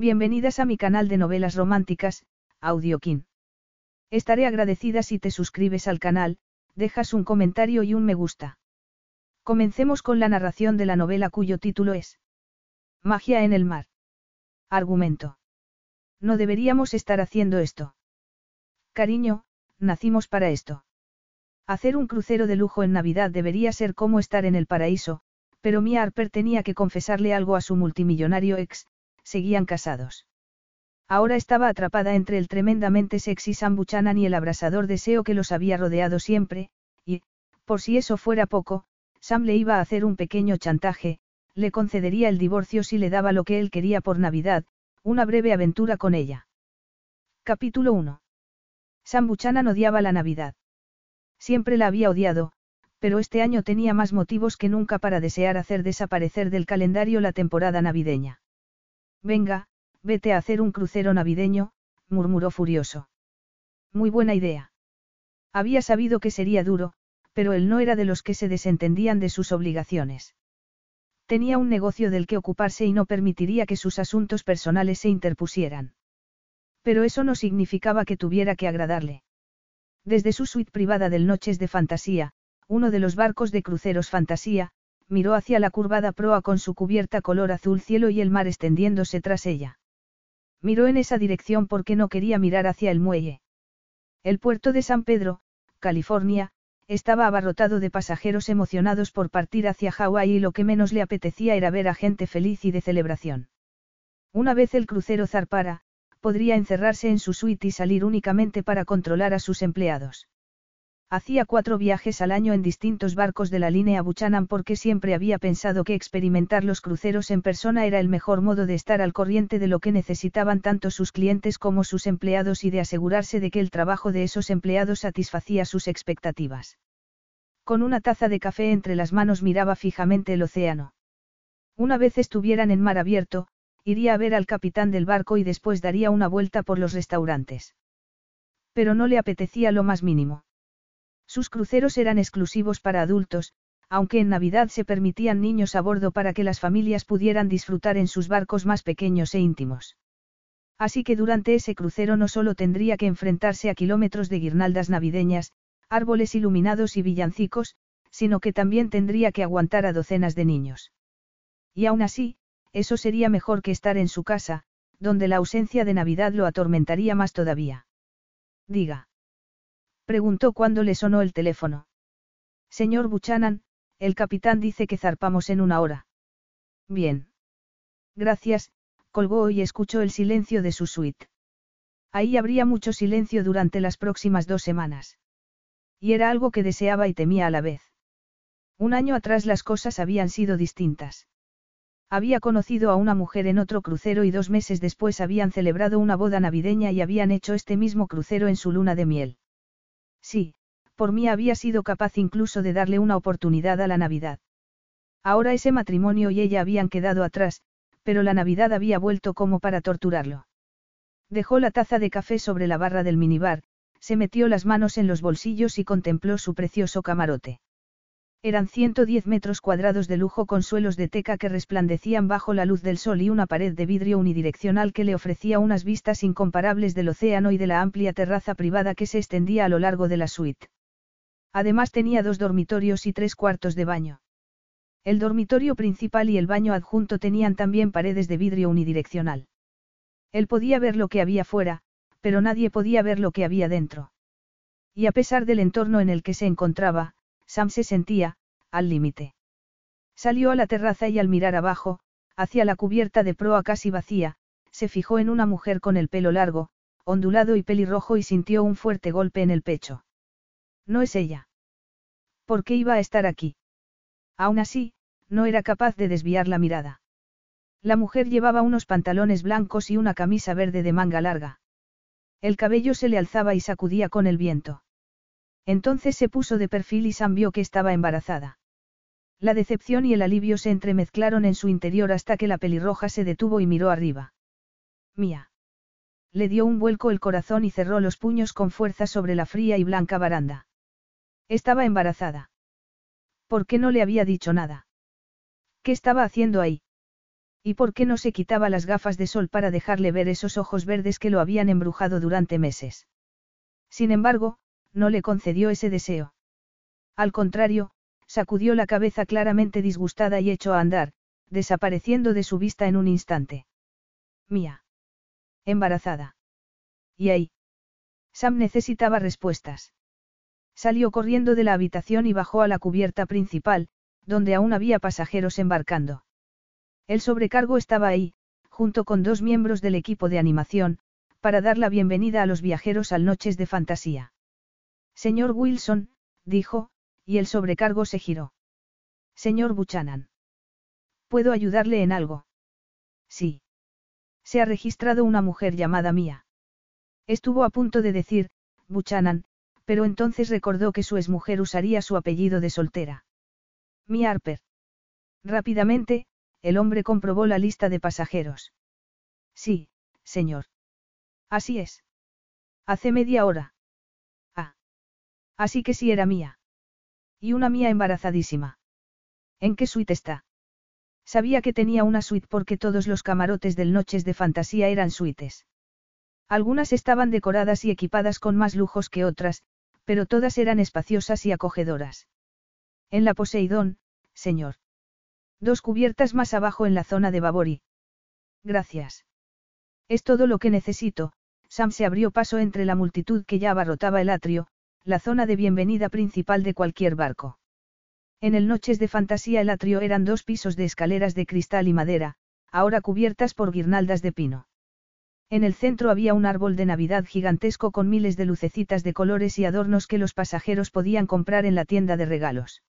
Bienvenidas a mi canal de novelas románticas, Audiokin. Estaré agradecida si te suscribes al canal, dejas un comentario y un me gusta. Comencemos con la narración de la novela cuyo título es Magia en el mar. Argumento. No deberíamos estar haciendo esto. Cariño, nacimos para esto. Hacer un crucero de lujo en Navidad debería ser como estar en el paraíso, pero Mia Harper tenía que confesarle algo a su multimillonario ex, seguían casados. Ahora estaba atrapada entre el tremendamente sexy Sam Buchanan y el abrasador deseo que los había rodeado siempre, y, por si eso fuera poco, Sam le iba a hacer un pequeño chantaje, le concedería el divorcio si le daba lo que él quería por Navidad, una breve aventura con ella. Capítulo 1. Sam Buchanan odiaba la Navidad. Siempre la había odiado, pero este año tenía más motivos que nunca para desear hacer desaparecer del calendario la temporada navideña. Venga, vete a hacer un crucero navideño, murmuró furioso. Muy buena idea. Había sabido que sería duro, pero él no era de los que se desentendían de sus obligaciones. Tenía un negocio del que ocuparse y no permitiría que sus asuntos personales se interpusieran. Pero eso no significaba que tuviera que agradarle. Desde su suite privada del Noches de Fantasía, uno de los barcos de cruceros Fantasía, miró hacia la curvada proa con su cubierta color azul cielo y el mar extendiéndose tras ella. Miró en esa dirección porque no quería mirar hacia el muelle. El puerto de San Pedro, California, estaba abarrotado de pasajeros emocionados por partir hacia Hawái y lo que menos le apetecía era ver a gente feliz y de celebración. Una vez el crucero zarpara, podría encerrarse en su suite y salir únicamente para controlar a sus empleados. Hacía cuatro viajes al año en distintos barcos de la línea Buchanan porque siempre había pensado que experimentar los cruceros en persona era el mejor modo de estar al corriente de lo que necesitaban tanto sus clientes como sus empleados y de asegurarse de que el trabajo de esos empleados satisfacía sus expectativas. Con una taza de café entre las manos miraba fijamente el océano. Una vez estuvieran en mar abierto, iría a ver al capitán del barco y después daría una vuelta por los restaurantes. Pero no le apetecía lo más mínimo. Sus cruceros eran exclusivos para adultos, aunque en Navidad se permitían niños a bordo para que las familias pudieran disfrutar en sus barcos más pequeños e íntimos. Así que durante ese crucero no solo tendría que enfrentarse a kilómetros de guirnaldas navideñas, árboles iluminados y villancicos, sino que también tendría que aguantar a docenas de niños. Y aún así, eso sería mejor que estar en su casa, donde la ausencia de Navidad lo atormentaría más todavía. Diga. Preguntó cuando le sonó el teléfono. Señor Buchanan, el capitán dice que zarpamos en una hora. Bien. Gracias, colgó y escuchó el silencio de su suite. Ahí habría mucho silencio durante las próximas dos semanas. Y era algo que deseaba y temía a la vez. Un año atrás las cosas habían sido distintas. Había conocido a una mujer en otro crucero y dos meses después habían celebrado una boda navideña y habían hecho este mismo crucero en su luna de miel. Sí, por mí había sido capaz incluso de darle una oportunidad a la Navidad. Ahora ese matrimonio y ella habían quedado atrás, pero la Navidad había vuelto como para torturarlo. Dejó la taza de café sobre la barra del minibar, se metió las manos en los bolsillos y contempló su precioso camarote. Eran 110 metros cuadrados de lujo con suelos de teca que resplandecían bajo la luz del sol y una pared de vidrio unidireccional que le ofrecía unas vistas incomparables del océano y de la amplia terraza privada que se extendía a lo largo de la suite. Además tenía dos dormitorios y tres cuartos de baño. El dormitorio principal y el baño adjunto tenían también paredes de vidrio unidireccional. Él podía ver lo que había fuera, pero nadie podía ver lo que había dentro. Y a pesar del entorno en el que se encontraba, Sam se sentía, al límite. Salió a la terraza y al mirar abajo, hacia la cubierta de proa casi vacía, se fijó en una mujer con el pelo largo, ondulado y pelirrojo y sintió un fuerte golpe en el pecho. No es ella. ¿Por qué iba a estar aquí? Aún así, no era capaz de desviar la mirada. La mujer llevaba unos pantalones blancos y una camisa verde de manga larga. El cabello se le alzaba y sacudía con el viento. Entonces se puso de perfil y Sam vio que estaba embarazada. La decepción y el alivio se entremezclaron en su interior hasta que la pelirroja se detuvo y miró arriba. Mía. Le dio un vuelco el corazón y cerró los puños con fuerza sobre la fría y blanca baranda. Estaba embarazada. ¿Por qué no le había dicho nada? ¿Qué estaba haciendo ahí? ¿Y por qué no se quitaba las gafas de sol para dejarle ver esos ojos verdes que lo habían embrujado durante meses? Sin embargo, no le concedió ese deseo. Al contrario, sacudió la cabeza claramente disgustada y echó a andar, desapareciendo de su vista en un instante. Mía. Embarazada. ¿Y ahí? Sam necesitaba respuestas. Salió corriendo de la habitación y bajó a la cubierta principal, donde aún había pasajeros embarcando. El sobrecargo estaba ahí, junto con dos miembros del equipo de animación, para dar la bienvenida a los viajeros al Noches de Fantasía. Señor Wilson, dijo, y el sobrecargo se giró. Señor Buchanan. ¿Puedo ayudarle en algo? Sí. Se ha registrado una mujer llamada Mía. Estuvo a punto de decir, Buchanan, pero entonces recordó que su exmujer usaría su apellido de soltera. Mia Harper. Rápidamente, el hombre comprobó la lista de pasajeros. Sí, señor. Así es. Hace media hora. Así que sí era mía. Y una mía embarazadísima. ¿En qué suite está? Sabía que tenía una suite porque todos los camarotes del Noches de Fantasía eran suites. Algunas estaban decoradas y equipadas con más lujos que otras, pero todas eran espaciosas y acogedoras. En la Poseidón, señor. Dos cubiertas más abajo en la zona de Babori. Gracias. Es todo lo que necesito, Sam se abrió paso entre la multitud que ya abarrotaba el atrio, la zona de bienvenida principal de cualquier barco. En el Noches de Fantasía el atrio eran dos pisos de escaleras de cristal y madera, ahora cubiertas por guirnaldas de pino. En el centro había un árbol de Navidad gigantesco con miles de lucecitas de colores y adornos que los pasajeros podían comprar en la tienda de regalos.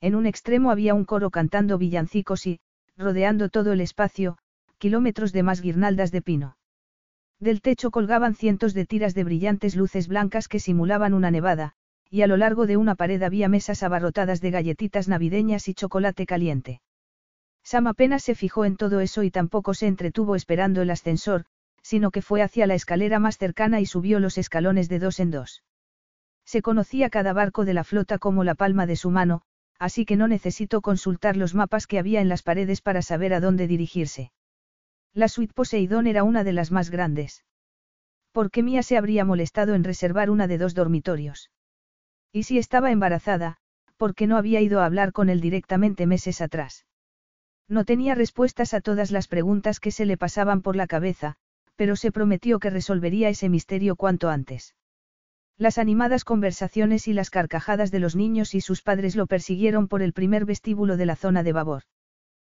En un extremo había un coro cantando villancicos y, rodeando todo el espacio, kilómetros de más guirnaldas de pino. Del techo colgaban cientos de tiras de brillantes luces blancas que simulaban una nevada, y a lo largo de una pared había mesas abarrotadas de galletitas navideñas y chocolate caliente. Sam apenas se fijó en todo eso y tampoco se entretuvo esperando el ascensor, sino que fue hacia la escalera más cercana y subió los escalones de dos en dos. Se conocía cada barco de la flota como la palma de su mano, así que no necesitó consultar los mapas que había en las paredes para saber a dónde dirigirse. La suite Poseidón era una de las más grandes. ¿Por qué Mía se habría molestado en reservar una de dos dormitorios? Y si estaba embarazada, ¿por qué no había ido a hablar con él directamente meses atrás? No tenía respuestas a todas las preguntas que se le pasaban por la cabeza, pero se prometió que resolvería ese misterio cuanto antes. Las animadas conversaciones y las carcajadas de los niños y sus padres lo persiguieron por el primer vestíbulo de la zona de babor.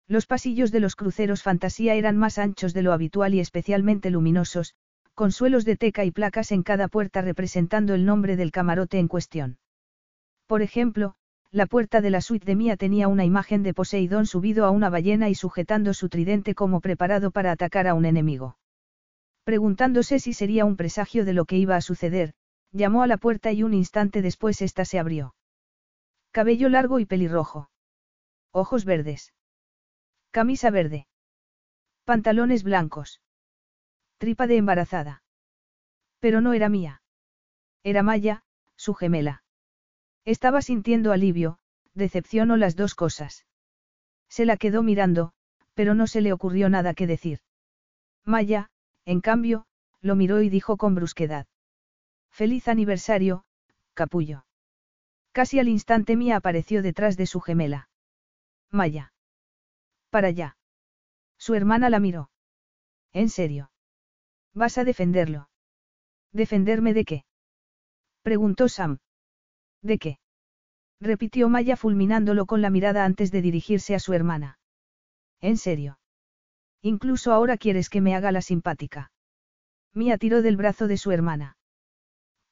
Los pasillos de los cruceros fantasía eran más anchos de lo habitual y especialmente luminosos, con suelos de teca y placas en cada puerta representando el nombre del camarote en cuestión. Por ejemplo, la puerta de la suite de Mía tenía una imagen de Poseidón subido a una ballena y sujetando su tridente como preparado para atacar a un enemigo. Preguntándose si sería un presagio de lo que iba a suceder, Llamó a la puerta y un instante después ésta se abrió. Cabello largo y pelirrojo. Ojos verdes. Camisa verde. Pantalones blancos. Tripa de embarazada. Pero no era mía. Era Maya, su gemela. Estaba sintiendo alivio, decepción o las dos cosas. Se la quedó mirando, pero no se le ocurrió nada que decir. Maya, en cambio, lo miró y dijo con brusquedad. Feliz aniversario, capullo. Casi al instante Mía apareció detrás de su gemela. Maya. Para allá. Su hermana la miró. ¿En serio? ¿Vas a defenderlo? ¿Defenderme de qué? Preguntó Sam. ¿De qué? Repitió Maya fulminándolo con la mirada antes de dirigirse a su hermana. ¿En serio? Incluso ahora quieres que me haga la simpática. Mía tiró del brazo de su hermana.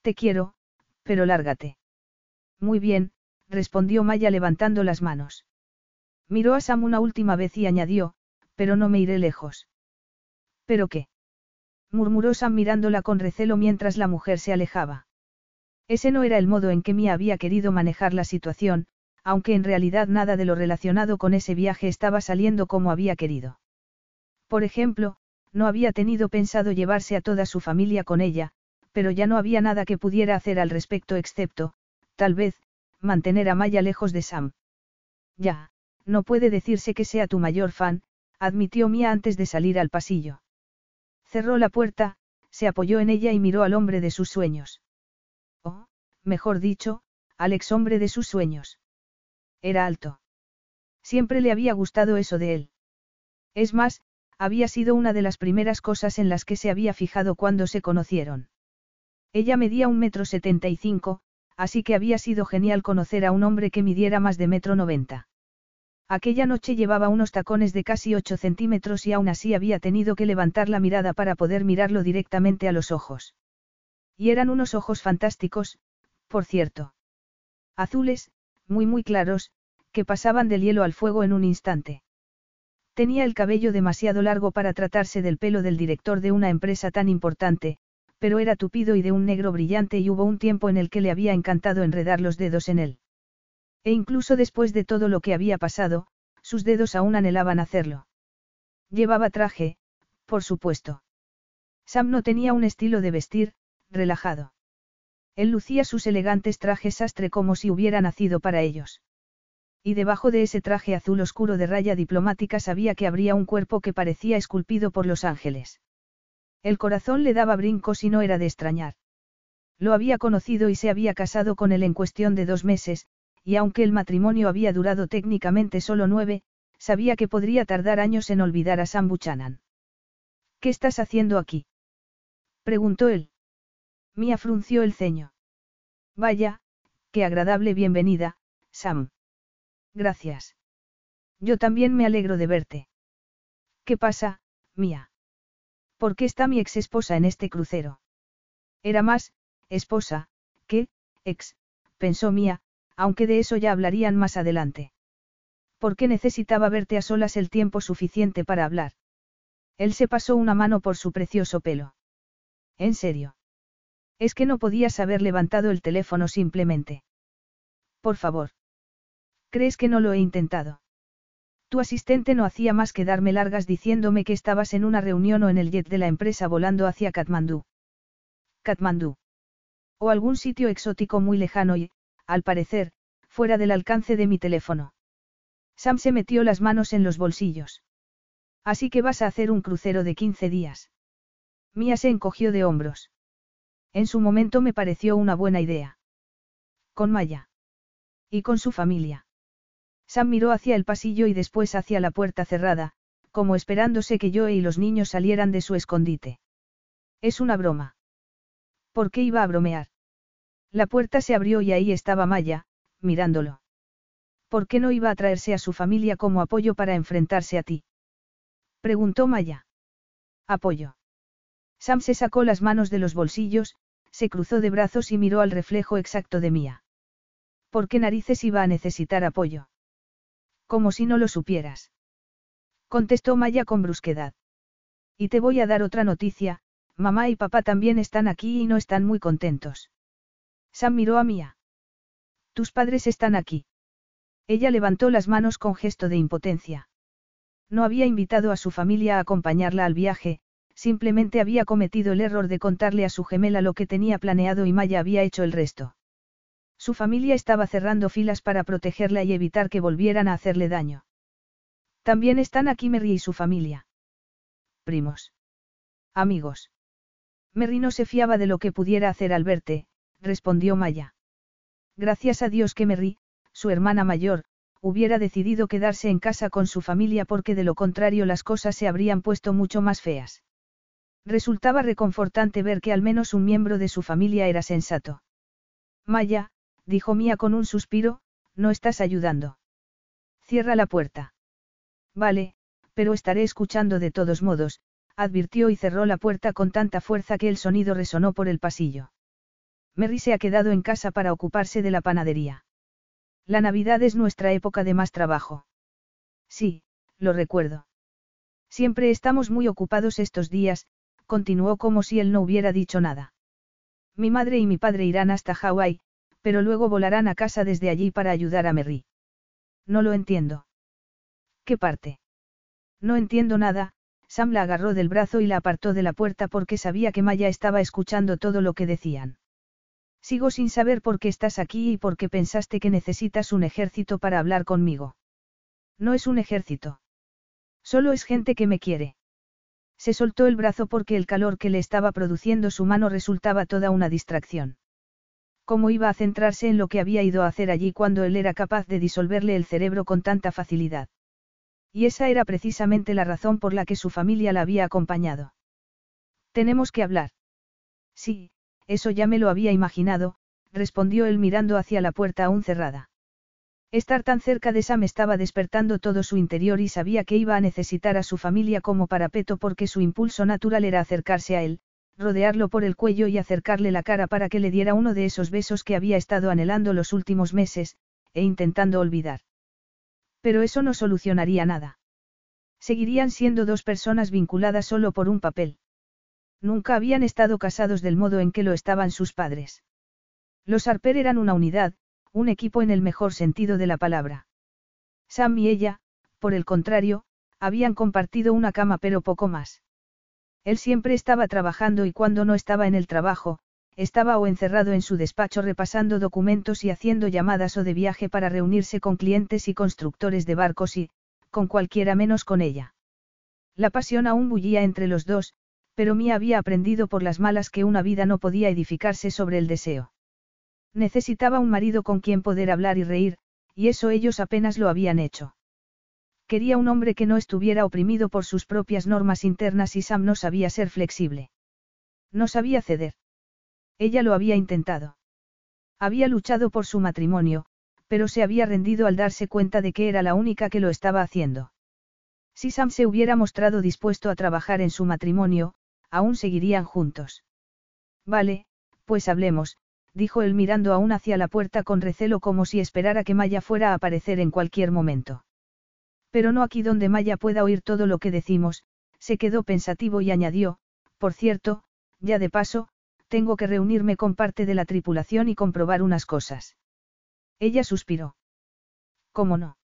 Te quiero, pero lárgate. Muy bien, respondió Maya levantando las manos. Miró a Sam una última vez y añadió, pero no me iré lejos. ¿Pero qué? murmuró Sam mirándola con recelo mientras la mujer se alejaba. Ese no era el modo en que Mia había querido manejar la situación, aunque en realidad nada de lo relacionado con ese viaje estaba saliendo como había querido. Por ejemplo, no había tenido pensado llevarse a toda su familia con ella, pero ya no había nada que pudiera hacer al respecto excepto, tal vez, mantener a Maya lejos de Sam. Ya, no puede decirse que sea tu mayor fan, admitió Mía antes de salir al pasillo. Cerró la puerta, se apoyó en ella y miró al hombre de sus sueños. Oh, mejor dicho, al ex hombre de sus sueños. Era alto. Siempre le había gustado eso de él. Es más, había sido una de las primeras cosas en las que se había fijado cuando se conocieron. Ella medía un metro setenta y cinco, así que había sido genial conocer a un hombre que midiera más de metro noventa. Aquella noche llevaba unos tacones de casi ocho centímetros y aún así había tenido que levantar la mirada para poder mirarlo directamente a los ojos. Y eran unos ojos fantásticos, por cierto. Azules, muy muy claros, que pasaban del hielo al fuego en un instante. Tenía el cabello demasiado largo para tratarse del pelo del director de una empresa tan importante, pero era tupido y de un negro brillante y hubo un tiempo en el que le había encantado enredar los dedos en él. E incluso después de todo lo que había pasado, sus dedos aún anhelaban hacerlo. Llevaba traje, por supuesto. Sam no tenía un estilo de vestir, relajado. Él lucía sus elegantes trajes sastre como si hubiera nacido para ellos. Y debajo de ese traje azul oscuro de raya diplomática sabía que habría un cuerpo que parecía esculpido por los ángeles. El corazón le daba brincos y no era de extrañar. Lo había conocido y se había casado con él en cuestión de dos meses, y aunque el matrimonio había durado técnicamente solo nueve, sabía que podría tardar años en olvidar a Sam Buchanan. ¿Qué estás haciendo aquí? preguntó él. Mia frunció el ceño. Vaya, qué agradable bienvenida, Sam. Gracias. Yo también me alegro de verte. ¿Qué pasa, Mía? ¿Por qué está mi ex esposa en este crucero? Era más, esposa, que, ex, pensó Mía, aunque de eso ya hablarían más adelante. ¿Por qué necesitaba verte a solas el tiempo suficiente para hablar? Él se pasó una mano por su precioso pelo. ¿En serio? Es que no podías haber levantado el teléfono simplemente. Por favor. ¿Crees que no lo he intentado? Tu asistente no hacía más que darme largas diciéndome que estabas en una reunión o en el jet de la empresa volando hacia Katmandú. Katmandú. O algún sitio exótico muy lejano y, al parecer, fuera del alcance de mi teléfono. Sam se metió las manos en los bolsillos. Así que vas a hacer un crucero de 15 días. Mía se encogió de hombros. En su momento me pareció una buena idea. Con Maya. Y con su familia. Sam miró hacia el pasillo y después hacia la puerta cerrada, como esperándose que Joe y los niños salieran de su escondite. Es una broma. ¿Por qué iba a bromear? La puerta se abrió y ahí estaba Maya, mirándolo. ¿Por qué no iba a traerse a su familia como apoyo para enfrentarse a ti? Preguntó Maya. Apoyo. Sam se sacó las manos de los bolsillos, se cruzó de brazos y miró al reflejo exacto de Mía. ¿Por qué narices iba a necesitar apoyo? Como si no lo supieras. Contestó Maya con brusquedad. Y te voy a dar otra noticia, mamá y papá también están aquí y no están muy contentos. Sam miró a Mía. Tus padres están aquí. Ella levantó las manos con gesto de impotencia. No había invitado a su familia a acompañarla al viaje, simplemente había cometido el error de contarle a su gemela lo que tenía planeado y Maya había hecho el resto. Su familia estaba cerrando filas para protegerla y evitar que volvieran a hacerle daño. También están aquí Merry y su familia. Primos. Amigos. Merry no se fiaba de lo que pudiera hacer al verte, respondió Maya. Gracias a Dios que Merry, su hermana mayor, hubiera decidido quedarse en casa con su familia porque de lo contrario las cosas se habrían puesto mucho más feas. Resultaba reconfortante ver que al menos un miembro de su familia era sensato. Maya, dijo Mía con un suspiro, no estás ayudando. Cierra la puerta. Vale, pero estaré escuchando de todos modos, advirtió y cerró la puerta con tanta fuerza que el sonido resonó por el pasillo. Merry se ha quedado en casa para ocuparse de la panadería. La Navidad es nuestra época de más trabajo. Sí, lo recuerdo. Siempre estamos muy ocupados estos días, continuó como si él no hubiera dicho nada. Mi madre y mi padre irán hasta Hawái, pero luego volarán a casa desde allí para ayudar a Merry. No lo entiendo. ¿Qué parte? No entiendo nada, Sam la agarró del brazo y la apartó de la puerta porque sabía que Maya estaba escuchando todo lo que decían. Sigo sin saber por qué estás aquí y por qué pensaste que necesitas un ejército para hablar conmigo. No es un ejército. Solo es gente que me quiere. Se soltó el brazo porque el calor que le estaba produciendo su mano resultaba toda una distracción. ¿Cómo iba a centrarse en lo que había ido a hacer allí cuando él era capaz de disolverle el cerebro con tanta facilidad? Y esa era precisamente la razón por la que su familia la había acompañado. Tenemos que hablar. Sí, eso ya me lo había imaginado, respondió él mirando hacia la puerta aún cerrada. Estar tan cerca de Sam estaba despertando todo su interior y sabía que iba a necesitar a su familia como parapeto porque su impulso natural era acercarse a él, rodearlo por el cuello y acercarle la cara para que le diera uno de esos besos que había estado anhelando los últimos meses, e intentando olvidar. Pero eso no solucionaría nada. Seguirían siendo dos personas vinculadas solo por un papel. Nunca habían estado casados del modo en que lo estaban sus padres. Los Harper eran una unidad, un equipo en el mejor sentido de la palabra. Sam y ella, por el contrario, habían compartido una cama pero poco más. Él siempre estaba trabajando y cuando no estaba en el trabajo, estaba o encerrado en su despacho repasando documentos y haciendo llamadas o de viaje para reunirse con clientes y constructores de barcos y, con cualquiera menos con ella. La pasión aún bullía entre los dos, pero Mia había aprendido por las malas que una vida no podía edificarse sobre el deseo. Necesitaba un marido con quien poder hablar y reír, y eso ellos apenas lo habían hecho. Quería un hombre que no estuviera oprimido por sus propias normas internas y Sam no sabía ser flexible. No sabía ceder. Ella lo había intentado. Había luchado por su matrimonio, pero se había rendido al darse cuenta de que era la única que lo estaba haciendo. Si Sam se hubiera mostrado dispuesto a trabajar en su matrimonio, aún seguirían juntos. Vale, pues hablemos, dijo él mirando aún hacia la puerta con recelo como si esperara que Maya fuera a aparecer en cualquier momento. Pero no aquí donde Maya pueda oír todo lo que decimos, se quedó pensativo y añadió, por cierto, ya de paso, tengo que reunirme con parte de la tripulación y comprobar unas cosas. Ella suspiró. ¿Cómo no?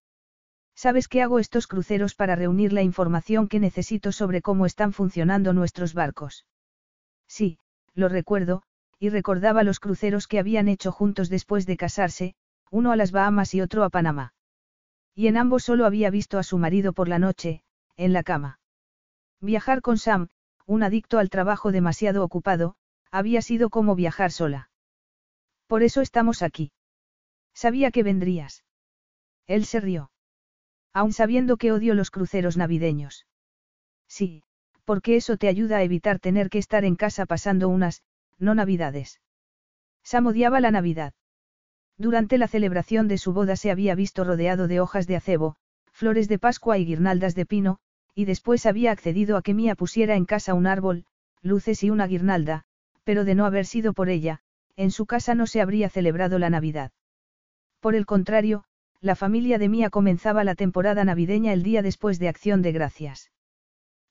¿Sabes que hago estos cruceros para reunir la información que necesito sobre cómo están funcionando nuestros barcos? Sí, lo recuerdo, y recordaba los cruceros que habían hecho juntos después de casarse, uno a las Bahamas y otro a Panamá. Y en ambos solo había visto a su marido por la noche, en la cama. Viajar con Sam, un adicto al trabajo demasiado ocupado, había sido como viajar sola. Por eso estamos aquí. Sabía que vendrías. Él se rió. Aun sabiendo que odio los cruceros navideños. Sí, porque eso te ayuda a evitar tener que estar en casa pasando unas, no navidades. Sam odiaba la Navidad. Durante la celebración de su boda se había visto rodeado de hojas de acebo, flores de Pascua y guirnaldas de pino, y después había accedido a que Mía pusiera en casa un árbol, luces y una guirnalda, pero de no haber sido por ella, en su casa no se habría celebrado la Navidad. Por el contrario, la familia de Mía comenzaba la temporada navideña el día después de Acción de Gracias.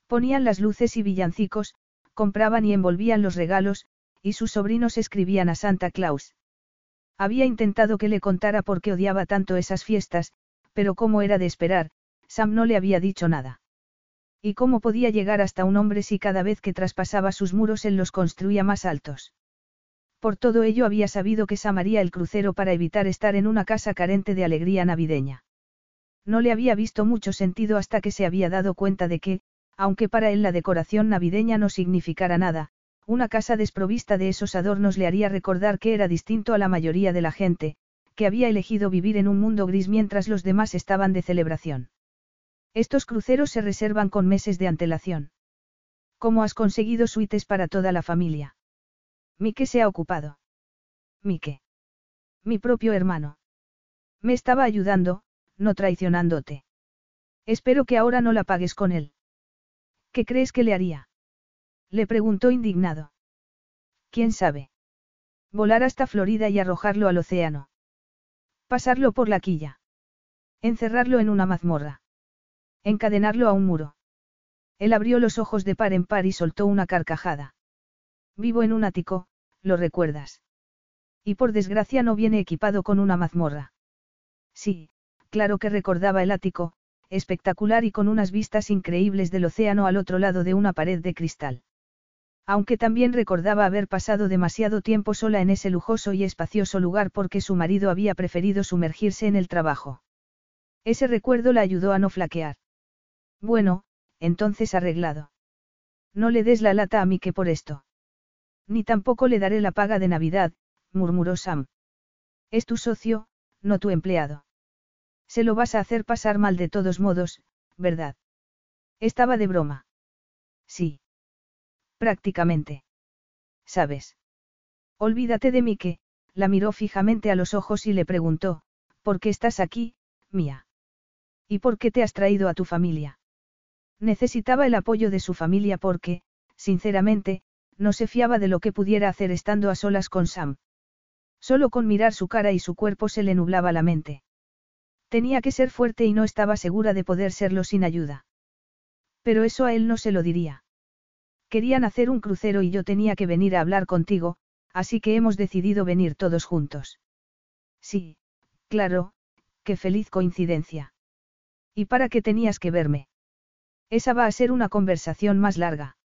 Ponían las luces y villancicos, compraban y envolvían los regalos, y sus sobrinos escribían a Santa Claus. Había intentado que le contara por qué odiaba tanto esas fiestas, pero como era de esperar, Sam no le había dicho nada. ¿Y cómo podía llegar hasta un hombre si cada vez que traspasaba sus muros él los construía más altos? Por todo ello había sabido que Sam haría el crucero para evitar estar en una casa carente de alegría navideña. No le había visto mucho sentido hasta que se había dado cuenta de que, aunque para él la decoración navideña no significara nada, una casa desprovista de esos adornos le haría recordar que era distinto a la mayoría de la gente, que había elegido vivir en un mundo gris mientras los demás estaban de celebración. Estos cruceros se reservan con meses de antelación. ¿Cómo has conseguido suites para toda la familia? Mike se ha ocupado. Mike. Mi propio hermano. Me estaba ayudando, no traicionándote. Espero que ahora no la pagues con él. ¿Qué crees que le haría? Le preguntó indignado. ¿Quién sabe? Volar hasta Florida y arrojarlo al océano. Pasarlo por la quilla. Encerrarlo en una mazmorra. Encadenarlo a un muro. Él abrió los ojos de par en par y soltó una carcajada. Vivo en un ático, lo recuerdas. Y por desgracia no viene equipado con una mazmorra. Sí, claro que recordaba el ático, espectacular y con unas vistas increíbles del océano al otro lado de una pared de cristal aunque también recordaba haber pasado demasiado tiempo sola en ese lujoso y espacioso lugar porque su marido había preferido sumergirse en el trabajo. Ese recuerdo la ayudó a no flaquear. Bueno, entonces arreglado. No le des la lata a mí que por esto. Ni tampoco le daré la paga de Navidad, murmuró Sam. Es tu socio, no tu empleado. Se lo vas a hacer pasar mal de todos modos, ¿verdad? Estaba de broma. Sí. Prácticamente. ¿Sabes? Olvídate de mí que, la miró fijamente a los ojos y le preguntó, ¿por qué estás aquí, mía? ¿Y por qué te has traído a tu familia? Necesitaba el apoyo de su familia porque, sinceramente, no se fiaba de lo que pudiera hacer estando a solas con Sam. Solo con mirar su cara y su cuerpo se le nublaba la mente. Tenía que ser fuerte y no estaba segura de poder serlo sin ayuda. Pero eso a él no se lo diría. Querían hacer un crucero y yo tenía que venir a hablar contigo, así que hemos decidido venir todos juntos. Sí, claro, qué feliz coincidencia. ¿Y para qué tenías que verme? Esa va a ser una conversación más larga.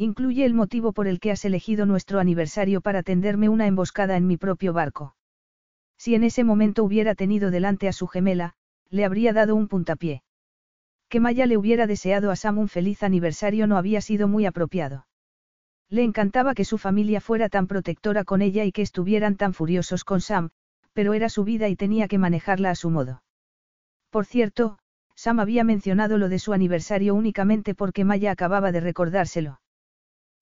Incluye el motivo por el que has elegido nuestro aniversario para tenderme una emboscada en mi propio barco. Si en ese momento hubiera tenido delante a su gemela, le habría dado un puntapié. Que Maya le hubiera deseado a Sam un feliz aniversario no había sido muy apropiado. Le encantaba que su familia fuera tan protectora con ella y que estuvieran tan furiosos con Sam, pero era su vida y tenía que manejarla a su modo. Por cierto, Sam había mencionado lo de su aniversario únicamente porque Maya acababa de recordárselo.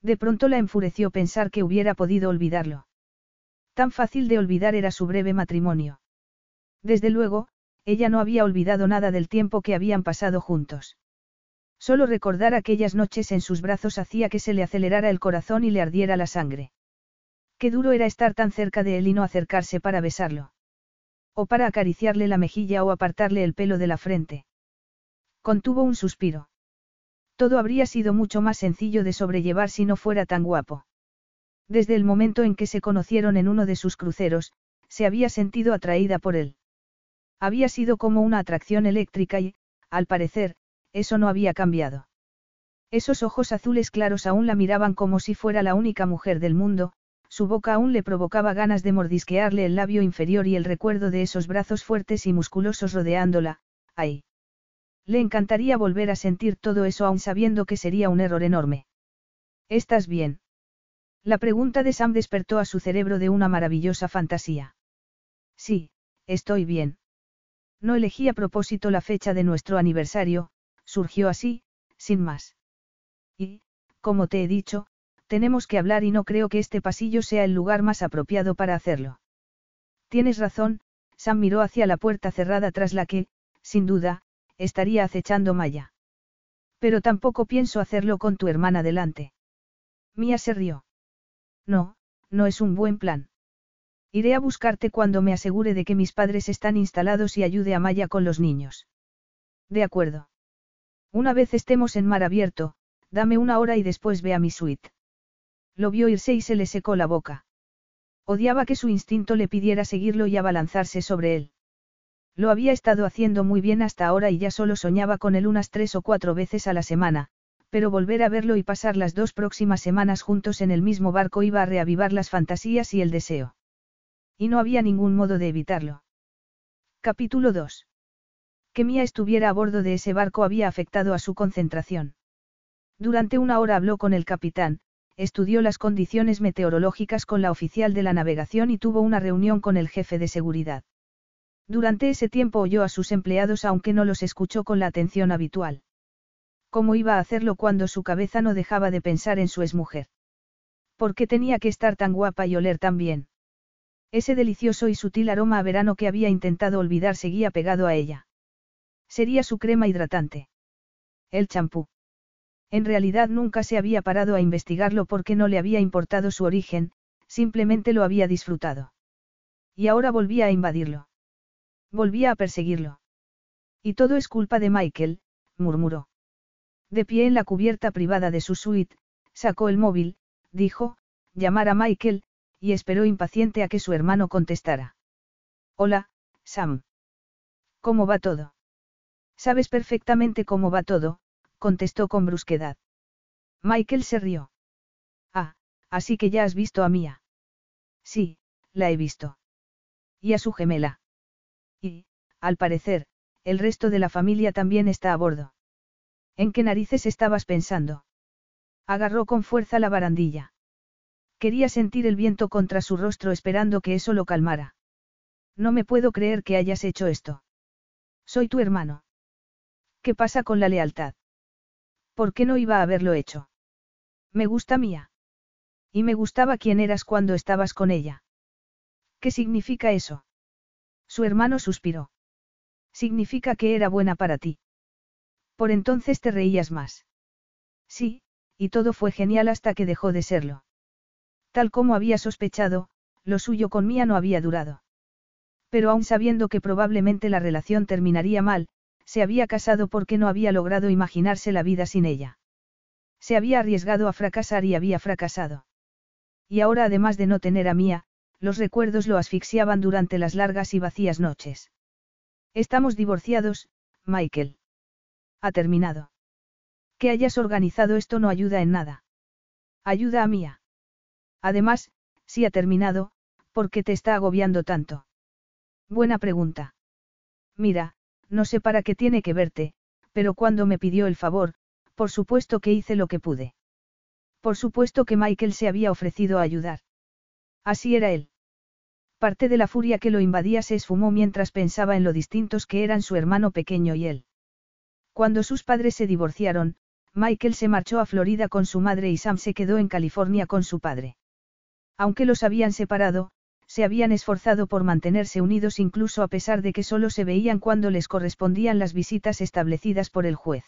De pronto la enfureció pensar que hubiera podido olvidarlo. Tan fácil de olvidar era su breve matrimonio. Desde luego, ella no había olvidado nada del tiempo que habían pasado juntos. Solo recordar aquellas noches en sus brazos hacía que se le acelerara el corazón y le ardiera la sangre. Qué duro era estar tan cerca de él y no acercarse para besarlo. O para acariciarle la mejilla o apartarle el pelo de la frente. Contuvo un suspiro. Todo habría sido mucho más sencillo de sobrellevar si no fuera tan guapo. Desde el momento en que se conocieron en uno de sus cruceros, se había sentido atraída por él. Había sido como una atracción eléctrica y, al parecer, eso no había cambiado. Esos ojos azules claros aún la miraban como si fuera la única mujer del mundo, su boca aún le provocaba ganas de mordisquearle el labio inferior y el recuerdo de esos brazos fuertes y musculosos rodeándola, ahí. Le encantaría volver a sentir todo eso aún sabiendo que sería un error enorme. ¿Estás bien? La pregunta de Sam despertó a su cerebro de una maravillosa fantasía. Sí, estoy bien. No elegí a propósito la fecha de nuestro aniversario, surgió así, sin más. Y, como te he dicho, tenemos que hablar y no creo que este pasillo sea el lugar más apropiado para hacerlo. Tienes razón, Sam miró hacia la puerta cerrada tras la que, sin duda, estaría acechando Maya. Pero tampoco pienso hacerlo con tu hermana delante. Mía se rió. No, no es un buen plan. Iré a buscarte cuando me asegure de que mis padres están instalados y ayude a Maya con los niños. De acuerdo. Una vez estemos en mar abierto, dame una hora y después ve a mi suite. Lo vio irse y se le secó la boca. Odiaba que su instinto le pidiera seguirlo y abalanzarse sobre él. Lo había estado haciendo muy bien hasta ahora y ya solo soñaba con él unas tres o cuatro veces a la semana, pero volver a verlo y pasar las dos próximas semanas juntos en el mismo barco iba a reavivar las fantasías y el deseo. Y no había ningún modo de evitarlo. Capítulo 2. Que Mía estuviera a bordo de ese barco había afectado a su concentración. Durante una hora habló con el capitán, estudió las condiciones meteorológicas con la oficial de la navegación y tuvo una reunión con el jefe de seguridad. Durante ese tiempo oyó a sus empleados aunque no los escuchó con la atención habitual. ¿Cómo iba a hacerlo cuando su cabeza no dejaba de pensar en su exmujer? ¿Por qué tenía que estar tan guapa y oler tan bien? Ese delicioso y sutil aroma a verano que había intentado olvidar seguía pegado a ella. Sería su crema hidratante. El champú. En realidad nunca se había parado a investigarlo porque no le había importado su origen, simplemente lo había disfrutado. Y ahora volvía a invadirlo. Volvía a perseguirlo. Y todo es culpa de Michael, murmuró. De pie en la cubierta privada de su suite, sacó el móvil, dijo, llamar a Michael, y esperó impaciente a que su hermano contestara. Hola, Sam. ¿Cómo va todo? Sabes perfectamente cómo va todo, contestó con brusquedad. Michael se rió. Ah, así que ya has visto a Mía. Sí, la he visto. ¿Y a su gemela? Y, al parecer, el resto de la familia también está a bordo. ¿En qué narices estabas pensando? Agarró con fuerza la barandilla. Quería sentir el viento contra su rostro esperando que eso lo calmara. No me puedo creer que hayas hecho esto. Soy tu hermano. ¿Qué pasa con la lealtad? ¿Por qué no iba a haberlo hecho? Me gusta mía. Y me gustaba quién eras cuando estabas con ella. ¿Qué significa eso? Su hermano suspiró. Significa que era buena para ti. Por entonces te reías más. Sí, y todo fue genial hasta que dejó de serlo. Tal como había sospechado, lo suyo con Mía no había durado. Pero aún sabiendo que probablemente la relación terminaría mal, se había casado porque no había logrado imaginarse la vida sin ella. Se había arriesgado a fracasar y había fracasado. Y ahora además de no tener a Mía, los recuerdos lo asfixiaban durante las largas y vacías noches. Estamos divorciados, Michael. Ha terminado. Que hayas organizado esto no ayuda en nada. Ayuda a Mía. Además, si ha terminado, ¿por qué te está agobiando tanto? Buena pregunta. Mira, no sé para qué tiene que verte, pero cuando me pidió el favor, por supuesto que hice lo que pude. Por supuesto que Michael se había ofrecido a ayudar. Así era él. Parte de la furia que lo invadía se esfumó mientras pensaba en lo distintos que eran su hermano pequeño y él. Cuando sus padres se divorciaron, Michael se marchó a Florida con su madre y Sam se quedó en California con su padre. Aunque los habían separado, se habían esforzado por mantenerse unidos incluso a pesar de que solo se veían cuando les correspondían las visitas establecidas por el juez.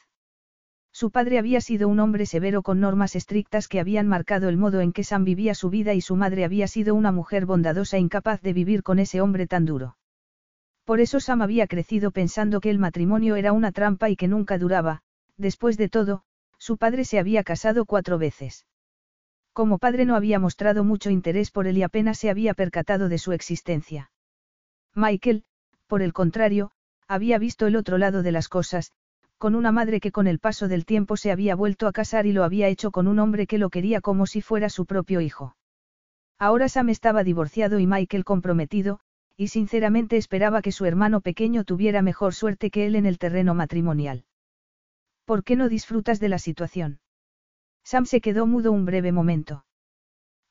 Su padre había sido un hombre severo con normas estrictas que habían marcado el modo en que Sam vivía su vida y su madre había sido una mujer bondadosa incapaz de vivir con ese hombre tan duro. Por eso Sam había crecido pensando que el matrimonio era una trampa y que nunca duraba, después de todo, su padre se había casado cuatro veces. Como padre no había mostrado mucho interés por él y apenas se había percatado de su existencia. Michael, por el contrario, había visto el otro lado de las cosas, con una madre que con el paso del tiempo se había vuelto a casar y lo había hecho con un hombre que lo quería como si fuera su propio hijo. Ahora Sam estaba divorciado y Michael comprometido, y sinceramente esperaba que su hermano pequeño tuviera mejor suerte que él en el terreno matrimonial. ¿Por qué no disfrutas de la situación? Sam se quedó mudo un breve momento.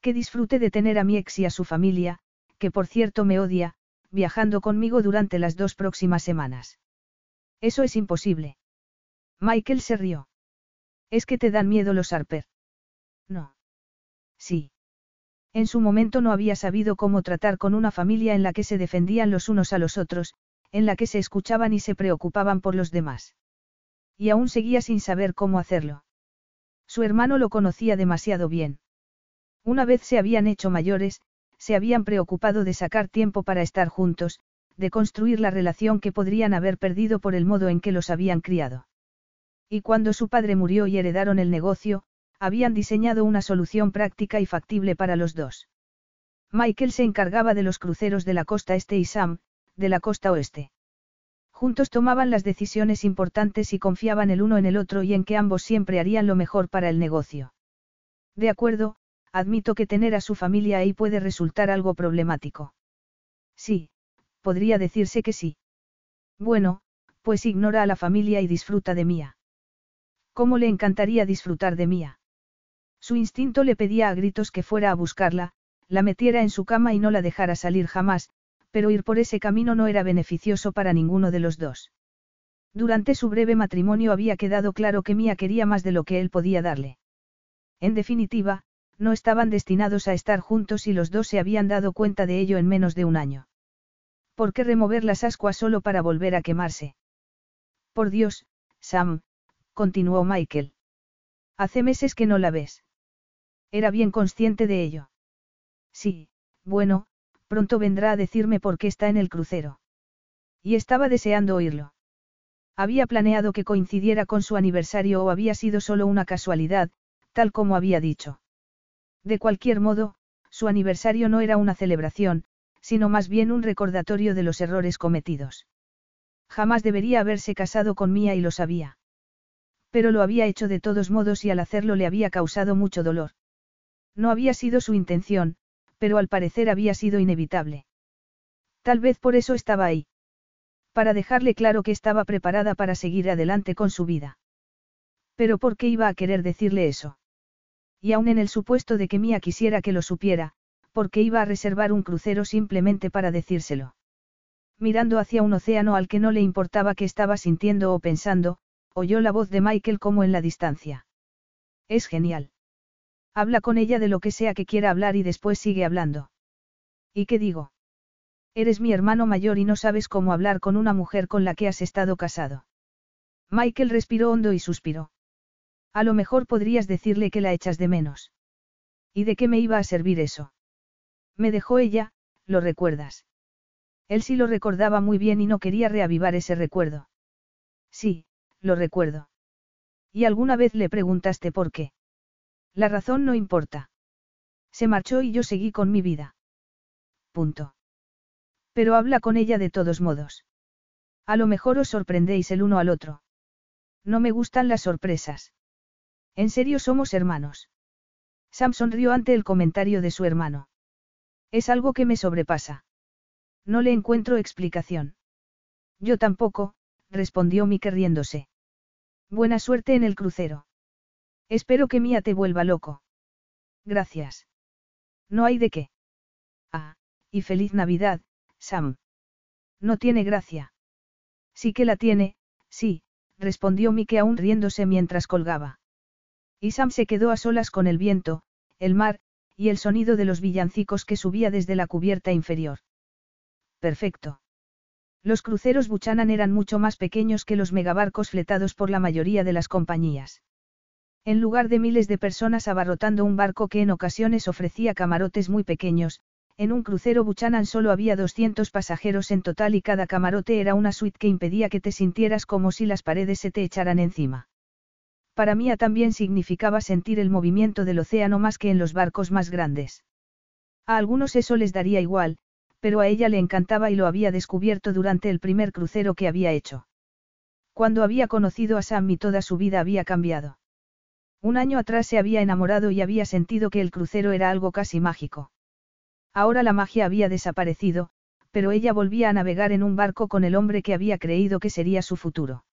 Que disfrute de tener a mi ex y a su familia, que por cierto me odia, viajando conmigo durante las dos próximas semanas. Eso es imposible. Michael se rió. Es que te dan miedo los Harper. No. Sí. En su momento no había sabido cómo tratar con una familia en la que se defendían los unos a los otros, en la que se escuchaban y se preocupaban por los demás. Y aún seguía sin saber cómo hacerlo. Su hermano lo conocía demasiado bien. Una vez se habían hecho mayores, se habían preocupado de sacar tiempo para estar juntos, de construir la relación que podrían haber perdido por el modo en que los habían criado. Y cuando su padre murió y heredaron el negocio, habían diseñado una solución práctica y factible para los dos. Michael se encargaba de los cruceros de la costa este y Sam, de la costa oeste. Juntos tomaban las decisiones importantes y confiaban el uno en el otro y en que ambos siempre harían lo mejor para el negocio. De acuerdo, admito que tener a su familia ahí puede resultar algo problemático. Sí, podría decirse que sí. Bueno, pues ignora a la familia y disfruta de Mía. ¿Cómo le encantaría disfrutar de Mía? Su instinto le pedía a gritos que fuera a buscarla, la metiera en su cama y no la dejara salir jamás, pero ir por ese camino no era beneficioso para ninguno de los dos. Durante su breve matrimonio había quedado claro que Mía quería más de lo que él podía darle. En definitiva, no estaban destinados a estar juntos y los dos se habían dado cuenta de ello en menos de un año. ¿Por qué remover las ascuas solo para volver a quemarse? Por Dios, Sam, continuó Michael. Hace meses que no la ves. Era bien consciente de ello. Sí, bueno, pronto vendrá a decirme por qué está en el crucero. Y estaba deseando oírlo. Había planeado que coincidiera con su aniversario o había sido solo una casualidad, tal como había dicho. De cualquier modo, su aniversario no era una celebración, sino más bien un recordatorio de los errores cometidos. Jamás debería haberse casado con Mía y lo sabía. Pero lo había hecho de todos modos y al hacerlo le había causado mucho dolor. No había sido su intención, pero al parecer había sido inevitable. Tal vez por eso estaba ahí. Para dejarle claro que estaba preparada para seguir adelante con su vida. Pero ¿por qué iba a querer decirle eso? Y aun en el supuesto de que Mía quisiera que lo supiera, ¿por qué iba a reservar un crucero simplemente para decírselo? Mirando hacia un océano al que no le importaba qué estaba sintiendo o pensando, oyó la voz de Michael como en la distancia. Es genial. Habla con ella de lo que sea que quiera hablar y después sigue hablando. ¿Y qué digo? Eres mi hermano mayor y no sabes cómo hablar con una mujer con la que has estado casado. Michael respiró hondo y suspiró. A lo mejor podrías decirle que la echas de menos. ¿Y de qué me iba a servir eso? Me dejó ella, lo recuerdas. Él sí lo recordaba muy bien y no quería reavivar ese recuerdo. Sí, lo recuerdo. ¿Y alguna vez le preguntaste por qué? La razón no importa. Se marchó y yo seguí con mi vida. Punto. Pero habla con ella de todos modos. A lo mejor os sorprendéis el uno al otro. No me gustan las sorpresas. En serio somos hermanos. Sam sonrió ante el comentario de su hermano. Es algo que me sobrepasa. No le encuentro explicación. Yo tampoco, respondió Mike riéndose. Buena suerte en el crucero. Espero que Mía te vuelva loco. Gracias. No hay de qué. Ah, y feliz Navidad, Sam. No tiene gracia. Sí que la tiene, sí, respondió Mike aún riéndose mientras colgaba. Y Sam se quedó a solas con el viento, el mar, y el sonido de los villancicos que subía desde la cubierta inferior. Perfecto. Los cruceros Buchanan eran mucho más pequeños que los megabarcos fletados por la mayoría de las compañías. En lugar de miles de personas abarrotando un barco que en ocasiones ofrecía camarotes muy pequeños, en un crucero Buchanan solo había 200 pasajeros en total y cada camarote era una suite que impedía que te sintieras como si las paredes se te echaran encima. Para mí también significaba sentir el movimiento del océano más que en los barcos más grandes. A algunos eso les daría igual, pero a ella le encantaba y lo había descubierto durante el primer crucero que había hecho. Cuando había conocido a Sam y toda su vida había cambiado. Un año atrás se había enamorado y había sentido que el crucero era algo casi mágico. Ahora la magia había desaparecido, pero ella volvía a navegar en un barco con el hombre que había creído que sería su futuro.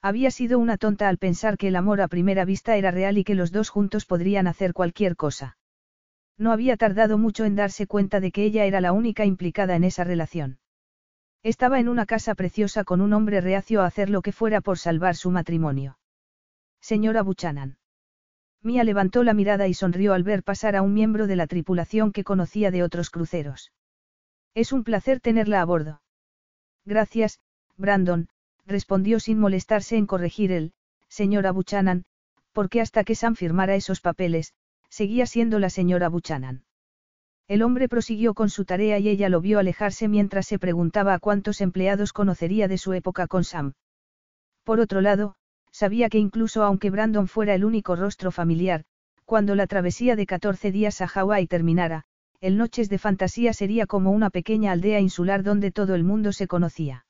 Había sido una tonta al pensar que el amor a primera vista era real y que los dos juntos podrían hacer cualquier cosa. No había tardado mucho en darse cuenta de que ella era la única implicada en esa relación. Estaba en una casa preciosa con un hombre reacio a hacer lo que fuera por salvar su matrimonio. Señora Buchanan. Mia levantó la mirada y sonrió al ver pasar a un miembro de la tripulación que conocía de otros cruceros. Es un placer tenerla a bordo. Gracias, Brandon, respondió sin molestarse en corregir él, señora Buchanan, porque hasta que Sam firmara esos papeles, seguía siendo la señora Buchanan. El hombre prosiguió con su tarea y ella lo vio alejarse mientras se preguntaba a cuántos empleados conocería de su época con Sam. Por otro lado, sabía que incluso aunque Brandon fuera el único rostro familiar, cuando la travesía de 14 días a Hawái terminara, el Noches de Fantasía sería como una pequeña aldea insular donde todo el mundo se conocía.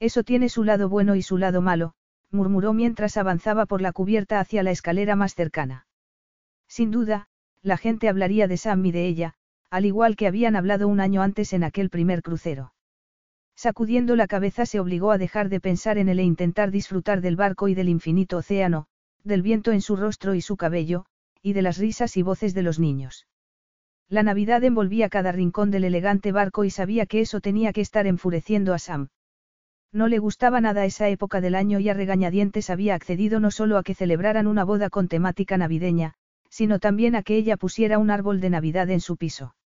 Eso tiene su lado bueno y su lado malo, murmuró mientras avanzaba por la cubierta hacia la escalera más cercana. Sin duda, la gente hablaría de Sam y de ella, al igual que habían hablado un año antes en aquel primer crucero. Sacudiendo la cabeza se obligó a dejar de pensar en él e intentar disfrutar del barco y del infinito océano, del viento en su rostro y su cabello, y de las risas y voces de los niños. La Navidad envolvía cada rincón del elegante barco y sabía que eso tenía que estar enfureciendo a Sam. No le gustaba nada esa época del año y a regañadientes había accedido no solo a que celebraran una boda con temática navideña, sino también a que ella pusiera un árbol de Navidad en su piso.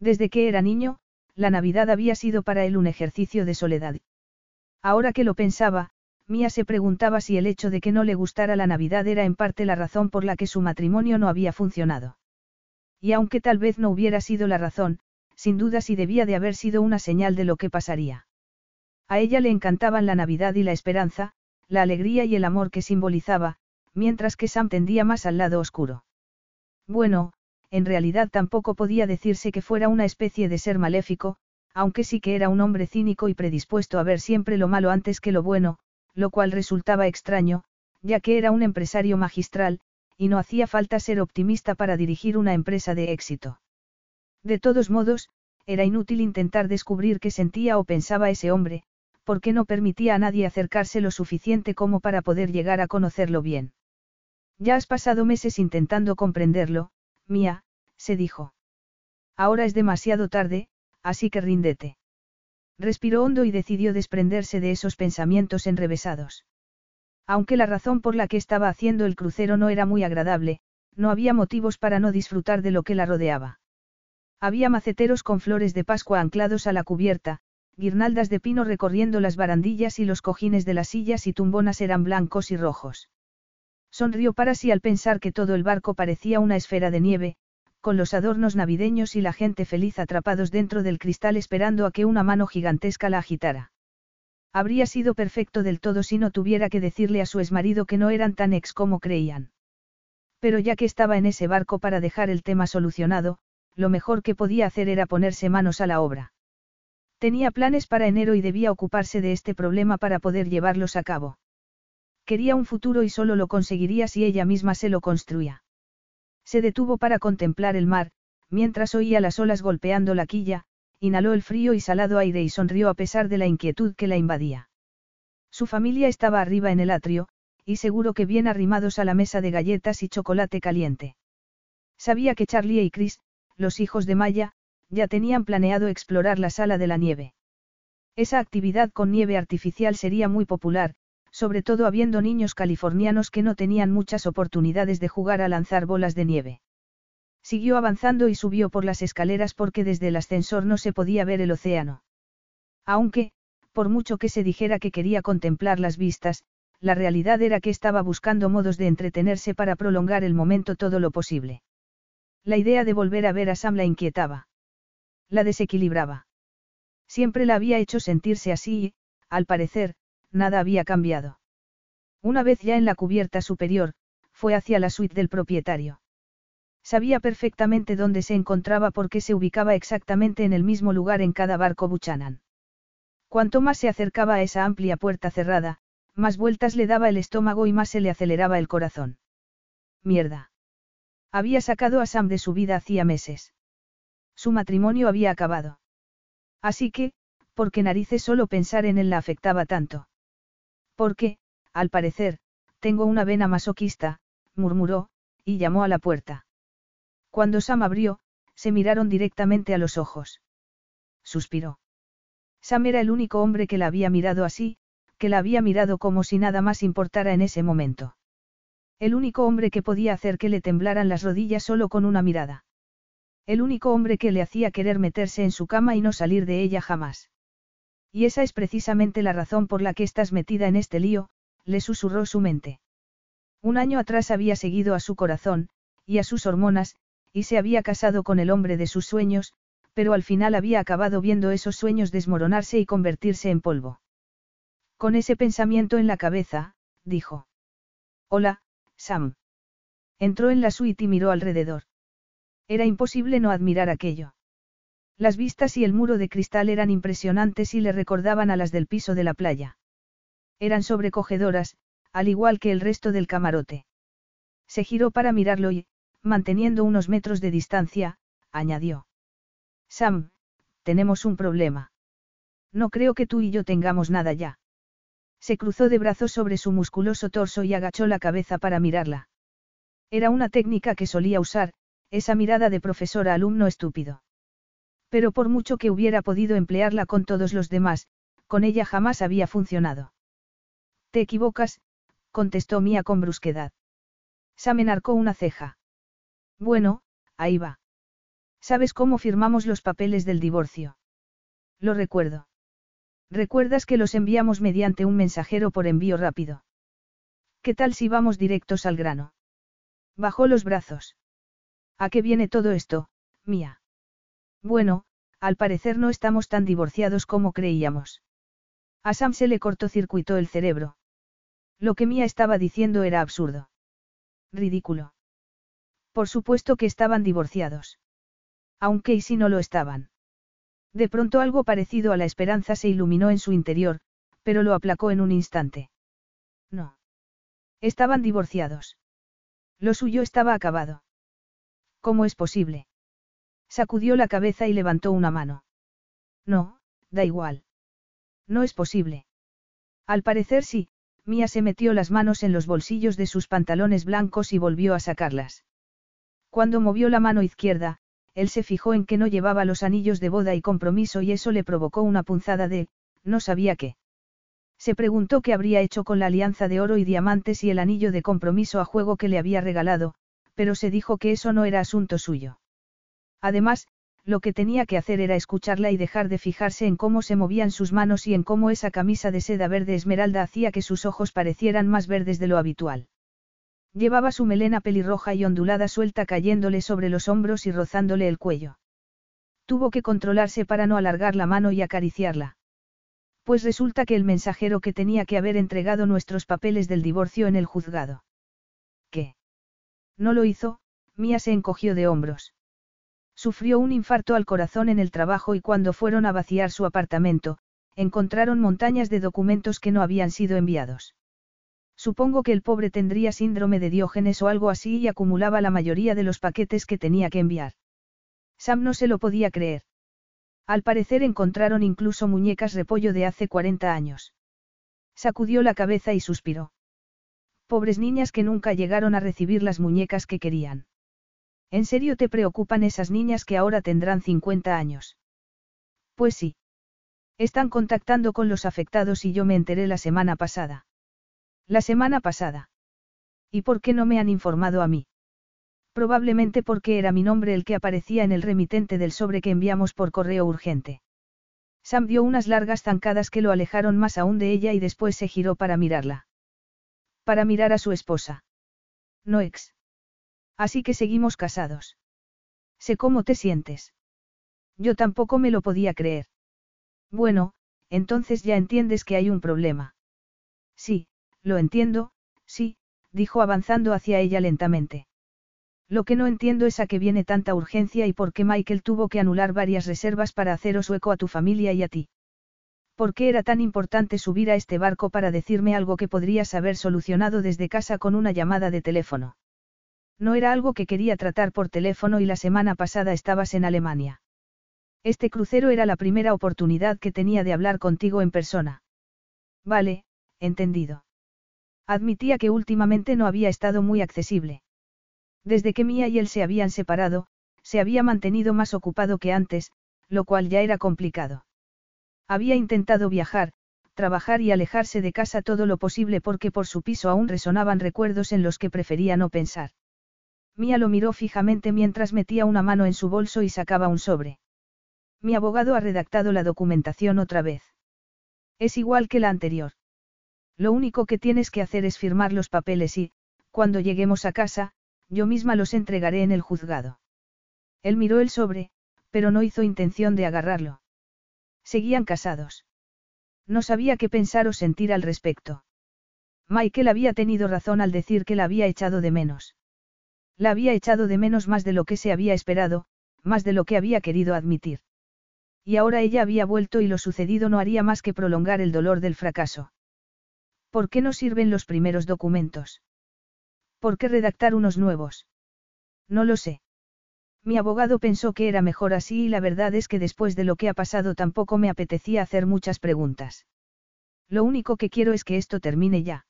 Desde que era niño, la Navidad había sido para él un ejercicio de soledad. Ahora que lo pensaba, Mía se preguntaba si el hecho de que no le gustara la Navidad era en parte la razón por la que su matrimonio no había funcionado. Y aunque tal vez no hubiera sido la razón, sin duda sí debía de haber sido una señal de lo que pasaría. A ella le encantaban la Navidad y la esperanza, la alegría y el amor que simbolizaba, mientras que Sam tendía más al lado oscuro. Bueno, en realidad tampoco podía decirse que fuera una especie de ser maléfico, aunque sí que era un hombre cínico y predispuesto a ver siempre lo malo antes que lo bueno, lo cual resultaba extraño, ya que era un empresario magistral, y no hacía falta ser optimista para dirigir una empresa de éxito. De todos modos, era inútil intentar descubrir qué sentía o pensaba ese hombre, porque no permitía a nadie acercarse lo suficiente como para poder llegar a conocerlo bien. Ya has pasado meses intentando comprenderlo, mía, se dijo. Ahora es demasiado tarde, así que ríndete. Respiró hondo y decidió desprenderse de esos pensamientos enrevesados. Aunque la razón por la que estaba haciendo el crucero no era muy agradable, no había motivos para no disfrutar de lo que la rodeaba. Había maceteros con flores de Pascua anclados a la cubierta, guirnaldas de pino recorriendo las barandillas y los cojines de las sillas y tumbonas eran blancos y rojos. Sonrió para sí al pensar que todo el barco parecía una esfera de nieve, con los adornos navideños y la gente feliz atrapados dentro del cristal esperando a que una mano gigantesca la agitara. Habría sido perfecto del todo si no tuviera que decirle a su exmarido que no eran tan ex como creían. Pero ya que estaba en ese barco para dejar el tema solucionado, lo mejor que podía hacer era ponerse manos a la obra. Tenía planes para enero y debía ocuparse de este problema para poder llevarlos a cabo. Quería un futuro y solo lo conseguiría si ella misma se lo construía. Se detuvo para contemplar el mar, mientras oía las olas golpeando la quilla, inhaló el frío y salado aire y sonrió a pesar de la inquietud que la invadía. Su familia estaba arriba en el atrio, y seguro que bien arrimados a la mesa de galletas y chocolate caliente. Sabía que Charlie y Chris, los hijos de Maya, ya tenían planeado explorar la sala de la nieve. Esa actividad con nieve artificial sería muy popular, sobre todo habiendo niños californianos que no tenían muchas oportunidades de jugar a lanzar bolas de nieve. Siguió avanzando y subió por las escaleras porque desde el ascensor no se podía ver el océano. Aunque, por mucho que se dijera que quería contemplar las vistas, la realidad era que estaba buscando modos de entretenerse para prolongar el momento todo lo posible. La idea de volver a ver a Sam la inquietaba. La desequilibraba. Siempre la había hecho sentirse así y, al parecer, nada había cambiado. Una vez ya en la cubierta superior, fue hacia la suite del propietario. Sabía perfectamente dónde se encontraba porque se ubicaba exactamente en el mismo lugar en cada barco Buchanan. Cuanto más se acercaba a esa amplia puerta cerrada, más vueltas le daba el estómago y más se le aceleraba el corazón. Mierda. Había sacado a Sam de su vida hacía meses. Su matrimonio había acabado. Así que, ¿por qué narices solo pensar en él la afectaba tanto? Porque, al parecer, tengo una vena masoquista, murmuró, y llamó a la puerta. Cuando Sam abrió, se miraron directamente a los ojos. Suspiró. Sam era el único hombre que la había mirado así, que la había mirado como si nada más importara en ese momento. El único hombre que podía hacer que le temblaran las rodillas solo con una mirada. El único hombre que le hacía querer meterse en su cama y no salir de ella jamás. Y esa es precisamente la razón por la que estás metida en este lío, le susurró su mente. Un año atrás había seguido a su corazón, y a sus hormonas, y se había casado con el hombre de sus sueños, pero al final había acabado viendo esos sueños desmoronarse y convertirse en polvo. Con ese pensamiento en la cabeza, dijo. Hola, Sam. Entró en la suite y miró alrededor. Era imposible no admirar aquello. Las vistas y el muro de cristal eran impresionantes y le recordaban a las del piso de la playa. Eran sobrecogedoras, al igual que el resto del camarote. Se giró para mirarlo y, manteniendo unos metros de distancia, añadió. Sam, tenemos un problema. No creo que tú y yo tengamos nada ya. Se cruzó de brazos sobre su musculoso torso y agachó la cabeza para mirarla. Era una técnica que solía usar, esa mirada de profesor a alumno estúpido. Pero por mucho que hubiera podido emplearla con todos los demás, con ella jamás había funcionado. Te equivocas, contestó Mía con brusquedad. Sam enarcó una ceja. Bueno, ahí va. ¿Sabes cómo firmamos los papeles del divorcio? Lo recuerdo. ¿Recuerdas que los enviamos mediante un mensajero por envío rápido? ¿Qué tal si vamos directos al grano? Bajó los brazos. ¿A qué viene todo esto, Mía? Bueno, al parecer no estamos tan divorciados como creíamos. A Sam se le cortocircuitó el cerebro. Lo que Mia estaba diciendo era absurdo. Ridículo. Por supuesto que estaban divorciados. Aunque y si no lo estaban. De pronto algo parecido a la esperanza se iluminó en su interior, pero lo aplacó en un instante. No. Estaban divorciados. Lo suyo estaba acabado. ¿Cómo es posible? Sacudió la cabeza y levantó una mano. No, da igual. No es posible. Al parecer sí, Mía se metió las manos en los bolsillos de sus pantalones blancos y volvió a sacarlas. Cuando movió la mano izquierda, él se fijó en que no llevaba los anillos de boda y compromiso y eso le provocó una punzada de, no sabía qué. Se preguntó qué habría hecho con la alianza de oro y diamantes y el anillo de compromiso a juego que le había regalado, pero se dijo que eso no era asunto suyo. Además, lo que tenía que hacer era escucharla y dejar de fijarse en cómo se movían sus manos y en cómo esa camisa de seda verde esmeralda hacía que sus ojos parecieran más verdes de lo habitual. Llevaba su melena pelirroja y ondulada suelta cayéndole sobre los hombros y rozándole el cuello. Tuvo que controlarse para no alargar la mano y acariciarla. Pues resulta que el mensajero que tenía que haber entregado nuestros papeles del divorcio en el juzgado. ¿Qué? No lo hizo, Mía se encogió de hombros. Sufrió un infarto al corazón en el trabajo y cuando fueron a vaciar su apartamento, encontraron montañas de documentos que no habían sido enviados. Supongo que el pobre tendría síndrome de Diógenes o algo así y acumulaba la mayoría de los paquetes que tenía que enviar. Sam no se lo podía creer. Al parecer encontraron incluso muñecas repollo de hace 40 años. Sacudió la cabeza y suspiró. Pobres niñas que nunca llegaron a recibir las muñecas que querían. ¿En serio te preocupan esas niñas que ahora tendrán 50 años? Pues sí. Están contactando con los afectados y yo me enteré la semana pasada. La semana pasada. ¿Y por qué no me han informado a mí? Probablemente porque era mi nombre el que aparecía en el remitente del sobre que enviamos por correo urgente. Sam dio unas largas zancadas que lo alejaron más aún de ella y después se giró para mirarla. Para mirar a su esposa. No ex. Así que seguimos casados. Sé cómo te sientes. Yo tampoco me lo podía creer. Bueno, entonces ya entiendes que hay un problema. Sí, lo entiendo, sí, dijo avanzando hacia ella lentamente. Lo que no entiendo es a qué viene tanta urgencia y por qué Michael tuvo que anular varias reservas para haceros hueco a tu familia y a ti. ¿Por qué era tan importante subir a este barco para decirme algo que podrías haber solucionado desde casa con una llamada de teléfono? No era algo que quería tratar por teléfono y la semana pasada estabas en Alemania. Este crucero era la primera oportunidad que tenía de hablar contigo en persona. Vale, entendido. Admitía que últimamente no había estado muy accesible. Desde que Mía y él se habían separado, se había mantenido más ocupado que antes, lo cual ya era complicado. Había intentado viajar, trabajar y alejarse de casa todo lo posible porque por su piso aún resonaban recuerdos en los que prefería no pensar. Mía lo miró fijamente mientras metía una mano en su bolso y sacaba un sobre. Mi abogado ha redactado la documentación otra vez. Es igual que la anterior. Lo único que tienes que hacer es firmar los papeles y, cuando lleguemos a casa, yo misma los entregaré en el juzgado. Él miró el sobre, pero no hizo intención de agarrarlo. Seguían casados. No sabía qué pensar o sentir al respecto. Michael había tenido razón al decir que la había echado de menos. La había echado de menos más de lo que se había esperado, más de lo que había querido admitir. Y ahora ella había vuelto y lo sucedido no haría más que prolongar el dolor del fracaso. ¿Por qué no sirven los primeros documentos? ¿Por qué redactar unos nuevos? No lo sé. Mi abogado pensó que era mejor así y la verdad es que después de lo que ha pasado tampoco me apetecía hacer muchas preguntas. Lo único que quiero es que esto termine ya.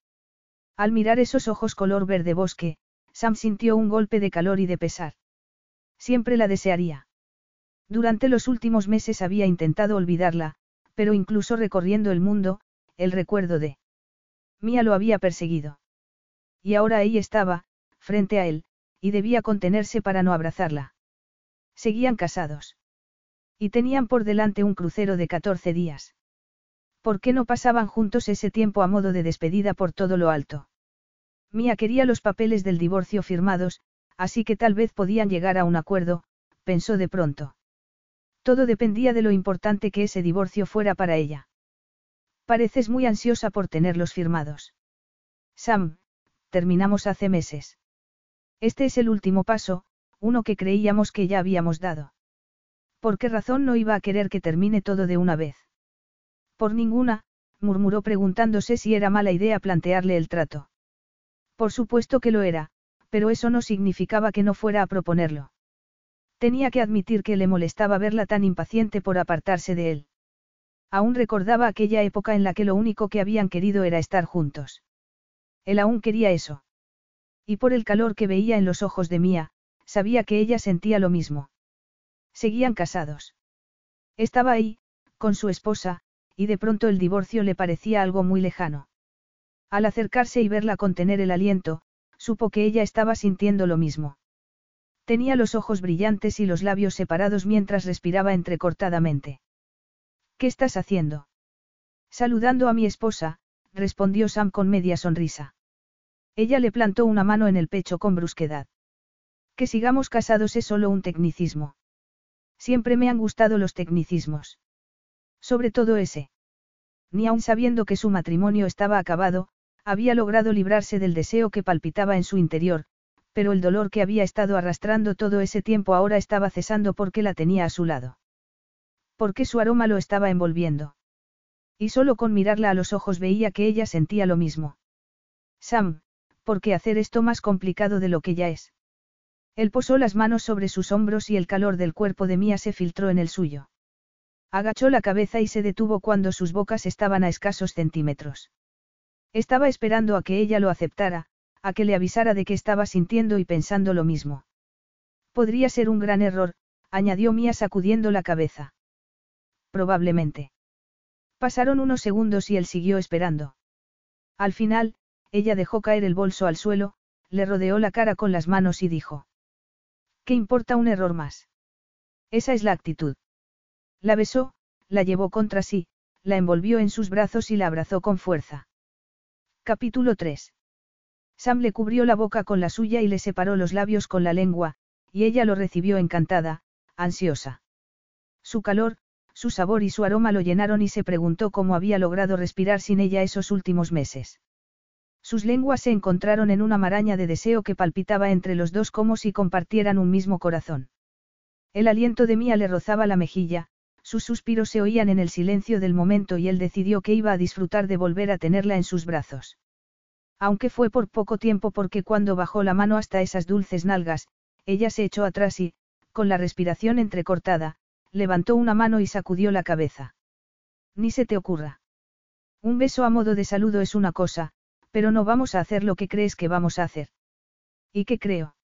Al mirar esos ojos color verde bosque, Sam sintió un golpe de calor y de pesar. Siempre la desearía. Durante los últimos meses había intentado olvidarla, pero incluso recorriendo el mundo, el recuerdo de Mía lo había perseguido. Y ahora ahí estaba, frente a él, y debía contenerse para no abrazarla. Seguían casados. Y tenían por delante un crucero de 14 días. ¿Por qué no pasaban juntos ese tiempo a modo de despedida por todo lo alto? Mía quería los papeles del divorcio firmados, así que tal vez podían llegar a un acuerdo, pensó de pronto. Todo dependía de lo importante que ese divorcio fuera para ella. Pareces muy ansiosa por tenerlos firmados. Sam, terminamos hace meses. Este es el último paso, uno que creíamos que ya habíamos dado. ¿Por qué razón no iba a querer que termine todo de una vez? Por ninguna, murmuró preguntándose si era mala idea plantearle el trato. Por supuesto que lo era, pero eso no significaba que no fuera a proponerlo. Tenía que admitir que le molestaba verla tan impaciente por apartarse de él. Aún recordaba aquella época en la que lo único que habían querido era estar juntos. Él aún quería eso. Y por el calor que veía en los ojos de Mía, sabía que ella sentía lo mismo. Seguían casados. Estaba ahí, con su esposa, y de pronto el divorcio le parecía algo muy lejano. Al acercarse y verla contener el aliento, supo que ella estaba sintiendo lo mismo. Tenía los ojos brillantes y los labios separados mientras respiraba entrecortadamente. ¿Qué estás haciendo? Saludando a mi esposa, respondió Sam con media sonrisa. Ella le plantó una mano en el pecho con brusquedad. Que sigamos casados es solo un tecnicismo. Siempre me han gustado los tecnicismos. Sobre todo ese. Ni aun sabiendo que su matrimonio estaba acabado, había logrado librarse del deseo que palpitaba en su interior, pero el dolor que había estado arrastrando todo ese tiempo ahora estaba cesando porque la tenía a su lado. Porque su aroma lo estaba envolviendo. Y solo con mirarla a los ojos veía que ella sentía lo mismo. Sam, ¿por qué hacer esto más complicado de lo que ya es? Él posó las manos sobre sus hombros y el calor del cuerpo de Mía se filtró en el suyo. Agachó la cabeza y se detuvo cuando sus bocas estaban a escasos centímetros. Estaba esperando a que ella lo aceptara, a que le avisara de que estaba sintiendo y pensando lo mismo. Podría ser un gran error, añadió Mía sacudiendo la cabeza. Probablemente. Pasaron unos segundos y él siguió esperando. Al final, ella dejó caer el bolso al suelo, le rodeó la cara con las manos y dijo. ¿Qué importa un error más? Esa es la actitud. La besó, la llevó contra sí, la envolvió en sus brazos y la abrazó con fuerza. Capítulo 3. Sam le cubrió la boca con la suya y le separó los labios con la lengua, y ella lo recibió encantada, ansiosa. Su calor, su sabor y su aroma lo llenaron y se preguntó cómo había logrado respirar sin ella esos últimos meses. Sus lenguas se encontraron en una maraña de deseo que palpitaba entre los dos como si compartieran un mismo corazón. El aliento de Mía le rozaba la mejilla, sus suspiros se oían en el silencio del momento y él decidió que iba a disfrutar de volver a tenerla en sus brazos. Aunque fue por poco tiempo porque cuando bajó la mano hasta esas dulces nalgas, ella se echó atrás y, con la respiración entrecortada, levantó una mano y sacudió la cabeza. Ni se te ocurra. Un beso a modo de saludo es una cosa, pero no vamos a hacer lo que crees que vamos a hacer. ¿Y qué creo?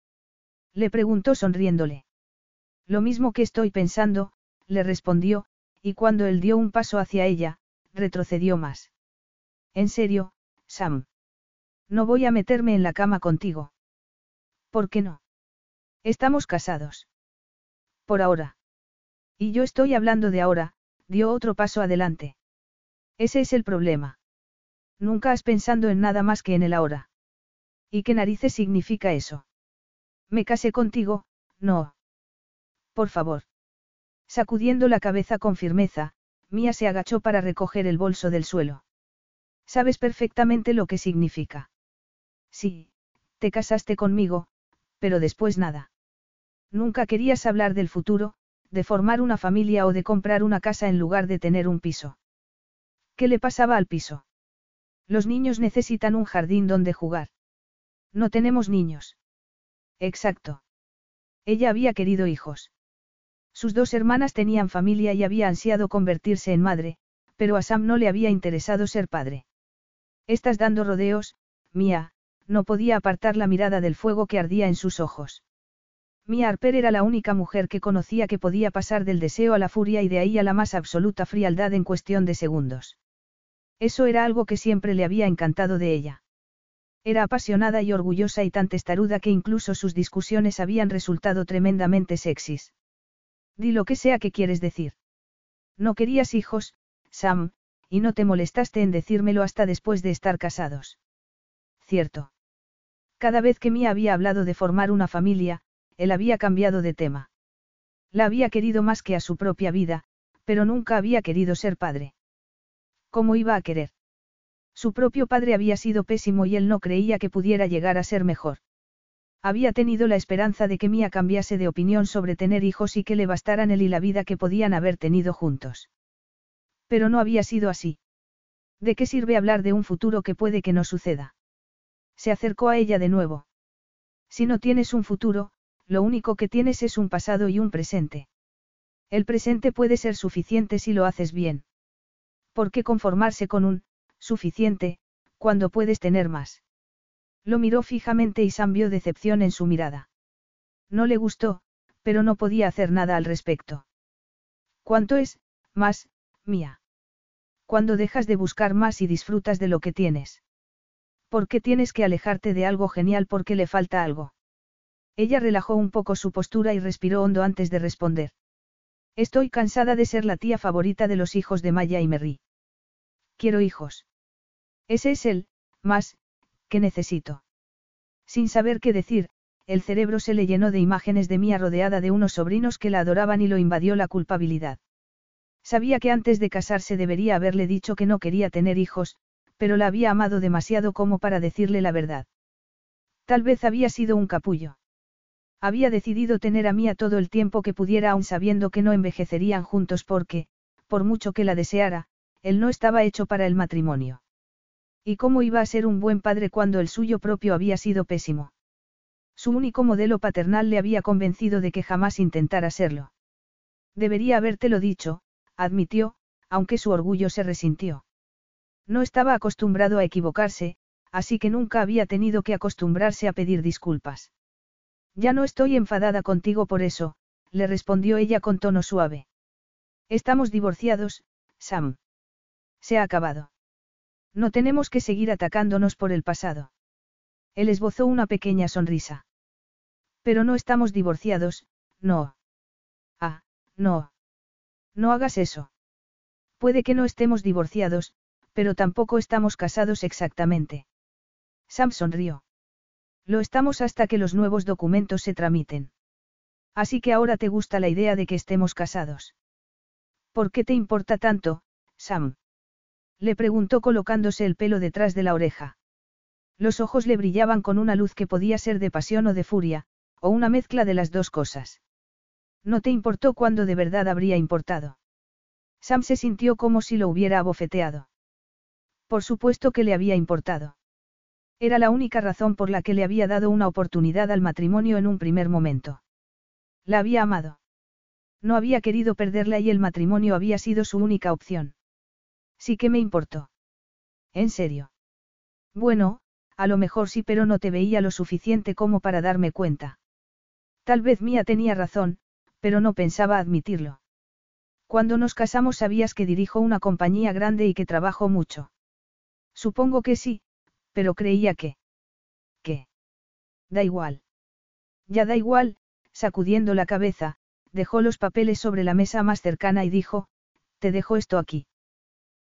Le preguntó sonriéndole. Lo mismo que estoy pensando, le respondió, y cuando él dio un paso hacia ella, retrocedió más. En serio, Sam. No voy a meterme en la cama contigo. ¿Por qué no? Estamos casados. Por ahora. Y yo estoy hablando de ahora, dio otro paso adelante. Ese es el problema. Nunca has pensado en nada más que en el ahora. ¿Y qué narices significa eso? Me casé contigo, no. Por favor. Sacudiendo la cabeza con firmeza, Mía se agachó para recoger el bolso del suelo. Sabes perfectamente lo que significa. Sí, te casaste conmigo, pero después nada. Nunca querías hablar del futuro, de formar una familia o de comprar una casa en lugar de tener un piso. ¿Qué le pasaba al piso? Los niños necesitan un jardín donde jugar. No tenemos niños. Exacto. Ella había querido hijos. Sus dos hermanas tenían familia y había ansiado convertirse en madre, pero a Sam no le había interesado ser padre. Estás dando rodeos, Mía, no podía apartar la mirada del fuego que ardía en sus ojos. Mia Harper era la única mujer que conocía que podía pasar del deseo a la furia y de ahí a la más absoluta frialdad en cuestión de segundos. Eso era algo que siempre le había encantado de ella. Era apasionada y orgullosa y tan testaruda que incluso sus discusiones habían resultado tremendamente sexys. Di lo que sea que quieres decir. No querías hijos, Sam, y no te molestaste en decírmelo hasta después de estar casados. Cierto. Cada vez que Mia había hablado de formar una familia, él había cambiado de tema. La había querido más que a su propia vida, pero nunca había querido ser padre. ¿Cómo iba a querer? Su propio padre había sido pésimo y él no creía que pudiera llegar a ser mejor. Había tenido la esperanza de que Mia cambiase de opinión sobre tener hijos y que le bastaran él y la vida que podían haber tenido juntos. Pero no había sido así. ¿De qué sirve hablar de un futuro que puede que no suceda? Se acercó a ella de nuevo. Si no tienes un futuro, lo único que tienes es un pasado y un presente. El presente puede ser suficiente si lo haces bien. ¿Por qué conformarse con un, suficiente, cuando puedes tener más? Lo miró fijamente y Sam vio decepción en su mirada. No le gustó, pero no podía hacer nada al respecto. ¿Cuánto es, más, mía? Cuando dejas de buscar más y disfrutas de lo que tienes. ¿Por qué tienes que alejarte de algo genial porque le falta algo? Ella relajó un poco su postura y respiró hondo antes de responder. Estoy cansada de ser la tía favorita de los hijos de Maya y Merry. Quiero hijos. Ese es el, más, que necesito. Sin saber qué decir, el cerebro se le llenó de imágenes de Mía rodeada de unos sobrinos que la adoraban y lo invadió la culpabilidad. Sabía que antes de casarse debería haberle dicho que no quería tener hijos, pero la había amado demasiado como para decirle la verdad. Tal vez había sido un capullo. Había decidido tener a Mía todo el tiempo que pudiera aun sabiendo que no envejecerían juntos porque, por mucho que la deseara, él no estaba hecho para el matrimonio. ¿Y cómo iba a ser un buen padre cuando el suyo propio había sido pésimo? Su único modelo paternal le había convencido de que jamás intentara serlo. Debería habértelo dicho, admitió, aunque su orgullo se resintió. No estaba acostumbrado a equivocarse, así que nunca había tenido que acostumbrarse a pedir disculpas. Ya no estoy enfadada contigo por eso, le respondió ella con tono suave. Estamos divorciados, Sam. Se ha acabado. No tenemos que seguir atacándonos por el pasado. Él esbozó una pequeña sonrisa. Pero no estamos divorciados, no. Ah, no. No hagas eso. Puede que no estemos divorciados, pero tampoco estamos casados exactamente. Sam sonrió. Lo estamos hasta que los nuevos documentos se tramiten. Así que ahora te gusta la idea de que estemos casados. ¿Por qué te importa tanto, Sam? Le preguntó colocándose el pelo detrás de la oreja. Los ojos le brillaban con una luz que podía ser de pasión o de furia, o una mezcla de las dos cosas. No te importó cuando de verdad habría importado. Sam se sintió como si lo hubiera abofeteado. Por supuesto que le había importado. Era la única razón por la que le había dado una oportunidad al matrimonio en un primer momento. La había amado. No había querido perderla y el matrimonio había sido su única opción. Sí que me importó. ¿En serio? Bueno, a lo mejor sí, pero no te veía lo suficiente como para darme cuenta. Tal vez Mía tenía razón, pero no pensaba admitirlo. Cuando nos casamos sabías que dirijo una compañía grande y que trabajo mucho. Supongo que sí, pero creía que... ¿Qué? Da igual. Ya da igual, sacudiendo la cabeza, dejó los papeles sobre la mesa más cercana y dijo, te dejo esto aquí.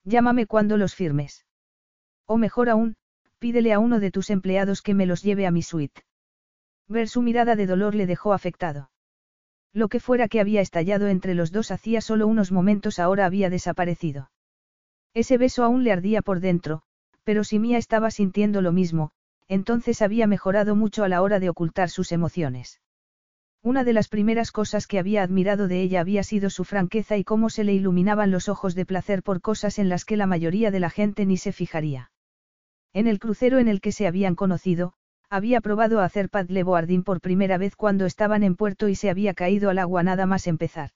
Llámame cuando los firmes. O mejor aún, pídele a uno de tus empleados que me los lleve a mi suite. Ver su mirada de dolor le dejó afectado. Lo que fuera que había estallado entre los dos hacía solo unos momentos ahora había desaparecido. Ese beso aún le ardía por dentro, pero si Mía estaba sintiendo lo mismo, entonces había mejorado mucho a la hora de ocultar sus emociones. Una de las primeras cosas que había admirado de ella había sido su franqueza y cómo se le iluminaban los ojos de placer por cosas en las que la mayoría de la gente ni se fijaría. En el crucero en el que se habían conocido, había probado a hacer paddleboarding por primera vez cuando estaban en puerto y se había caído al agua nada más empezar.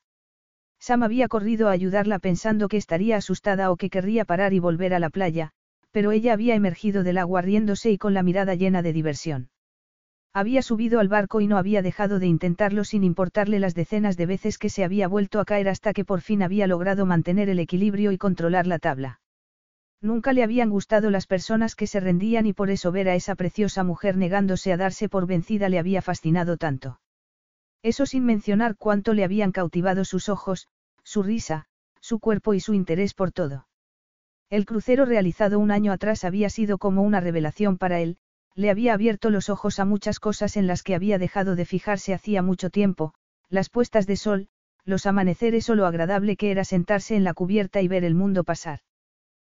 Sam había corrido a ayudarla pensando que estaría asustada o que querría parar y volver a la playa, pero ella había emergido del agua riéndose y con la mirada llena de diversión. Había subido al barco y no había dejado de intentarlo sin importarle las decenas de veces que se había vuelto a caer hasta que por fin había logrado mantener el equilibrio y controlar la tabla. Nunca le habían gustado las personas que se rendían y por eso ver a esa preciosa mujer negándose a darse por vencida le había fascinado tanto. Eso sin mencionar cuánto le habían cautivado sus ojos, su risa, su cuerpo y su interés por todo. El crucero realizado un año atrás había sido como una revelación para él, le había abierto los ojos a muchas cosas en las que había dejado de fijarse hacía mucho tiempo, las puestas de sol, los amaneceres o lo agradable que era sentarse en la cubierta y ver el mundo pasar.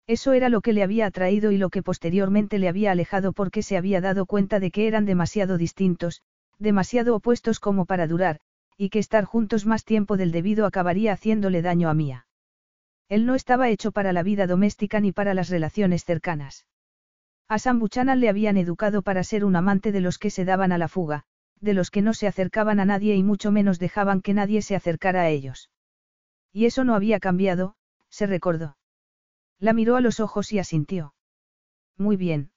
Eso era lo que le había atraído y lo que posteriormente le había alejado porque se había dado cuenta de que eran demasiado distintos, demasiado opuestos como para durar, y que estar juntos más tiempo del debido acabaría haciéndole daño a Mía. Él no estaba hecho para la vida doméstica ni para las relaciones cercanas. A Sam Buchanan le habían educado para ser un amante de los que se daban a la fuga, de los que no se acercaban a nadie y mucho menos dejaban que nadie se acercara a ellos. Y eso no había cambiado, se recordó. La miró a los ojos y asintió. Muy bien.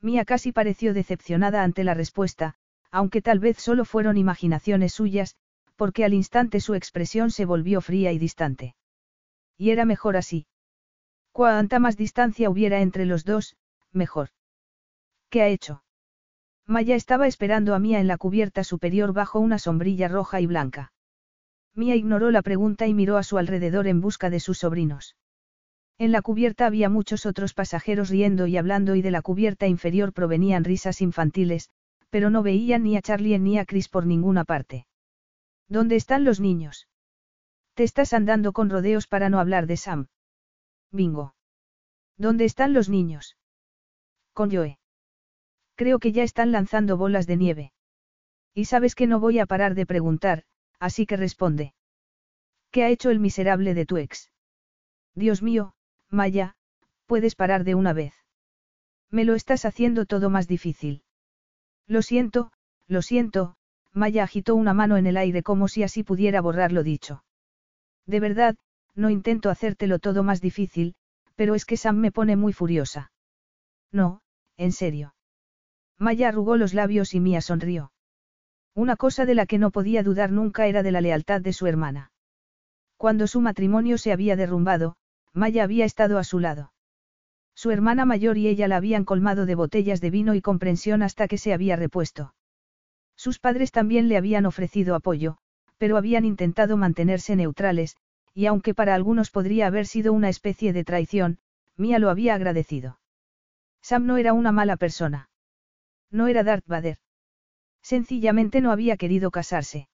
Mía casi pareció decepcionada ante la respuesta, aunque tal vez solo fueron imaginaciones suyas, porque al instante su expresión se volvió fría y distante. Y era mejor así. Cuanta más distancia hubiera entre los dos, mejor. ¿Qué ha hecho? Maya estaba esperando a Mía en la cubierta superior bajo una sombrilla roja y blanca. Mía ignoró la pregunta y miró a su alrededor en busca de sus sobrinos. En la cubierta había muchos otros pasajeros riendo y hablando y de la cubierta inferior provenían risas infantiles, pero no veían ni a Charlie ni a Chris por ninguna parte. ¿Dónde están los niños? Te estás andando con rodeos para no hablar de Sam. Bingo. ¿Dónde están los niños? Con Joe. Creo que ya están lanzando bolas de nieve. Y sabes que no voy a parar de preguntar, así que responde. ¿Qué ha hecho el miserable de tu ex? Dios mío, Maya, puedes parar de una vez. Me lo estás haciendo todo más difícil. Lo siento, lo siento, Maya agitó una mano en el aire como si así pudiera borrar lo dicho. De verdad, no intento hacértelo todo más difícil, pero es que Sam me pone muy furiosa. No, en serio. Maya arrugó los labios y Mia sonrió. Una cosa de la que no podía dudar nunca era de la lealtad de su hermana. Cuando su matrimonio se había derrumbado, Maya había estado a su lado. Su hermana mayor y ella la habían colmado de botellas de vino y comprensión hasta que se había repuesto. Sus padres también le habían ofrecido apoyo, pero habían intentado mantenerse neutrales, y aunque para algunos podría haber sido una especie de traición, Mia lo había agradecido. Sam no era una mala persona. No era Darth Vader. Sencillamente no había querido casarse.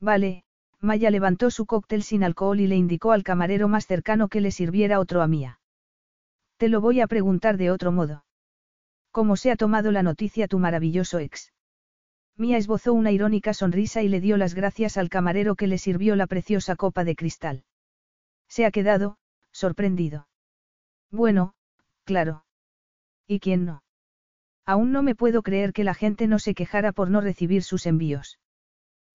Vale, Maya levantó su cóctel sin alcohol y le indicó al camarero más cercano que le sirviera otro a Mía. Te lo voy a preguntar de otro modo. ¿Cómo se ha tomado la noticia tu maravilloso ex? Mía esbozó una irónica sonrisa y le dio las gracias al camarero que le sirvió la preciosa copa de cristal. Se ha quedado, sorprendido. Bueno, claro. ¿Y quién no? Aún no me puedo creer que la gente no se quejara por no recibir sus envíos.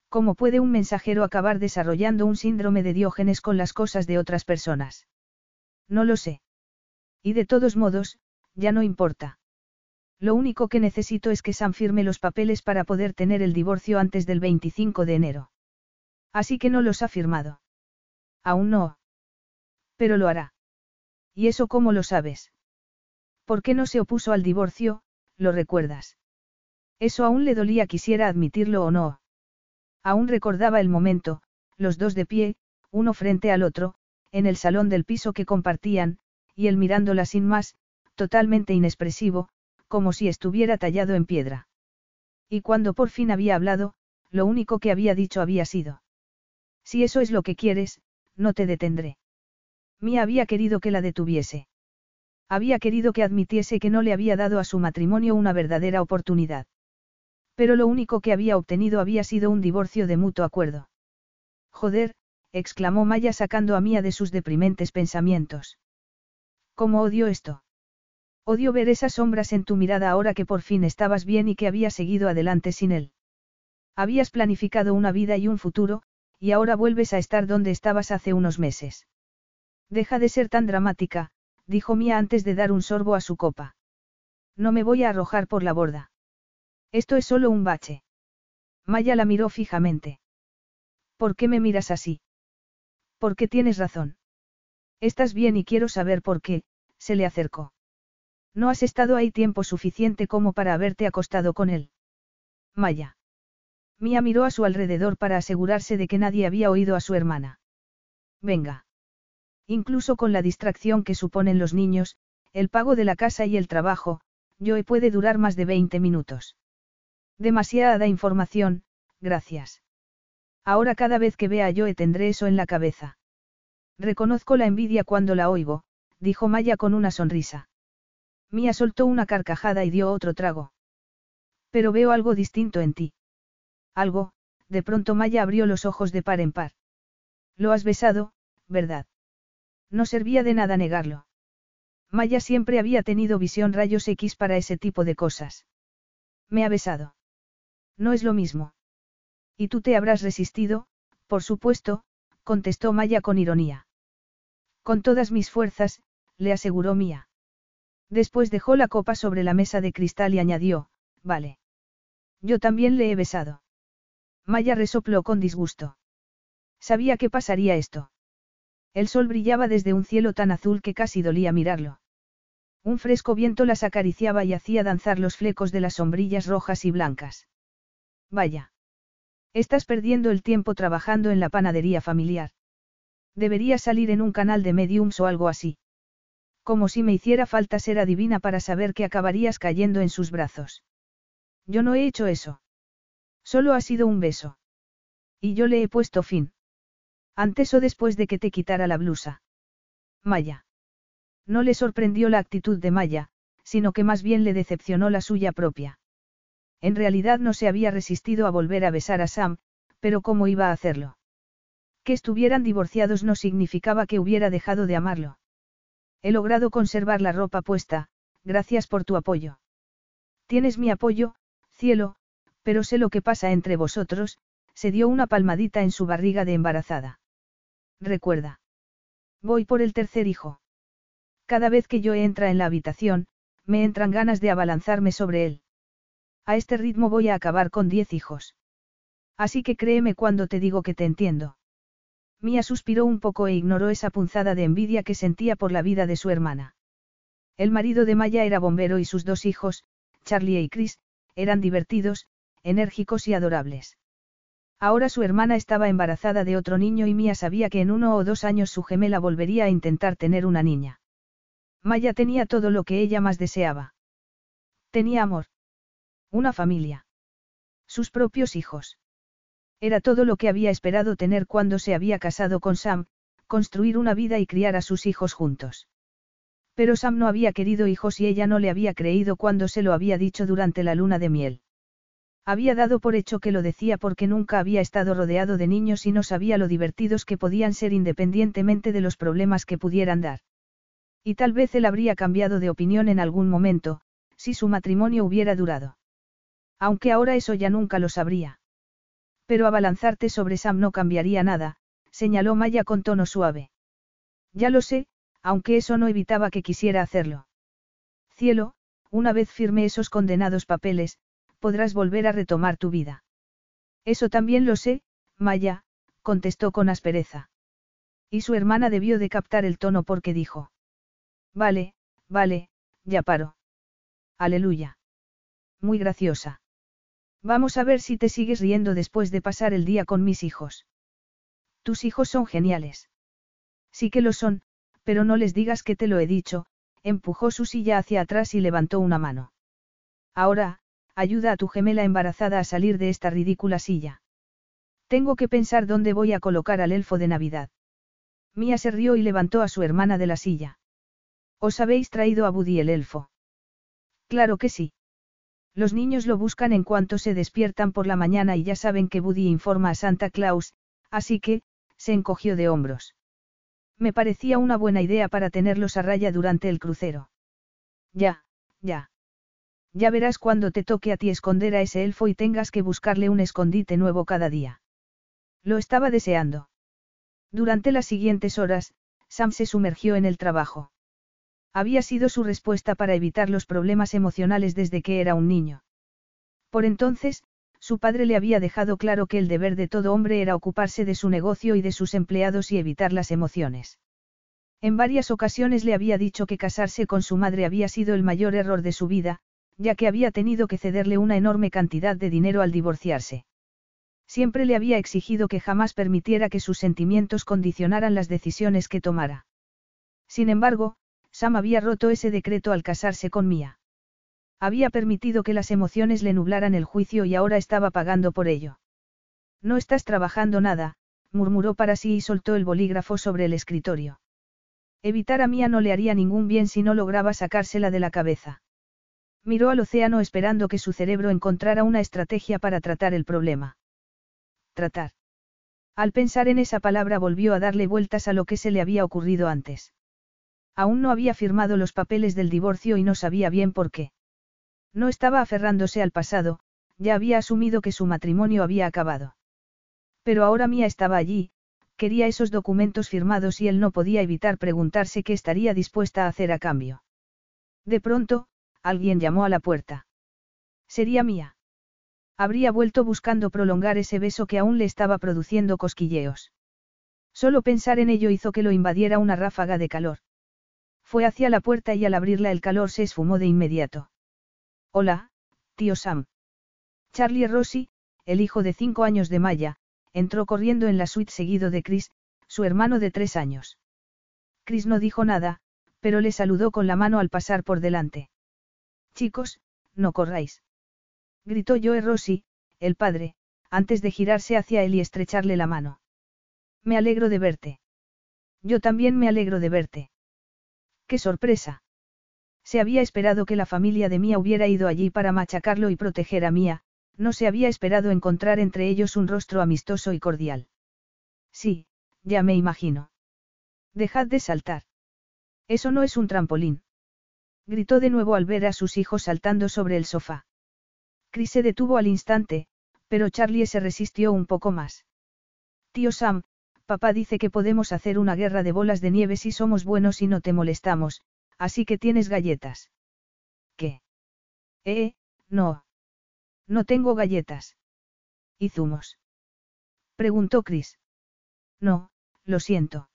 ¿Cómo puede un mensajero acabar desarrollando un síndrome de Diógenes con las cosas de otras personas? No lo sé. Y de todos modos, ya no importa. Lo único que necesito es que Sam firme los papeles para poder tener el divorcio antes del 25 de enero. Así que no los ha firmado. Aún no. Pero lo hará. ¿Y eso cómo lo sabes? ¿Por qué no se opuso al divorcio, ¿lo recuerdas? Eso aún le dolía quisiera admitirlo o no. Aún recordaba el momento, los dos de pie, uno frente al otro, en el salón del piso que compartían, y él mirándola sin más, totalmente inexpresivo, como si estuviera tallado en piedra. Y cuando por fin había hablado, lo único que había dicho había sido. Si eso es lo que quieres, no te detendré. Mía había querido que la detuviese. Había querido que admitiese que no le había dado a su matrimonio una verdadera oportunidad. Pero lo único que había obtenido había sido un divorcio de mutuo acuerdo. Joder, exclamó Maya sacando a Mía de sus deprimentes pensamientos. ¿Cómo odio esto? Odio ver esas sombras en tu mirada ahora que por fin estabas bien y que habías seguido adelante sin él. Habías planificado una vida y un futuro, y ahora vuelves a estar donde estabas hace unos meses. Deja de ser tan dramática, dijo Mía antes de dar un sorbo a su copa. No me voy a arrojar por la borda. Esto es solo un bache. Maya la miró fijamente. ¿Por qué me miras así? Porque tienes razón. Estás bien y quiero saber por qué, se le acercó. No has estado ahí tiempo suficiente como para haberte acostado con él. Maya. Mía miró a su alrededor para asegurarse de que nadie había oído a su hermana. Venga. Incluso con la distracción que suponen los niños, el pago de la casa y el trabajo, Joe puede durar más de 20 minutos. Demasiada información, gracias. Ahora cada vez que vea a Joe tendré eso en la cabeza. Reconozco la envidia cuando la oigo, dijo Maya con una sonrisa. Mía soltó una carcajada y dio otro trago. Pero veo algo distinto en ti. Algo, de pronto Maya abrió los ojos de par en par. Lo has besado, ¿verdad? No servía de nada negarlo. Maya siempre había tenido visión rayos X para ese tipo de cosas. Me ha besado. No es lo mismo. Y tú te habrás resistido, por supuesto, contestó Maya con ironía. Con todas mis fuerzas, le aseguró Mía. Después dejó la copa sobre la mesa de cristal y añadió, vale. Yo también le he besado. Maya resopló con disgusto. Sabía que pasaría esto. El sol brillaba desde un cielo tan azul que casi dolía mirarlo. Un fresco viento las acariciaba y hacía danzar los flecos de las sombrillas rojas y blancas. Vaya. Estás perdiendo el tiempo trabajando en la panadería familiar. Debería salir en un canal de mediums o algo así. Como si me hiciera falta ser adivina para saber que acabarías cayendo en sus brazos. Yo no he hecho eso. Solo ha sido un beso. Y yo le he puesto fin. Antes o después de que te quitara la blusa. Maya. No le sorprendió la actitud de Maya, sino que más bien le decepcionó la suya propia. En realidad no se había resistido a volver a besar a Sam, pero ¿cómo iba a hacerlo? Que estuvieran divorciados no significaba que hubiera dejado de amarlo. He logrado conservar la ropa puesta, gracias por tu apoyo. Tienes mi apoyo, cielo, pero sé lo que pasa entre vosotros, se dio una palmadita en su barriga de embarazada. Recuerda. Voy por el tercer hijo. Cada vez que yo entra en la habitación, me entran ganas de abalanzarme sobre él. A este ritmo voy a acabar con diez hijos. Así que créeme cuando te digo que te entiendo. Mía suspiró un poco e ignoró esa punzada de envidia que sentía por la vida de su hermana. El marido de Maya era bombero y sus dos hijos, Charlie y Chris, eran divertidos, enérgicos y adorables. Ahora su hermana estaba embarazada de otro niño y Mía sabía que en uno o dos años su gemela volvería a intentar tener una niña. Maya tenía todo lo que ella más deseaba. Tenía amor. Una familia. Sus propios hijos. Era todo lo que había esperado tener cuando se había casado con Sam, construir una vida y criar a sus hijos juntos. Pero Sam no había querido hijos y ella no le había creído cuando se lo había dicho durante la luna de miel. Había dado por hecho que lo decía porque nunca había estado rodeado de niños y no sabía lo divertidos que podían ser independientemente de los problemas que pudieran dar. Y tal vez él habría cambiado de opinión en algún momento, si su matrimonio hubiera durado. Aunque ahora eso ya nunca lo sabría. Pero abalanzarte sobre Sam no cambiaría nada, señaló Maya con tono suave. Ya lo sé, aunque eso no evitaba que quisiera hacerlo. Cielo, una vez firme esos condenados papeles, podrás volver a retomar tu vida. Eso también lo sé, Maya, contestó con aspereza. Y su hermana debió de captar el tono porque dijo. Vale, vale, ya paro. Aleluya. Muy graciosa. Vamos a ver si te sigues riendo después de pasar el día con mis hijos. Tus hijos son geniales. Sí que lo son, pero no les digas que te lo he dicho, empujó su silla hacia atrás y levantó una mano. Ahora, ayuda a tu gemela embarazada a salir de esta ridícula silla. Tengo que pensar dónde voy a colocar al elfo de Navidad. Mía se rió y levantó a su hermana de la silla. ¿Os habéis traído a Buddy el elfo? Claro que sí. Los niños lo buscan en cuanto se despiertan por la mañana y ya saben que Buddy informa a Santa Claus, así que, se encogió de hombros. Me parecía una buena idea para tenerlos a raya durante el crucero. Ya, ya. Ya verás cuando te toque a ti esconder a ese elfo y tengas que buscarle un escondite nuevo cada día. Lo estaba deseando. Durante las siguientes horas, Sam se sumergió en el trabajo. Había sido su respuesta para evitar los problemas emocionales desde que era un niño. Por entonces, su padre le había dejado claro que el deber de todo hombre era ocuparse de su negocio y de sus empleados y evitar las emociones. En varias ocasiones le había dicho que casarse con su madre había sido el mayor error de su vida, ya que había tenido que cederle una enorme cantidad de dinero al divorciarse. Siempre le había exigido que jamás permitiera que sus sentimientos condicionaran las decisiones que tomara. Sin embargo, Sam había roto ese decreto al casarse con Mia. Había permitido que las emociones le nublaran el juicio y ahora estaba pagando por ello. No estás trabajando nada, murmuró para sí y soltó el bolígrafo sobre el escritorio. Evitar a Mia no le haría ningún bien si no lograba sacársela de la cabeza. Miró al océano esperando que su cerebro encontrara una estrategia para tratar el problema. Tratar. Al pensar en esa palabra volvió a darle vueltas a lo que se le había ocurrido antes. Aún no había firmado los papeles del divorcio y no sabía bien por qué. No estaba aferrándose al pasado, ya había asumido que su matrimonio había acabado. Pero ahora Mía estaba allí, Quería esos documentos firmados y él no podía evitar preguntarse qué estaría dispuesta a hacer a cambio. De pronto, alguien llamó a la puerta. Sería mía. Habría vuelto buscando prolongar ese beso que aún le estaba produciendo cosquilleos. Solo pensar en ello hizo que lo invadiera una ráfaga de calor. Fue hacia la puerta y al abrirla el calor se esfumó de inmediato. Hola, tío Sam. Charlie Rossi, el hijo de cinco años de Maya, entró corriendo en la suite seguido de Chris, su hermano de tres años. Chris no dijo nada, pero le saludó con la mano al pasar por delante. Chicos, no corráis. Gritó Joe Rossi, el padre, antes de girarse hacia él y estrecharle la mano. Me alegro de verte. Yo también me alegro de verte. ¡Qué sorpresa! Se había esperado que la familia de Mía hubiera ido allí para machacarlo y proteger a Mía, no se había esperado encontrar entre ellos un rostro amistoso y cordial. Sí, ya me imagino. Dejad de saltar. Eso no es un trampolín. Gritó de nuevo al ver a sus hijos saltando sobre el sofá. Chris se detuvo al instante, pero Charlie se resistió un poco más. Tío Sam, papá dice que podemos hacer una guerra de bolas de nieve si somos buenos y no te molestamos, así que tienes galletas. ¿Qué? Eh, no. No tengo galletas. ¿Y zumos? Preguntó Chris. No, lo siento.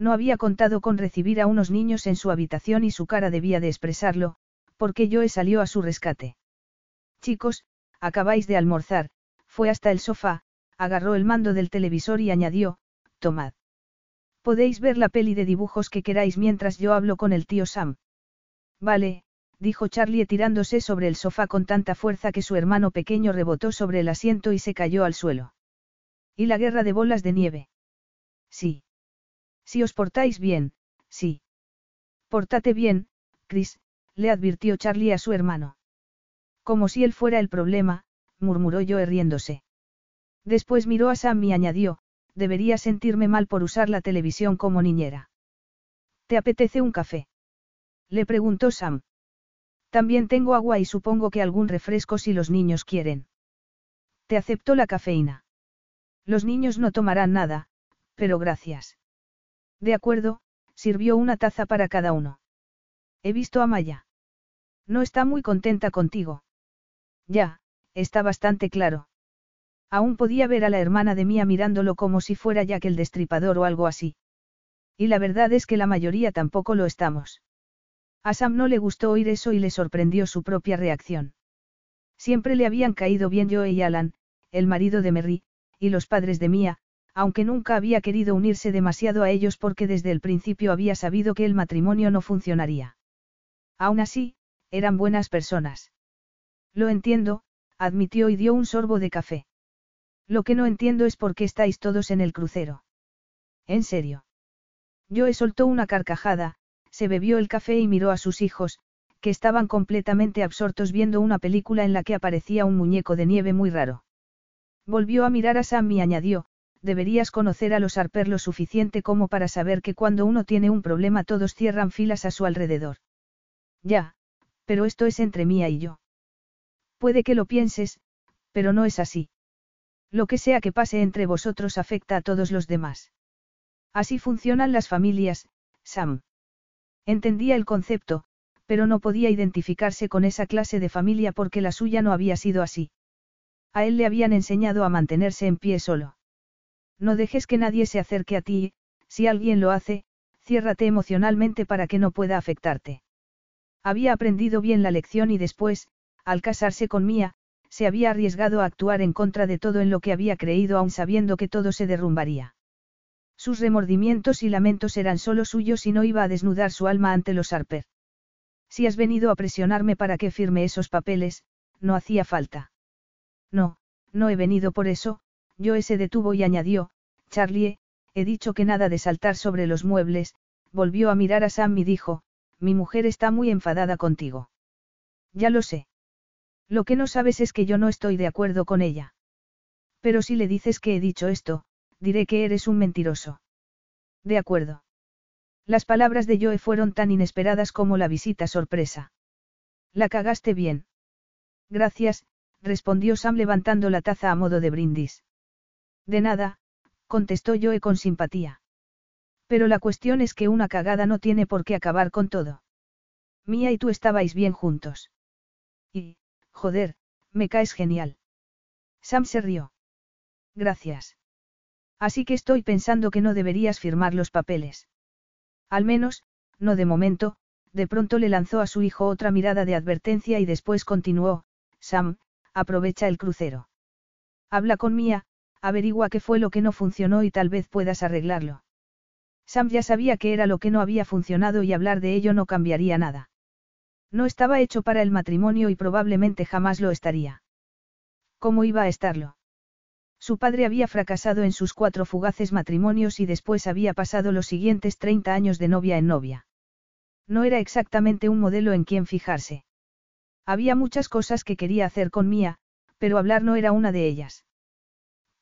No había contado con recibir a unos niños en su habitación y su cara debía de expresarlo, porque Joe salió a su rescate. Chicos, acabáis de almorzar, fue hasta el sofá, agarró el mando del televisor y añadió, tomad. Podéis ver la peli de dibujos que queráis mientras yo hablo con el tío Sam. Vale, dijo Charlie tirándose sobre el sofá con tanta fuerza que su hermano pequeño rebotó sobre el asiento y se cayó al suelo. ¿Y la guerra de bolas de nieve? Sí. Si os portáis bien, sí. Portate bien, Chris, le advirtió Charlie a su hermano. Como si él fuera el problema, murmuró yo riéndose. Después miró a Sam y añadió, debería sentirme mal por usar la televisión como niñera. ¿Te apetece un café? Le preguntó Sam. También tengo agua y supongo que algún refresco si los niños quieren. Te aceptó la cafeína. Los niños no tomarán nada, pero gracias. De acuerdo, sirvió una taza para cada uno. He visto a Maya. No está muy contenta contigo. Ya, está bastante claro. Aún podía ver a la hermana de Mía mirándolo como si fuera Jack el destripador o algo así. Y la verdad es que la mayoría tampoco lo estamos. A Sam no le gustó oír eso y le sorprendió su propia reacción. Siempre le habían caído bien Joe y Alan, el marido de Merry, y los padres de Mia, aunque nunca había querido unirse demasiado a ellos porque desde el principio había sabido que el matrimonio no funcionaría. Aún así, eran buenas personas. Lo entiendo, admitió y dio un sorbo de café. Lo que no entiendo es por qué estáis todos en el crucero. ¿En serio? Joe soltó una carcajada, se bebió el café y miró a sus hijos, que estaban completamente absortos viendo una película en la que aparecía un muñeco de nieve muy raro. Volvió a mirar a Sam y añadió, deberías conocer a los Harper lo suficiente como para saber que cuando uno tiene un problema todos cierran filas a su alrededor. Ya, pero esto es entre mía y yo. Puede que lo pienses, pero no es así. Lo que sea que pase entre vosotros afecta a todos los demás. Así funcionan las familias, Sam. Entendía el concepto, pero no podía identificarse con esa clase de familia porque la suya no había sido así. A él le habían enseñado a mantenerse en pie solo. No dejes que nadie se acerque a ti, si alguien lo hace, ciérrate emocionalmente para que no pueda afectarte. Había aprendido bien la lección y después, al casarse con Mía, se había arriesgado a actuar en contra de todo en lo que había creído aun sabiendo que todo se derrumbaría. Sus remordimientos y lamentos eran solo suyos y no iba a desnudar su alma ante los Harper. Si has venido a presionarme para que firme esos papeles, no hacía falta. No, no he venido por eso, Joe se detuvo y añadió, Charlie, he dicho que nada de saltar sobre los muebles, volvió a mirar a Sam y dijo, mi mujer está muy enfadada contigo. Ya lo sé. Lo que no sabes es que yo no estoy de acuerdo con ella. Pero si le dices que he dicho esto, diré que eres un mentiroso. De acuerdo. Las palabras de Joe fueron tan inesperadas como la visita sorpresa. La cagaste bien. Gracias, respondió Sam levantando la taza a modo de brindis. De nada, contestó Joe con simpatía. Pero la cuestión es que una cagada no tiene por qué acabar con todo. Mía y tú estabais bien juntos. Y, joder, me caes genial. Sam se rió. Gracias. Así que estoy pensando que no deberías firmar los papeles. Al menos, no de momento, de pronto le lanzó a su hijo otra mirada de advertencia y después continuó, Sam, aprovecha el crucero. Habla con Mía, averigua qué fue lo que no funcionó y tal vez puedas arreglarlo. Sam ya sabía qué era lo que no había funcionado y hablar de ello no cambiaría nada. No estaba hecho para el matrimonio y probablemente jamás lo estaría. ¿Cómo iba a estarlo? Su padre había fracasado en sus cuatro fugaces matrimonios y después había pasado los siguientes 30 años de novia en novia. No era exactamente un modelo en quien fijarse. Había muchas cosas que quería hacer con Mía, pero hablar no era una de ellas.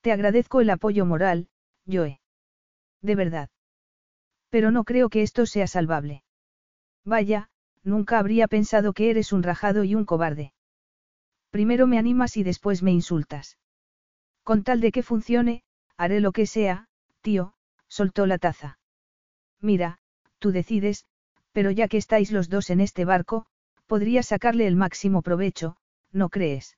Te agradezco el apoyo moral, Joe. De verdad. Pero no creo que esto sea salvable. Vaya, nunca habría pensado que eres un rajado y un cobarde. Primero me animas y después me insultas. Con tal de que funcione, haré lo que sea, tío, soltó la taza. Mira, tú decides, pero ya que estáis los dos en este barco, podrías sacarle el máximo provecho, ¿no crees?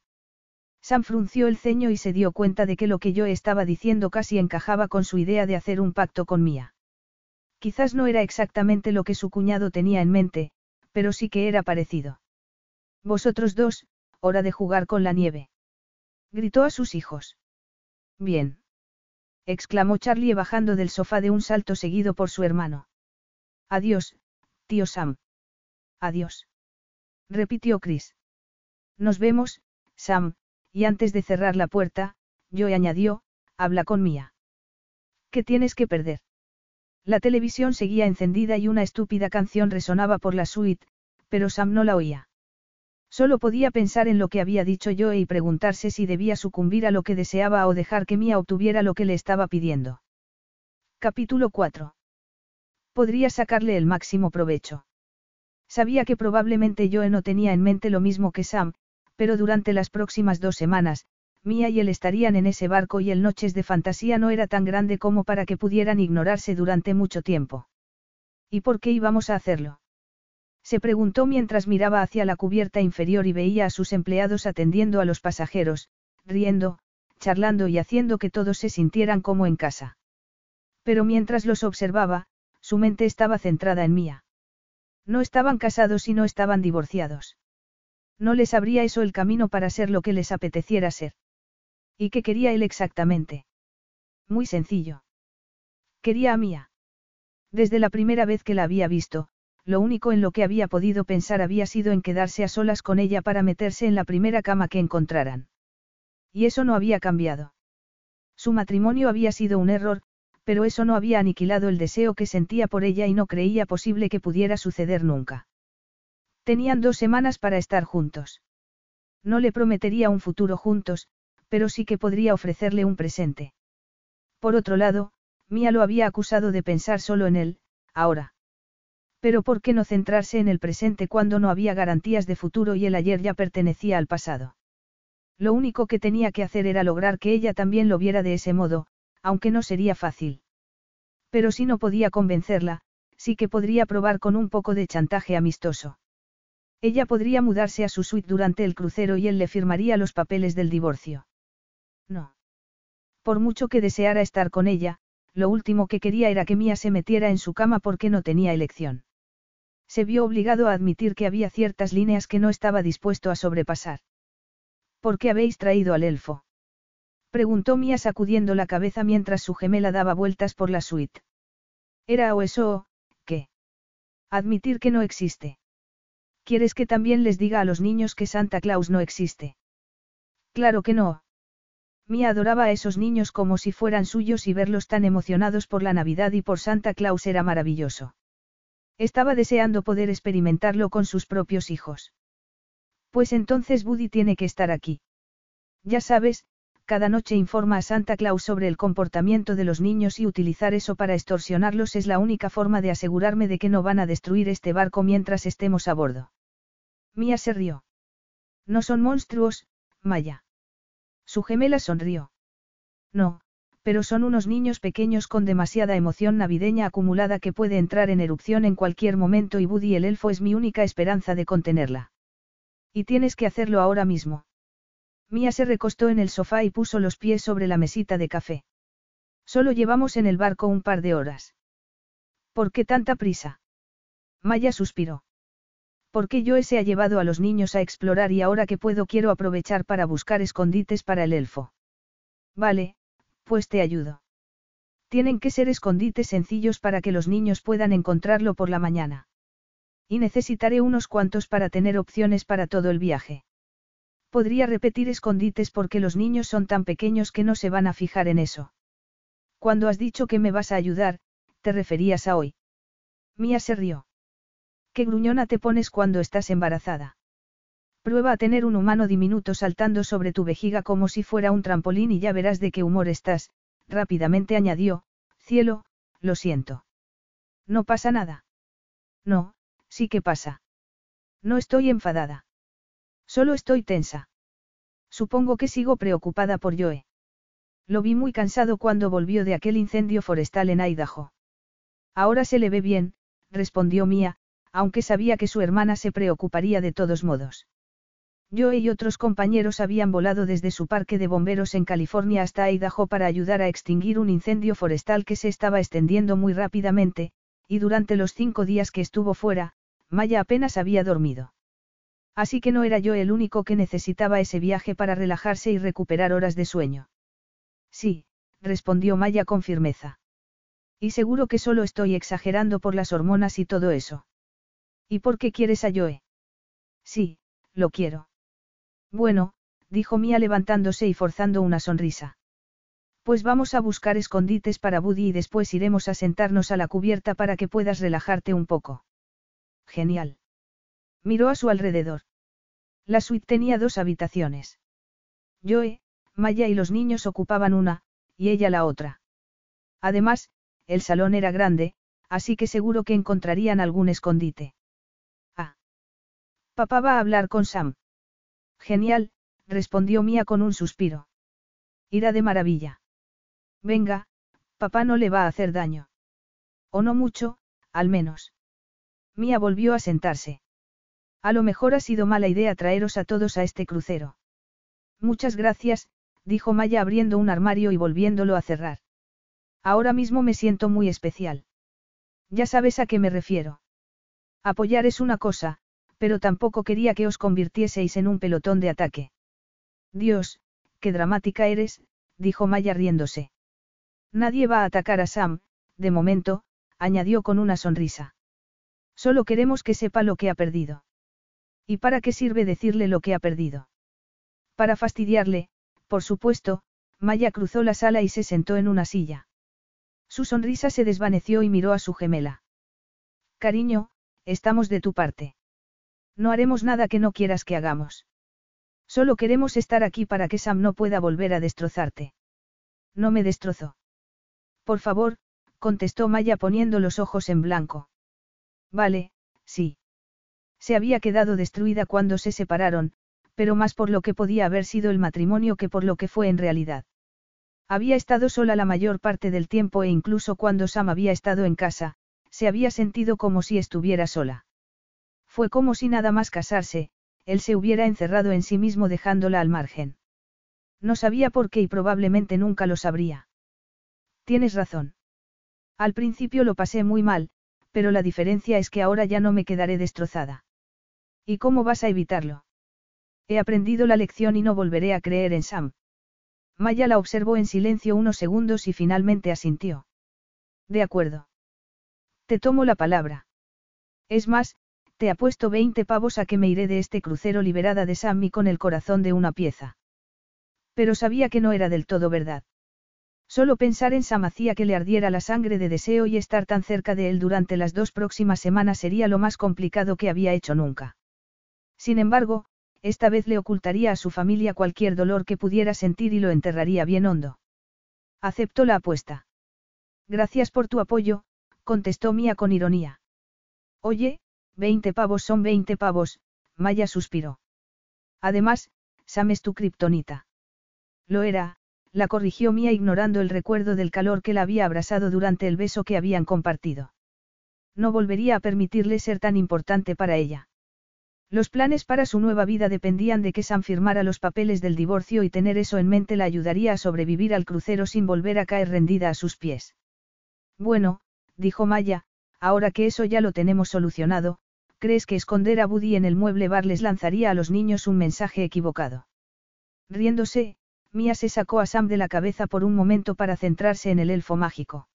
Sam frunció el ceño y se dio cuenta de que lo que yo estaba diciendo casi encajaba con su idea de hacer un pacto con Mía. Quizás no era exactamente lo que su cuñado tenía en mente, pero sí que era parecido. Vosotros dos, hora de jugar con la nieve. Gritó a sus hijos. Bien. exclamó Charlie bajando del sofá de un salto seguido por su hermano. Adiós, tío Sam. Adiós. Repitió Chris. Nos vemos, Sam, y antes de cerrar la puerta, Joe añadió, habla con Mía. ¿Qué tienes que perder? La televisión seguía encendida y una estúpida canción resonaba por la suite, pero Sam no la oía. Solo podía pensar en lo que había dicho Joe y preguntarse si debía sucumbir a lo que deseaba o dejar que Mia obtuviera lo que le estaba pidiendo. Capítulo 4. Podría sacarle el máximo provecho. Sabía que probablemente Joe no tenía en mente lo mismo que Sam, pero durante las próximas dos semanas, Mia y él estarían en ese barco y el Noches de Fantasía no era tan grande como para que pudieran ignorarse durante mucho tiempo. ¿Y por qué íbamos a hacerlo? Se preguntó mientras miraba hacia la cubierta inferior y veía a sus empleados atendiendo a los pasajeros, riendo, charlando y haciendo que todos se sintieran como en casa. Pero mientras los observaba, su mente estaba centrada en Mía. No estaban casados y no estaban divorciados. No les abría eso el camino para ser lo que les apeteciera ser. ¿Y qué quería él exactamente? Muy sencillo. Quería a Mía. Desde la primera vez que la había visto, lo único en lo que había podido pensar había sido en quedarse a solas con ella para meterse en la primera cama que encontraran. Y eso no había cambiado. Su matrimonio había sido un error, pero eso no había aniquilado el deseo que sentía por ella y no creía posible que pudiera suceder nunca. Tenían dos semanas para estar juntos. No le prometería un futuro juntos, pero sí que podría ofrecerle un presente. Por otro lado, Mía lo había acusado de pensar solo en él, ahora. Pero ¿por qué no centrarse en el presente cuando no había garantías de futuro y el ayer ya pertenecía al pasado? Lo único que tenía que hacer era lograr que ella también lo viera de ese modo, aunque no sería fácil. Pero si no podía convencerla, sí que podría probar con un poco de chantaje amistoso. Ella podría mudarse a su suite durante el crucero y él le firmaría los papeles del divorcio. No. Por mucho que deseara estar con ella, lo último que quería era que Mía se metiera en su cama porque no tenía elección se vio obligado a admitir que había ciertas líneas que no estaba dispuesto a sobrepasar. ¿Por qué habéis traído al elfo? Preguntó Mía sacudiendo la cabeza mientras su gemela daba vueltas por la suite. ¿Era o eso qué? Admitir que no existe. ¿Quieres que también les diga a los niños que Santa Claus no existe? Claro que no. Mía adoraba a esos niños como si fueran suyos y verlos tan emocionados por la Navidad y por Santa Claus era maravilloso. Estaba deseando poder experimentarlo con sus propios hijos. Pues entonces Buddy tiene que estar aquí. Ya sabes, cada noche informa a Santa Claus sobre el comportamiento de los niños y utilizar eso para extorsionarlos es la única forma de asegurarme de que no van a destruir este barco mientras estemos a bordo. Mía se rió. No son monstruos, Maya. Su gemela sonrió. No, pero son unos niños pequeños con demasiada emoción navideña acumulada que puede entrar en erupción en cualquier momento y Buddy el elfo es mi única esperanza de contenerla. Y tienes que hacerlo ahora mismo. Mía se recostó en el sofá y puso los pies sobre la mesita de café. Solo llevamos en el barco un par de horas. ¿Por qué tanta prisa? Maya suspiró. Porque yo se ha llevado a los niños a explorar y ahora que puedo quiero aprovechar para buscar escondites para el elfo. Vale, pues te ayudo. Tienen que ser escondites sencillos para que los niños puedan encontrarlo por la mañana. Y necesitaré unos cuantos para tener opciones para todo el viaje. Podría repetir escondites porque los niños son tan pequeños que no se van a fijar en eso. Cuando has dicho que me vas a ayudar, te referías a hoy. Mía se rió. ¿Qué gruñona te pones cuando estás embarazada? Prueba a tener un humano diminuto saltando sobre tu vejiga como si fuera un trampolín y ya verás de qué humor estás, rápidamente añadió, cielo, lo siento. No pasa nada. No, sí que pasa. No estoy enfadada. Solo estoy tensa. Supongo que sigo preocupada por Joe. Lo vi muy cansado cuando volvió de aquel incendio forestal en Idaho. Ahora se le ve bien, respondió Mía, aunque sabía que su hermana se preocuparía de todos modos. Joe y otros compañeros habían volado desde su parque de bomberos en California hasta Idaho para ayudar a extinguir un incendio forestal que se estaba extendiendo muy rápidamente, y durante los cinco días que estuvo fuera, Maya apenas había dormido. Así que no era yo el único que necesitaba ese viaje para relajarse y recuperar horas de sueño. Sí, respondió Maya con firmeza. Y seguro que solo estoy exagerando por las hormonas y todo eso. ¿Y por qué quieres a Joe? Sí, lo quiero. Bueno, dijo Mia levantándose y forzando una sonrisa. Pues vamos a buscar escondites para Buddy y después iremos a sentarnos a la cubierta para que puedas relajarte un poco. Genial. Miró a su alrededor. La suite tenía dos habitaciones. Joe, Maya y los niños ocupaban una, y ella la otra. Además, el salón era grande, así que seguro que encontrarían algún escondite. Papá va a hablar con Sam. Genial, respondió Mía con un suspiro. Irá de maravilla. Venga, papá no le va a hacer daño. O no mucho, al menos. Mía volvió a sentarse. A lo mejor ha sido mala idea traeros a todos a este crucero. Muchas gracias, dijo Maya abriendo un armario y volviéndolo a cerrar. Ahora mismo me siento muy especial. Ya sabes a qué me refiero. Apoyar es una cosa, pero tampoco quería que os convirtieseis en un pelotón de ataque. Dios, qué dramática eres, dijo Maya riéndose. Nadie va a atacar a Sam, de momento, añadió con una sonrisa. Solo queremos que sepa lo que ha perdido. ¿Y para qué sirve decirle lo que ha perdido? Para fastidiarle, por supuesto, Maya cruzó la sala y se sentó en una silla. Su sonrisa se desvaneció y miró a su gemela. Cariño, estamos de tu parte. No haremos nada que no quieras que hagamos. Solo queremos estar aquí para que Sam no pueda volver a destrozarte. No me destrozó. Por favor, contestó Maya poniendo los ojos en blanco. Vale, sí. Se había quedado destruida cuando se separaron, pero más por lo que podía haber sido el matrimonio que por lo que fue en realidad. Había estado sola la mayor parte del tiempo e incluso cuando Sam había estado en casa, se había sentido como si estuviera sola. Fue como si nada más casarse, él se hubiera encerrado en sí mismo dejándola al margen. No sabía por qué y probablemente nunca lo sabría. Tienes razón. Al principio lo pasé muy mal, pero la diferencia es que ahora ya no me quedaré destrozada. ¿Y cómo vas a evitarlo? He aprendido la lección y no volveré a creer en Sam. Maya la observó en silencio unos segundos y finalmente asintió. De acuerdo. Te tomo la palabra. Es más, te apuesto 20 pavos a que me iré de este crucero liberada de Sammy con el corazón de una pieza. Pero sabía que no era del todo verdad. Solo pensar en Sam hacía que le ardiera la sangre de deseo y estar tan cerca de él durante las dos próximas semanas sería lo más complicado que había hecho nunca. Sin embargo, esta vez le ocultaría a su familia cualquier dolor que pudiera sentir y lo enterraría bien hondo. Aceptó la apuesta. Gracias por tu apoyo, contestó Mía con ironía. Oye, Veinte pavos son veinte pavos, Maya suspiró. Además, Sam es tu kriptonita. Lo era, la corrigió Mía ignorando el recuerdo del calor que la había abrasado durante el beso que habían compartido. No volvería a permitirle ser tan importante para ella. Los planes para su nueva vida dependían de que Sam firmara los papeles del divorcio y tener eso en mente la ayudaría a sobrevivir al crucero sin volver a caer rendida a sus pies. Bueno, dijo Maya, ahora que eso ya lo tenemos solucionado, ¿crees que esconder a Buddy en el mueble bar les lanzaría a los niños un mensaje equivocado? Riéndose, Mia se sacó a Sam de la cabeza por un momento para centrarse en el elfo mágico.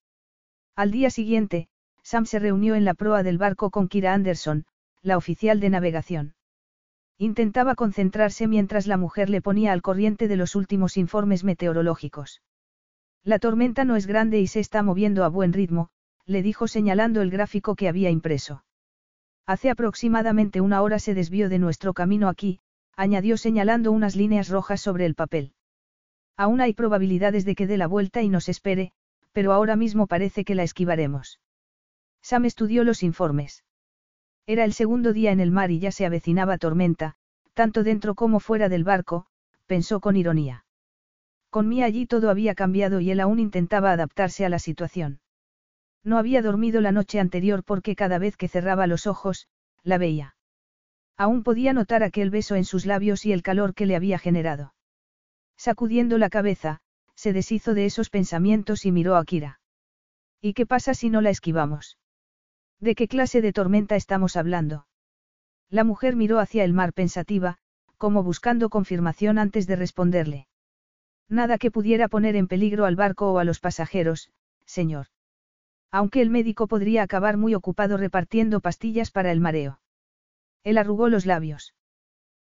Al día siguiente, Sam se reunió en la proa del barco con Kira Anderson, la oficial de navegación. Intentaba concentrarse mientras la mujer le ponía al corriente de los últimos informes meteorológicos. La tormenta no es grande y se está moviendo a buen ritmo, le dijo señalando el gráfico que había impreso. Hace aproximadamente una hora se desvió de nuestro camino aquí, añadió señalando unas líneas rojas sobre el papel. Aún hay probabilidades de que dé la vuelta y nos espere, pero ahora mismo parece que la esquivaremos. Sam estudió los informes. Era el segundo día en el mar y ya se avecinaba tormenta, tanto dentro como fuera del barco, pensó con ironía. Con mí allí todo había cambiado y él aún intentaba adaptarse a la situación. No había dormido la noche anterior porque cada vez que cerraba los ojos, la veía. Aún podía notar aquel beso en sus labios y el calor que le había generado. Sacudiendo la cabeza, se deshizo de esos pensamientos y miró a Kira. ¿Y qué pasa si no la esquivamos? ¿De qué clase de tormenta estamos hablando? La mujer miró hacia el mar pensativa, como buscando confirmación antes de responderle. Nada que pudiera poner en peligro al barco o a los pasajeros, señor. Aunque el médico podría acabar muy ocupado repartiendo pastillas para el mareo. Él arrugó los labios.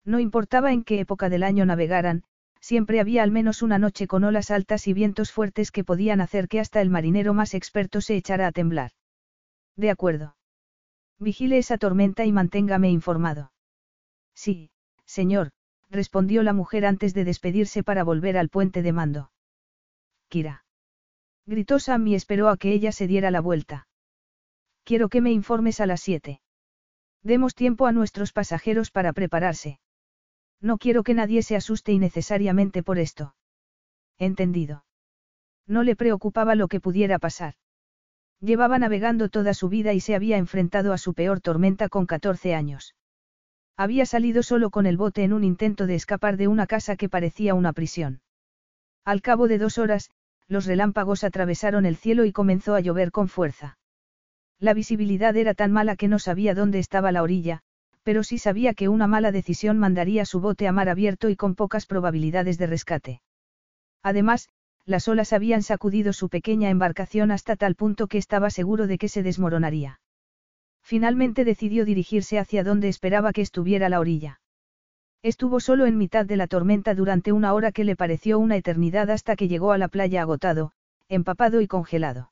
No importaba en qué época del año navegaran, siempre había al menos una noche con olas altas y vientos fuertes que podían hacer que hasta el marinero más experto se echara a temblar. De acuerdo. Vigile esa tormenta y manténgame informado. Sí, señor, respondió la mujer antes de despedirse para volver al puente de mando. Kira. Gritó Sam y esperó a que ella se diera la vuelta. Quiero que me informes a las siete. Demos tiempo a nuestros pasajeros para prepararse. No quiero que nadie se asuste innecesariamente por esto. Entendido. No le preocupaba lo que pudiera pasar. Llevaba navegando toda su vida y se había enfrentado a su peor tormenta con 14 años. Había salido solo con el bote en un intento de escapar de una casa que parecía una prisión. Al cabo de dos horas, los relámpagos atravesaron el cielo y comenzó a llover con fuerza. La visibilidad era tan mala que no sabía dónde estaba la orilla, pero sí sabía que una mala decisión mandaría su bote a mar abierto y con pocas probabilidades de rescate. Además, las olas habían sacudido su pequeña embarcación hasta tal punto que estaba seguro de que se desmoronaría. Finalmente decidió dirigirse hacia donde esperaba que estuviera la orilla. Estuvo solo en mitad de la tormenta durante una hora que le pareció una eternidad hasta que llegó a la playa agotado, empapado y congelado.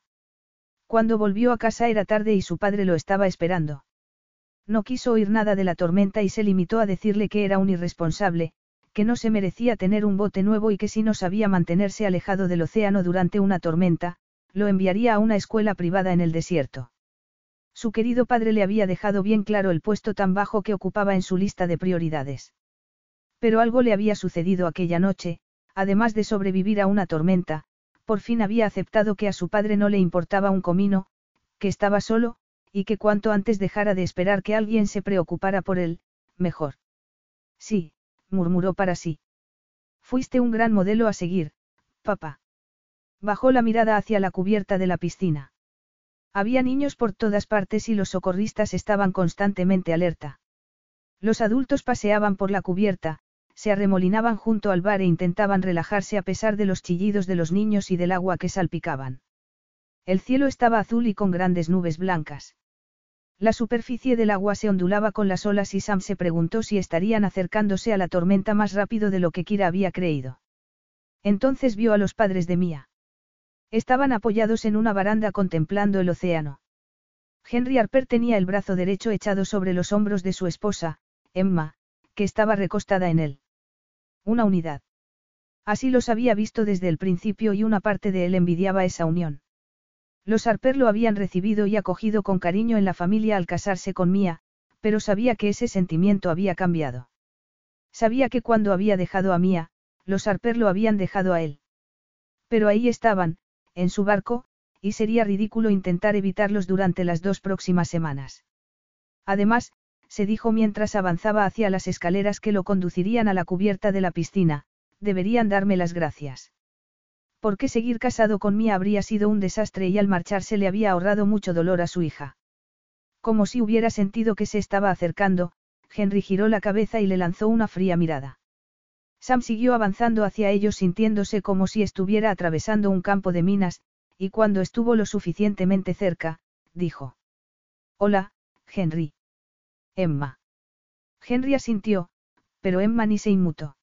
Cuando volvió a casa era tarde y su padre lo estaba esperando. No quiso oír nada de la tormenta y se limitó a decirle que era un irresponsable, que no se merecía tener un bote nuevo y que si no sabía mantenerse alejado del océano durante una tormenta, lo enviaría a una escuela privada en el desierto. Su querido padre le había dejado bien claro el puesto tan bajo que ocupaba en su lista de prioridades. Pero algo le había sucedido aquella noche, además de sobrevivir a una tormenta, por fin había aceptado que a su padre no le importaba un comino, que estaba solo, y que cuanto antes dejara de esperar que alguien se preocupara por él, mejor. Sí, murmuró para sí. Fuiste un gran modelo a seguir, papá. Bajó la mirada hacia la cubierta de la piscina. Había niños por todas partes y los socorristas estaban constantemente alerta. Los adultos paseaban por la cubierta, se arremolinaban junto al bar e intentaban relajarse a pesar de los chillidos de los niños y del agua que salpicaban. El cielo estaba azul y con grandes nubes blancas. La superficie del agua se ondulaba con las olas y Sam se preguntó si estarían acercándose a la tormenta más rápido de lo que Kira había creído. Entonces vio a los padres de Mia. Estaban apoyados en una baranda contemplando el océano. Henry Harper tenía el brazo derecho echado sobre los hombros de su esposa, Emma, que estaba recostada en él. Una unidad. Así los había visto desde el principio y una parte de él envidiaba esa unión. Los Harper lo habían recibido y acogido con cariño en la familia al casarse con Mía, pero sabía que ese sentimiento había cambiado. Sabía que cuando había dejado a Mía, los Harper lo habían dejado a él. Pero ahí estaban, en su barco, y sería ridículo intentar evitarlos durante las dos próximas semanas. Además, se dijo mientras avanzaba hacia las escaleras que lo conducirían a la cubierta de la piscina, deberían darme las gracias. Porque seguir casado con Mía habría sido un desastre y al marcharse le había ahorrado mucho dolor a su hija. Como si hubiera sentido que se estaba acercando, Henry giró la cabeza y le lanzó una fría mirada. Sam siguió avanzando hacia ellos sintiéndose como si estuviera atravesando un campo de minas, y cuando estuvo lo suficientemente cerca, dijo. Hola, Henry. Emma. Henry asintió, pero Emma ni se inmutó.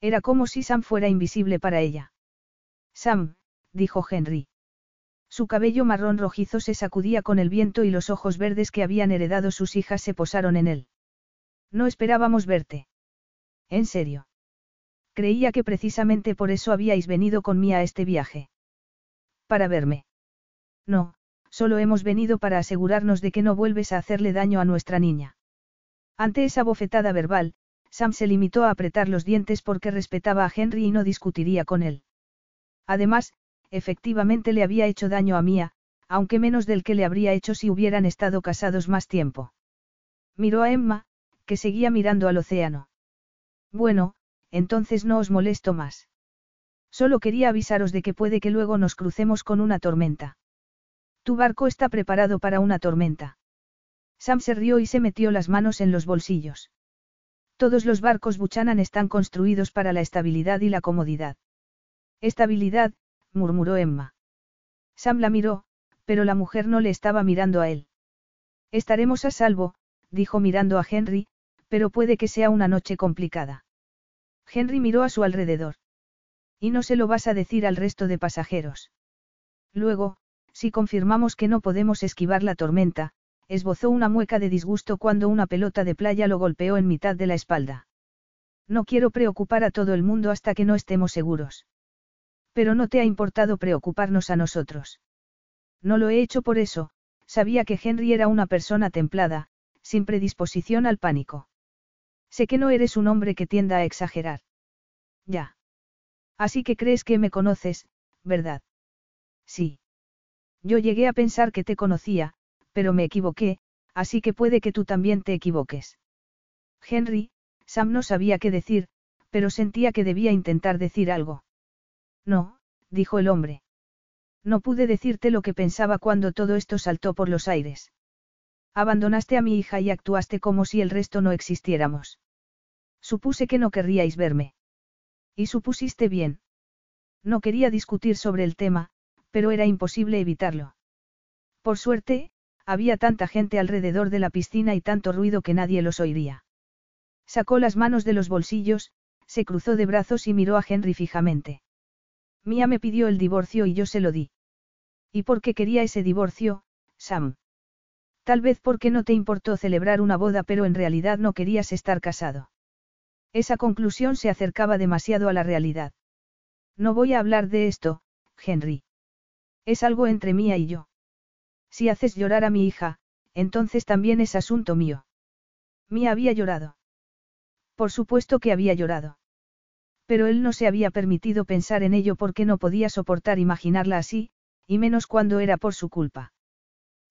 Era como si Sam fuera invisible para ella. Sam, dijo Henry. Su cabello marrón rojizo se sacudía con el viento y los ojos verdes que habían heredado sus hijas se posaron en él. No esperábamos verte. ¿En serio? Creía que precisamente por eso habíais venido con mí a este viaje. Para verme. No, solo hemos venido para asegurarnos de que no vuelves a hacerle daño a nuestra niña. Ante esa bofetada verbal, Sam se limitó a apretar los dientes porque respetaba a Henry y no discutiría con él. Además, efectivamente le había hecho daño a Mía, aunque menos del que le habría hecho si hubieran estado casados más tiempo. Miró a Emma, que seguía mirando al océano. Bueno, entonces no os molesto más. Solo quería avisaros de que puede que luego nos crucemos con una tormenta. Tu barco está preparado para una tormenta. Sam se rió y se metió las manos en los bolsillos. Todos los barcos Buchanan están construidos para la estabilidad y la comodidad. Estabilidad, murmuró Emma. Sam la miró, pero la mujer no le estaba mirando a él. Estaremos a salvo, dijo mirando a Henry, pero puede que sea una noche complicada. Henry miró a su alrededor. Y no se lo vas a decir al resto de pasajeros. Luego, si confirmamos que no podemos esquivar la tormenta, esbozó una mueca de disgusto cuando una pelota de playa lo golpeó en mitad de la espalda. No quiero preocupar a todo el mundo hasta que no estemos seguros. Pero no te ha importado preocuparnos a nosotros. No lo he hecho por eso, sabía que Henry era una persona templada, sin predisposición al pánico. Sé que no eres un hombre que tienda a exagerar. Ya. Así que crees que me conoces, ¿verdad? Sí. Yo llegué a pensar que te conocía, pero me equivoqué, así que puede que tú también te equivoques. Henry, Sam no sabía qué decir, pero sentía que debía intentar decir algo. No, dijo el hombre. No pude decirte lo que pensaba cuando todo esto saltó por los aires. Abandonaste a mi hija y actuaste como si el resto no existiéramos. Supuse que no querríais verme. Y supusiste bien. No quería discutir sobre el tema, pero era imposible evitarlo. Por suerte, había tanta gente alrededor de la piscina y tanto ruido que nadie los oiría. Sacó las manos de los bolsillos, se cruzó de brazos y miró a Henry fijamente. Mía me pidió el divorcio y yo se lo di. ¿Y por qué quería ese divorcio, Sam? Tal vez porque no te importó celebrar una boda pero en realidad no querías estar casado. Esa conclusión se acercaba demasiado a la realidad. No voy a hablar de esto, Henry. Es algo entre Mía y yo. Si haces llorar a mi hija, entonces también es asunto mío. Mía había llorado. Por supuesto que había llorado. Pero él no se había permitido pensar en ello porque no podía soportar imaginarla así, y menos cuando era por su culpa.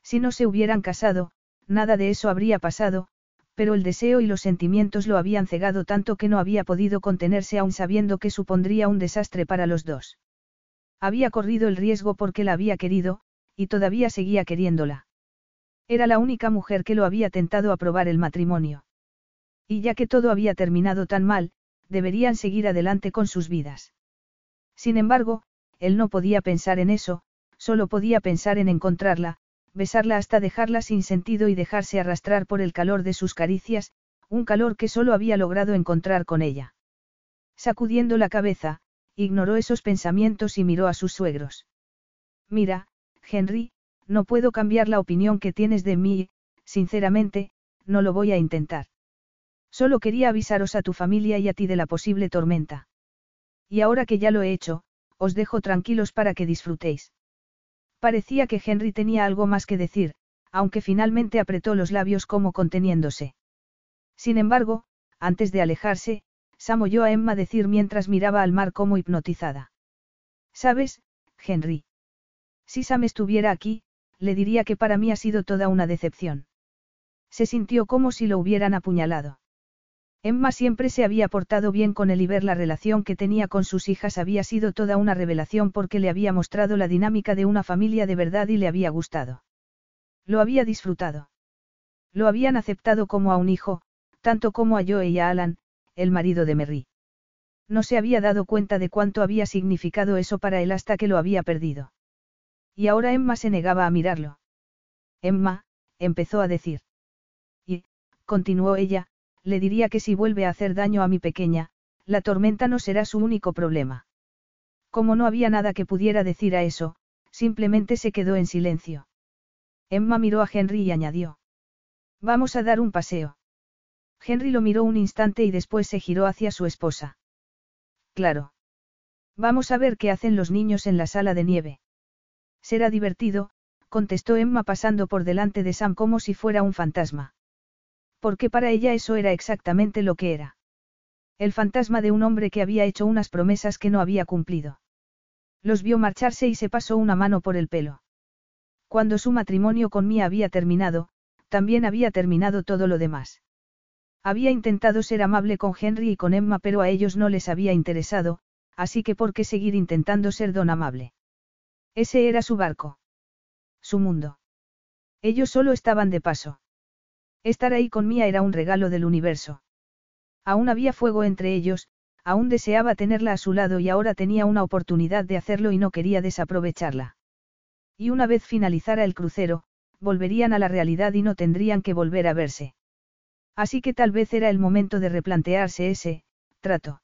Si no se hubieran casado, nada de eso habría pasado, pero el deseo y los sentimientos lo habían cegado tanto que no había podido contenerse aún sabiendo que supondría un desastre para los dos. Había corrido el riesgo porque la había querido, y todavía seguía queriéndola. Era la única mujer que lo había tentado a probar el matrimonio. Y ya que todo había terminado tan mal, deberían seguir adelante con sus vidas. Sin embargo, él no podía pensar en eso, solo podía pensar en encontrarla, besarla hasta dejarla sin sentido y dejarse arrastrar por el calor de sus caricias, un calor que solo había logrado encontrar con ella. Sacudiendo la cabeza, ignoró esos pensamientos y miró a sus suegros. Mira, Henry, no puedo cambiar la opinión que tienes de mí, sinceramente, no lo voy a intentar. Solo quería avisaros a tu familia y a ti de la posible tormenta. Y ahora que ya lo he hecho, os dejo tranquilos para que disfrutéis. Parecía que Henry tenía algo más que decir, aunque finalmente apretó los labios como conteniéndose. Sin embargo, antes de alejarse, Sam oyó a Emma decir mientras miraba al mar como hipnotizada. ¿Sabes, Henry? Si Sam estuviera aquí, le diría que para mí ha sido toda una decepción. Se sintió como si lo hubieran apuñalado. Emma siempre se había portado bien con él y ver la relación que tenía con sus hijas había sido toda una revelación porque le había mostrado la dinámica de una familia de verdad y le había gustado. Lo había disfrutado. Lo habían aceptado como a un hijo, tanto como a Joe y a Alan, el marido de Merry. No se había dado cuenta de cuánto había significado eso para él hasta que lo había perdido. Y ahora Emma se negaba a mirarlo. Emma, empezó a decir. Y, continuó ella, le diría que si vuelve a hacer daño a mi pequeña, la tormenta no será su único problema. Como no había nada que pudiera decir a eso, simplemente se quedó en silencio. Emma miró a Henry y añadió. Vamos a dar un paseo. Henry lo miró un instante y después se giró hacia su esposa. Claro. Vamos a ver qué hacen los niños en la sala de nieve. Será divertido, contestó Emma pasando por delante de Sam como si fuera un fantasma. Porque para ella eso era exactamente lo que era. El fantasma de un hombre que había hecho unas promesas que no había cumplido. Los vio marcharse y se pasó una mano por el pelo. Cuando su matrimonio con Mia había terminado, también había terminado todo lo demás. Había intentado ser amable con Henry y con Emma, pero a ellos no les había interesado, así que ¿por qué seguir intentando ser don amable? Ese era su barco. Su mundo. Ellos solo estaban de paso. Estar ahí con Mía era un regalo del universo. Aún había fuego entre ellos, aún deseaba tenerla a su lado y ahora tenía una oportunidad de hacerlo y no quería desaprovecharla. Y una vez finalizara el crucero, volverían a la realidad y no tendrían que volver a verse. Así que tal vez era el momento de replantearse ese, trato.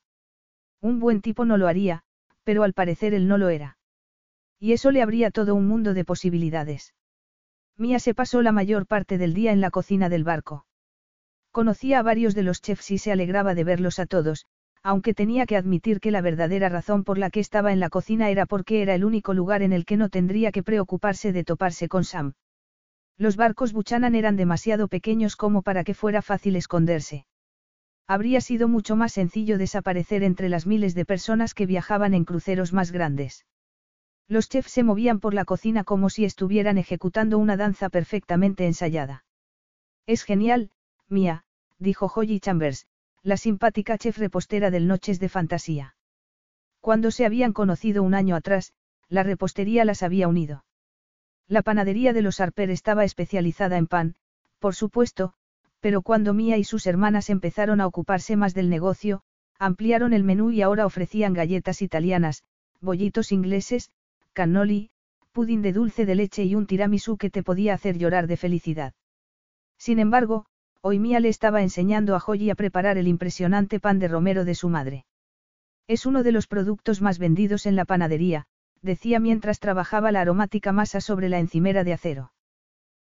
Un buen tipo no lo haría, pero al parecer él no lo era. Y eso le abría todo un mundo de posibilidades. Mía se pasó la mayor parte del día en la cocina del barco. Conocía a varios de los chefs y se alegraba de verlos a todos, aunque tenía que admitir que la verdadera razón por la que estaba en la cocina era porque era el único lugar en el que no tendría que preocuparse de toparse con Sam. Los barcos Buchanan eran demasiado pequeños como para que fuera fácil esconderse. Habría sido mucho más sencillo desaparecer entre las miles de personas que viajaban en cruceros más grandes. Los chefs se movían por la cocina como si estuvieran ejecutando una danza perfectamente ensayada. Es genial, Mía, dijo Holly Chambers, la simpática chef repostera del Noches de Fantasía. Cuando se habían conocido un año atrás, la repostería las había unido. La panadería de los Harper estaba especializada en pan, por supuesto, pero cuando Mía y sus hermanas empezaron a ocuparse más del negocio, ampliaron el menú y ahora ofrecían galletas italianas, bollitos ingleses, cannoli, pudín de dulce de leche y un tiramisú que te podía hacer llorar de felicidad. Sin embargo, hoy Mía le estaba enseñando a Holly a preparar el impresionante pan de romero de su madre. Es uno de los productos más vendidos en la panadería, decía mientras trabajaba la aromática masa sobre la encimera de acero.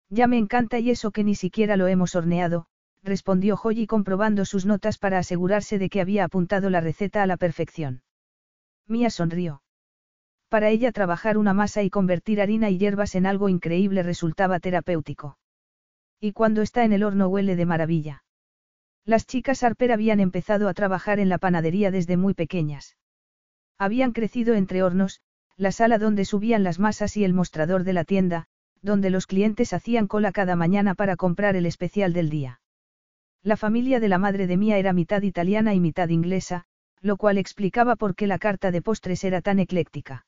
Ya me encanta y eso que ni siquiera lo hemos horneado, respondió Holly comprobando sus notas para asegurarse de que había apuntado la receta a la perfección. Mía sonrió. Para ella trabajar una masa y convertir harina y hierbas en algo increíble resultaba terapéutico. Y cuando está en el horno huele de maravilla. Las chicas Harper habían empezado a trabajar en la panadería desde muy pequeñas. Habían crecido entre hornos, la sala donde subían las masas y el mostrador de la tienda, donde los clientes hacían cola cada mañana para comprar el especial del día. La familia de la madre de Mía era mitad italiana y mitad inglesa, lo cual explicaba por qué la carta de postres era tan ecléctica.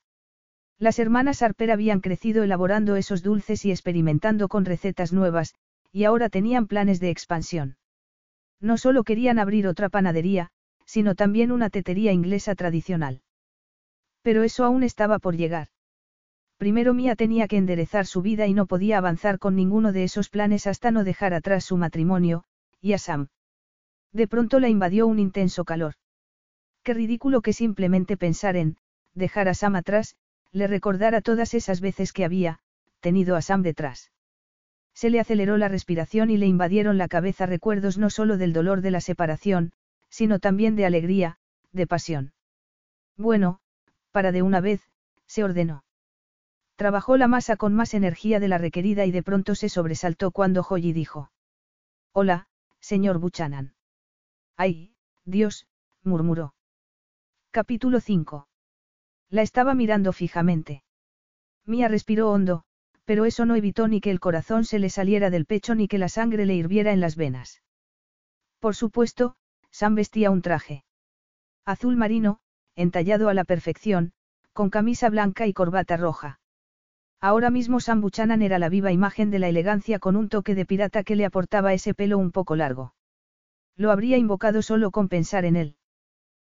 Las hermanas Harper habían crecido elaborando esos dulces y experimentando con recetas nuevas, y ahora tenían planes de expansión. No solo querían abrir otra panadería, sino también una tetería inglesa tradicional. Pero eso aún estaba por llegar. Primero Mía tenía que enderezar su vida y no podía avanzar con ninguno de esos planes hasta no dejar atrás su matrimonio, y a Sam. De pronto la invadió un intenso calor. Qué ridículo que simplemente pensar en, dejar a Sam atrás, le recordara todas esas veces que había, tenido a Sam detrás. Se le aceleró la respiración y le invadieron la cabeza recuerdos no solo del dolor de la separación, sino también de alegría, de pasión. Bueno, para de una vez, se ordenó. Trabajó la masa con más energía de la requerida y de pronto se sobresaltó cuando Holly dijo. Hola, señor Buchanan. Ay, Dios, murmuró. Capítulo 5. La estaba mirando fijamente. Mía respiró hondo, pero eso no evitó ni que el corazón se le saliera del pecho ni que la sangre le hirviera en las venas. Por supuesto, Sam vestía un traje. Azul marino, entallado a la perfección, con camisa blanca y corbata roja. Ahora mismo Sam Buchanan era la viva imagen de la elegancia con un toque de pirata que le aportaba ese pelo un poco largo. Lo habría invocado solo con pensar en él.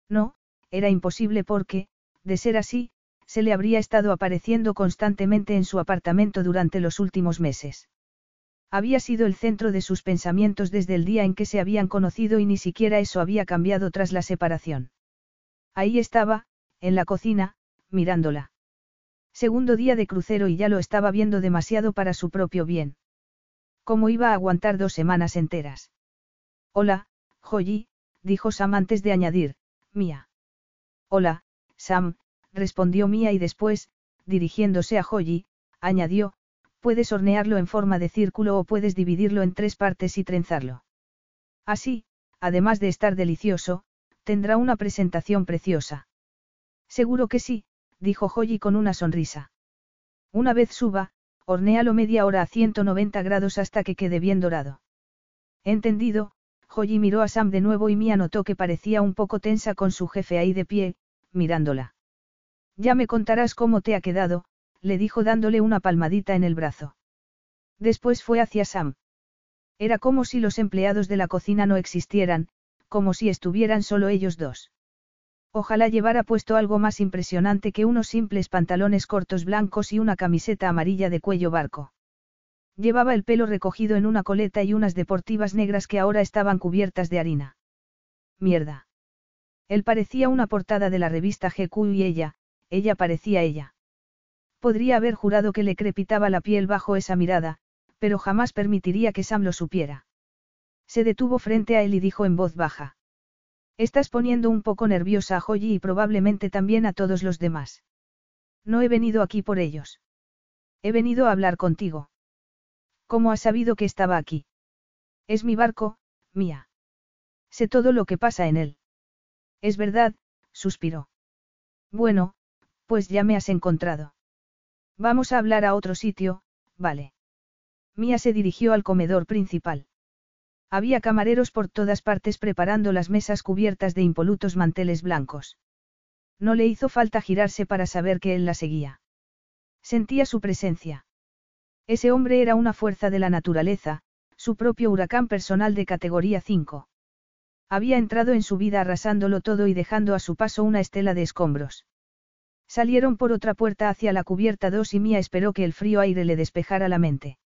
No, era imposible porque, de ser así, se le habría estado apareciendo constantemente en su apartamento durante los últimos meses. Había sido el centro de sus pensamientos desde el día en que se habían conocido y ni siquiera eso había cambiado tras la separación. Ahí estaba, en la cocina, mirándola. Segundo día de crucero y ya lo estaba viendo demasiado para su propio bien. ¿Cómo iba a aguantar dos semanas enteras? Hola, Joyi, dijo Sam antes de añadir, Mía. Hola, Sam, respondió Mía y después, dirigiéndose a Joyi, añadió, puedes hornearlo en forma de círculo o puedes dividirlo en tres partes y trenzarlo. Así, además de estar delicioso, tendrá una presentación preciosa. Seguro que sí, dijo Joyi con una sonrisa. Una vez suba, hornéalo media hora a 190 grados hasta que quede bien dorado. Entendido, Joyi miró a Sam de nuevo y Mia notó que parecía un poco tensa con su jefe ahí de pie, mirándola. Ya me contarás cómo te ha quedado, le dijo dándole una palmadita en el brazo. Después fue hacia Sam. Era como si los empleados de la cocina no existieran, como si estuvieran solo ellos dos. Ojalá llevara puesto algo más impresionante que unos simples pantalones cortos blancos y una camiseta amarilla de cuello barco. Llevaba el pelo recogido en una coleta y unas deportivas negras que ahora estaban cubiertas de harina. Mierda. Él parecía una portada de la revista GQ y ella, ella parecía ella. Podría haber jurado que le crepitaba la piel bajo esa mirada, pero jamás permitiría que Sam lo supiera. Se detuvo frente a él y dijo en voz baja. Estás poniendo un poco nerviosa a Joyi y probablemente también a todos los demás. No he venido aquí por ellos. He venido a hablar contigo. ¿Cómo has sabido que estaba aquí? Es mi barco, mía. Sé todo lo que pasa en él. Es verdad, suspiró. Bueno, pues ya me has encontrado. Vamos a hablar a otro sitio, vale. Mía se dirigió al comedor principal. Había camareros por todas partes preparando las mesas cubiertas de impolutos manteles blancos. No le hizo falta girarse para saber que él la seguía. Sentía su presencia. Ese hombre era una fuerza de la naturaleza, su propio huracán personal de categoría 5. Había entrado en su vida arrasándolo todo y dejando a su paso una estela de escombros. Salieron por otra puerta hacia la cubierta 2 y Mía esperó que el frío aire le despejara la mente.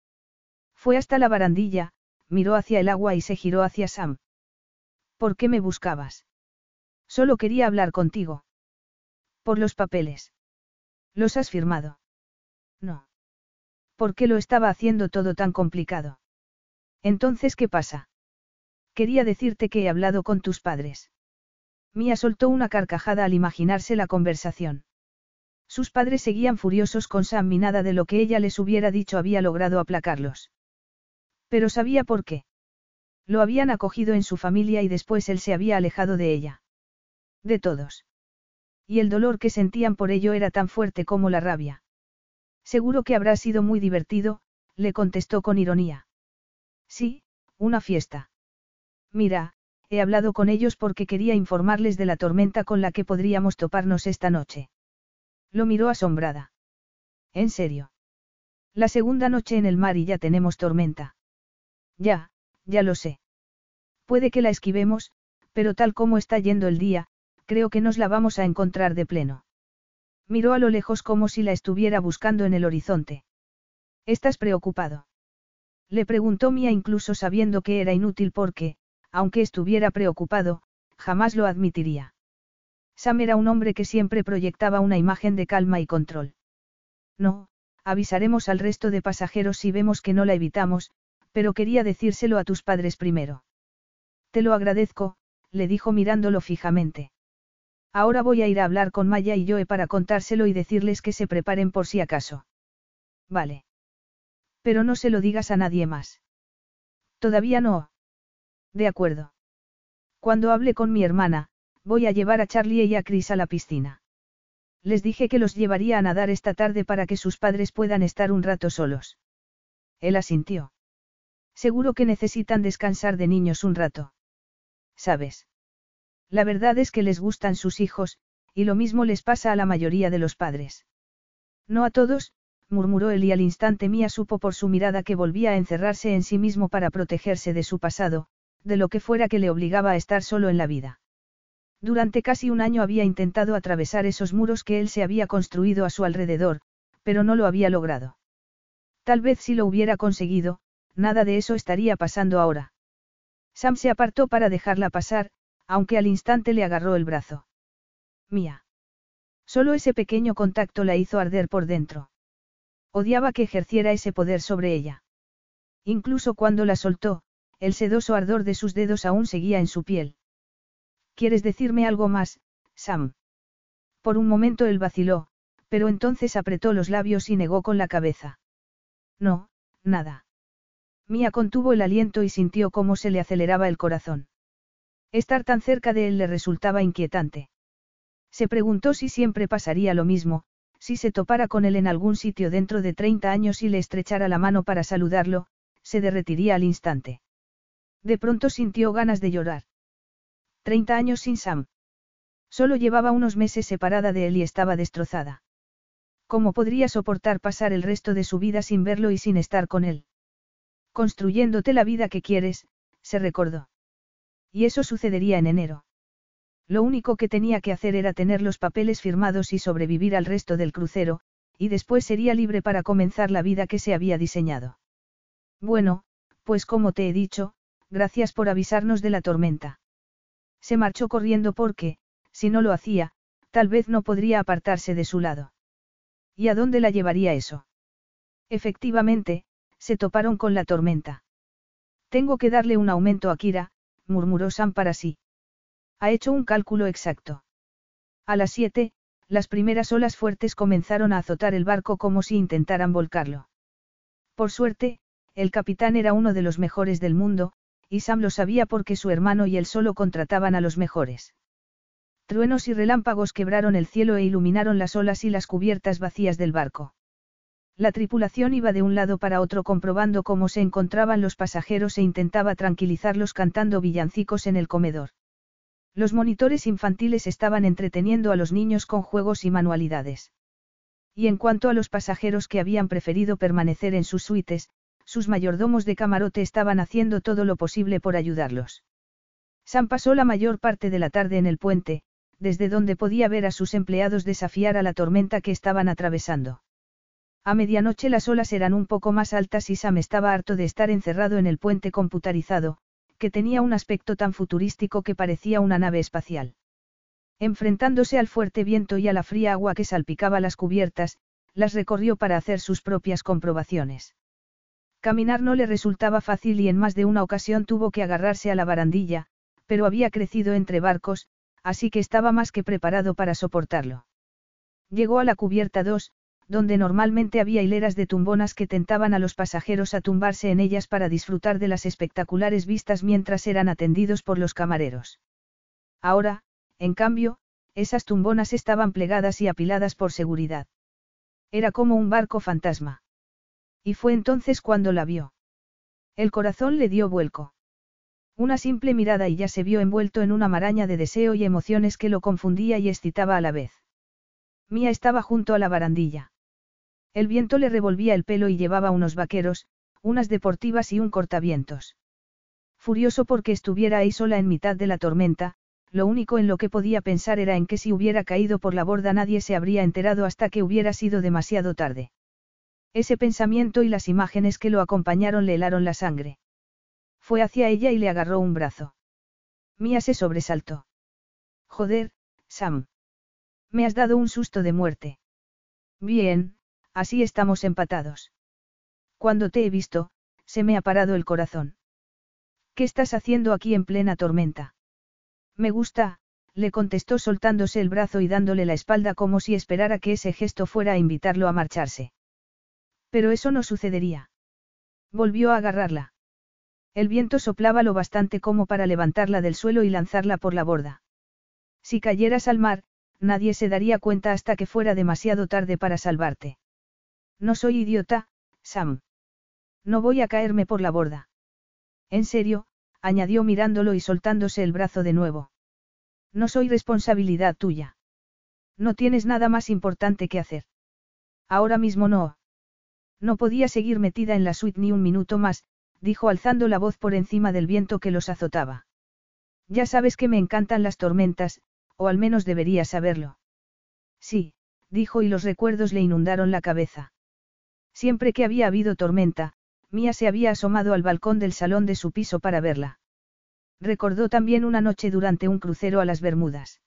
Fue hasta la barandilla, miró hacia el agua y se giró hacia Sam. ¿Por qué me buscabas? Solo quería hablar contigo. Por los papeles. ¿Los has firmado? No. ¿Por qué lo estaba haciendo todo tan complicado? Entonces, ¿qué pasa? Quería decirte que he hablado con tus padres. Mía soltó una carcajada al imaginarse la conversación. Sus padres seguían furiosos con Sam y nada de lo que ella les hubiera dicho había logrado aplacarlos. Pero sabía por qué. Lo habían acogido en su familia y después él se había alejado de ella. De todos. Y el dolor que sentían por ello era tan fuerte como la rabia. Seguro que habrá sido muy divertido, le contestó con ironía. Sí, una fiesta. Mira, he hablado con ellos porque quería informarles de la tormenta con la que podríamos toparnos esta noche. Lo miró asombrada. ¿En serio? La segunda noche en el mar y ya tenemos tormenta. Ya, ya lo sé. Puede que la esquivemos, pero tal como está yendo el día, creo que nos la vamos a encontrar de pleno. Miró a lo lejos como si la estuviera buscando en el horizonte. ¿Estás preocupado? Le preguntó Mía incluso sabiendo que era inútil porque, aunque estuviera preocupado, jamás lo admitiría. Sam era un hombre que siempre proyectaba una imagen de calma y control. No, avisaremos al resto de pasajeros si vemos que no la evitamos, pero quería decírselo a tus padres primero. Te lo agradezco, le dijo mirándolo fijamente. Ahora voy a ir a hablar con Maya y Joe para contárselo y decirles que se preparen por si acaso. Vale. Pero no se lo digas a nadie más. Todavía no. De acuerdo. Cuando hable con mi hermana, voy a llevar a Charlie y a Chris a la piscina. Les dije que los llevaría a nadar esta tarde para que sus padres puedan estar un rato solos. Él asintió. Seguro que necesitan descansar de niños un rato. ¿Sabes? La verdad es que les gustan sus hijos, y lo mismo les pasa a la mayoría de los padres. No a todos, murmuró él y al instante Mía supo por su mirada que volvía a encerrarse en sí mismo para protegerse de su pasado, de lo que fuera que le obligaba a estar solo en la vida. Durante casi un año había intentado atravesar esos muros que él se había construido a su alrededor, pero no lo había logrado. Tal vez si lo hubiera conseguido, nada de eso estaría pasando ahora. Sam se apartó para dejarla pasar, aunque al instante le agarró el brazo. Mía. Solo ese pequeño contacto la hizo arder por dentro. Odiaba que ejerciera ese poder sobre ella. Incluso cuando la soltó, el sedoso ardor de sus dedos aún seguía en su piel. ¿Quieres decirme algo más, Sam? Por un momento él vaciló, pero entonces apretó los labios y negó con la cabeza. No, nada. Mía contuvo el aliento y sintió cómo se le aceleraba el corazón. Estar tan cerca de él le resultaba inquietante. Se preguntó si siempre pasaría lo mismo, si se topara con él en algún sitio dentro de 30 años y le estrechara la mano para saludarlo, se derretiría al instante. De pronto sintió ganas de llorar. Treinta años sin Sam. Solo llevaba unos meses separada de él y estaba destrozada. ¿Cómo podría soportar pasar el resto de su vida sin verlo y sin estar con él? Construyéndote la vida que quieres, se recordó. Y eso sucedería en enero. Lo único que tenía que hacer era tener los papeles firmados y sobrevivir al resto del crucero, y después sería libre para comenzar la vida que se había diseñado. Bueno, pues como te he dicho, gracias por avisarnos de la tormenta. Se marchó corriendo porque, si no lo hacía, tal vez no podría apartarse de su lado. ¿Y a dónde la llevaría eso? Efectivamente, se toparon con la tormenta. Tengo que darle un aumento a Kira, murmuró Sam para sí. Ha hecho un cálculo exacto. A las siete, las primeras olas fuertes comenzaron a azotar el barco como si intentaran volcarlo. Por suerte, el capitán era uno de los mejores del mundo, y Sam lo sabía porque su hermano y él solo contrataban a los mejores. Truenos y relámpagos quebraron el cielo e iluminaron las olas y las cubiertas vacías del barco. La tripulación iba de un lado para otro comprobando cómo se encontraban los pasajeros e intentaba tranquilizarlos cantando villancicos en el comedor. Los monitores infantiles estaban entreteniendo a los niños con juegos y manualidades. Y en cuanto a los pasajeros que habían preferido permanecer en sus suites, sus mayordomos de camarote estaban haciendo todo lo posible por ayudarlos. Sam pasó la mayor parte de la tarde en el puente, desde donde podía ver a sus empleados desafiar a la tormenta que estaban atravesando. A medianoche las olas eran un poco más altas y Sam estaba harto de estar encerrado en el puente computarizado, que tenía un aspecto tan futurístico que parecía una nave espacial. Enfrentándose al fuerte viento y a la fría agua que salpicaba las cubiertas, las recorrió para hacer sus propias comprobaciones. Caminar no le resultaba fácil y en más de una ocasión tuvo que agarrarse a la barandilla, pero había crecido entre barcos, así que estaba más que preparado para soportarlo. Llegó a la cubierta 2, donde normalmente había hileras de tumbonas que tentaban a los pasajeros a tumbarse en ellas para disfrutar de las espectaculares vistas mientras eran atendidos por los camareros. Ahora, en cambio, esas tumbonas estaban plegadas y apiladas por seguridad. Era como un barco fantasma. Y fue entonces cuando la vio. El corazón le dio vuelco. Una simple mirada y ya se vio envuelto en una maraña de deseo y emociones que lo confundía y excitaba a la vez. Mía estaba junto a la barandilla. El viento le revolvía el pelo y llevaba unos vaqueros, unas deportivas y un cortavientos. Furioso porque estuviera ahí sola en mitad de la tormenta, lo único en lo que podía pensar era en que si hubiera caído por la borda nadie se habría enterado hasta que hubiera sido demasiado tarde. Ese pensamiento y las imágenes que lo acompañaron le helaron la sangre. Fue hacia ella y le agarró un brazo. Mía se sobresaltó. Joder, Sam. Me has dado un susto de muerte. Bien, así estamos empatados. Cuando te he visto, se me ha parado el corazón. ¿Qué estás haciendo aquí en plena tormenta? Me gusta, le contestó soltándose el brazo y dándole la espalda como si esperara que ese gesto fuera a invitarlo a marcharse. Pero eso no sucedería. Volvió a agarrarla. El viento soplaba lo bastante como para levantarla del suelo y lanzarla por la borda. Si cayeras al mar, nadie se daría cuenta hasta que fuera demasiado tarde para salvarte. No soy idiota, Sam. No voy a caerme por la borda. En serio, añadió mirándolo y soltándose el brazo de nuevo. No soy responsabilidad tuya. No tienes nada más importante que hacer. Ahora mismo no. No podía seguir metida en la suite ni un minuto más, dijo alzando la voz por encima del viento que los azotaba. Ya sabes que me encantan las tormentas, o al menos deberías saberlo. Sí, dijo y los recuerdos le inundaron la cabeza. Siempre que había habido tormenta, Mía se había asomado al balcón del salón de su piso para verla. Recordó también una noche durante un crucero a las Bermudas.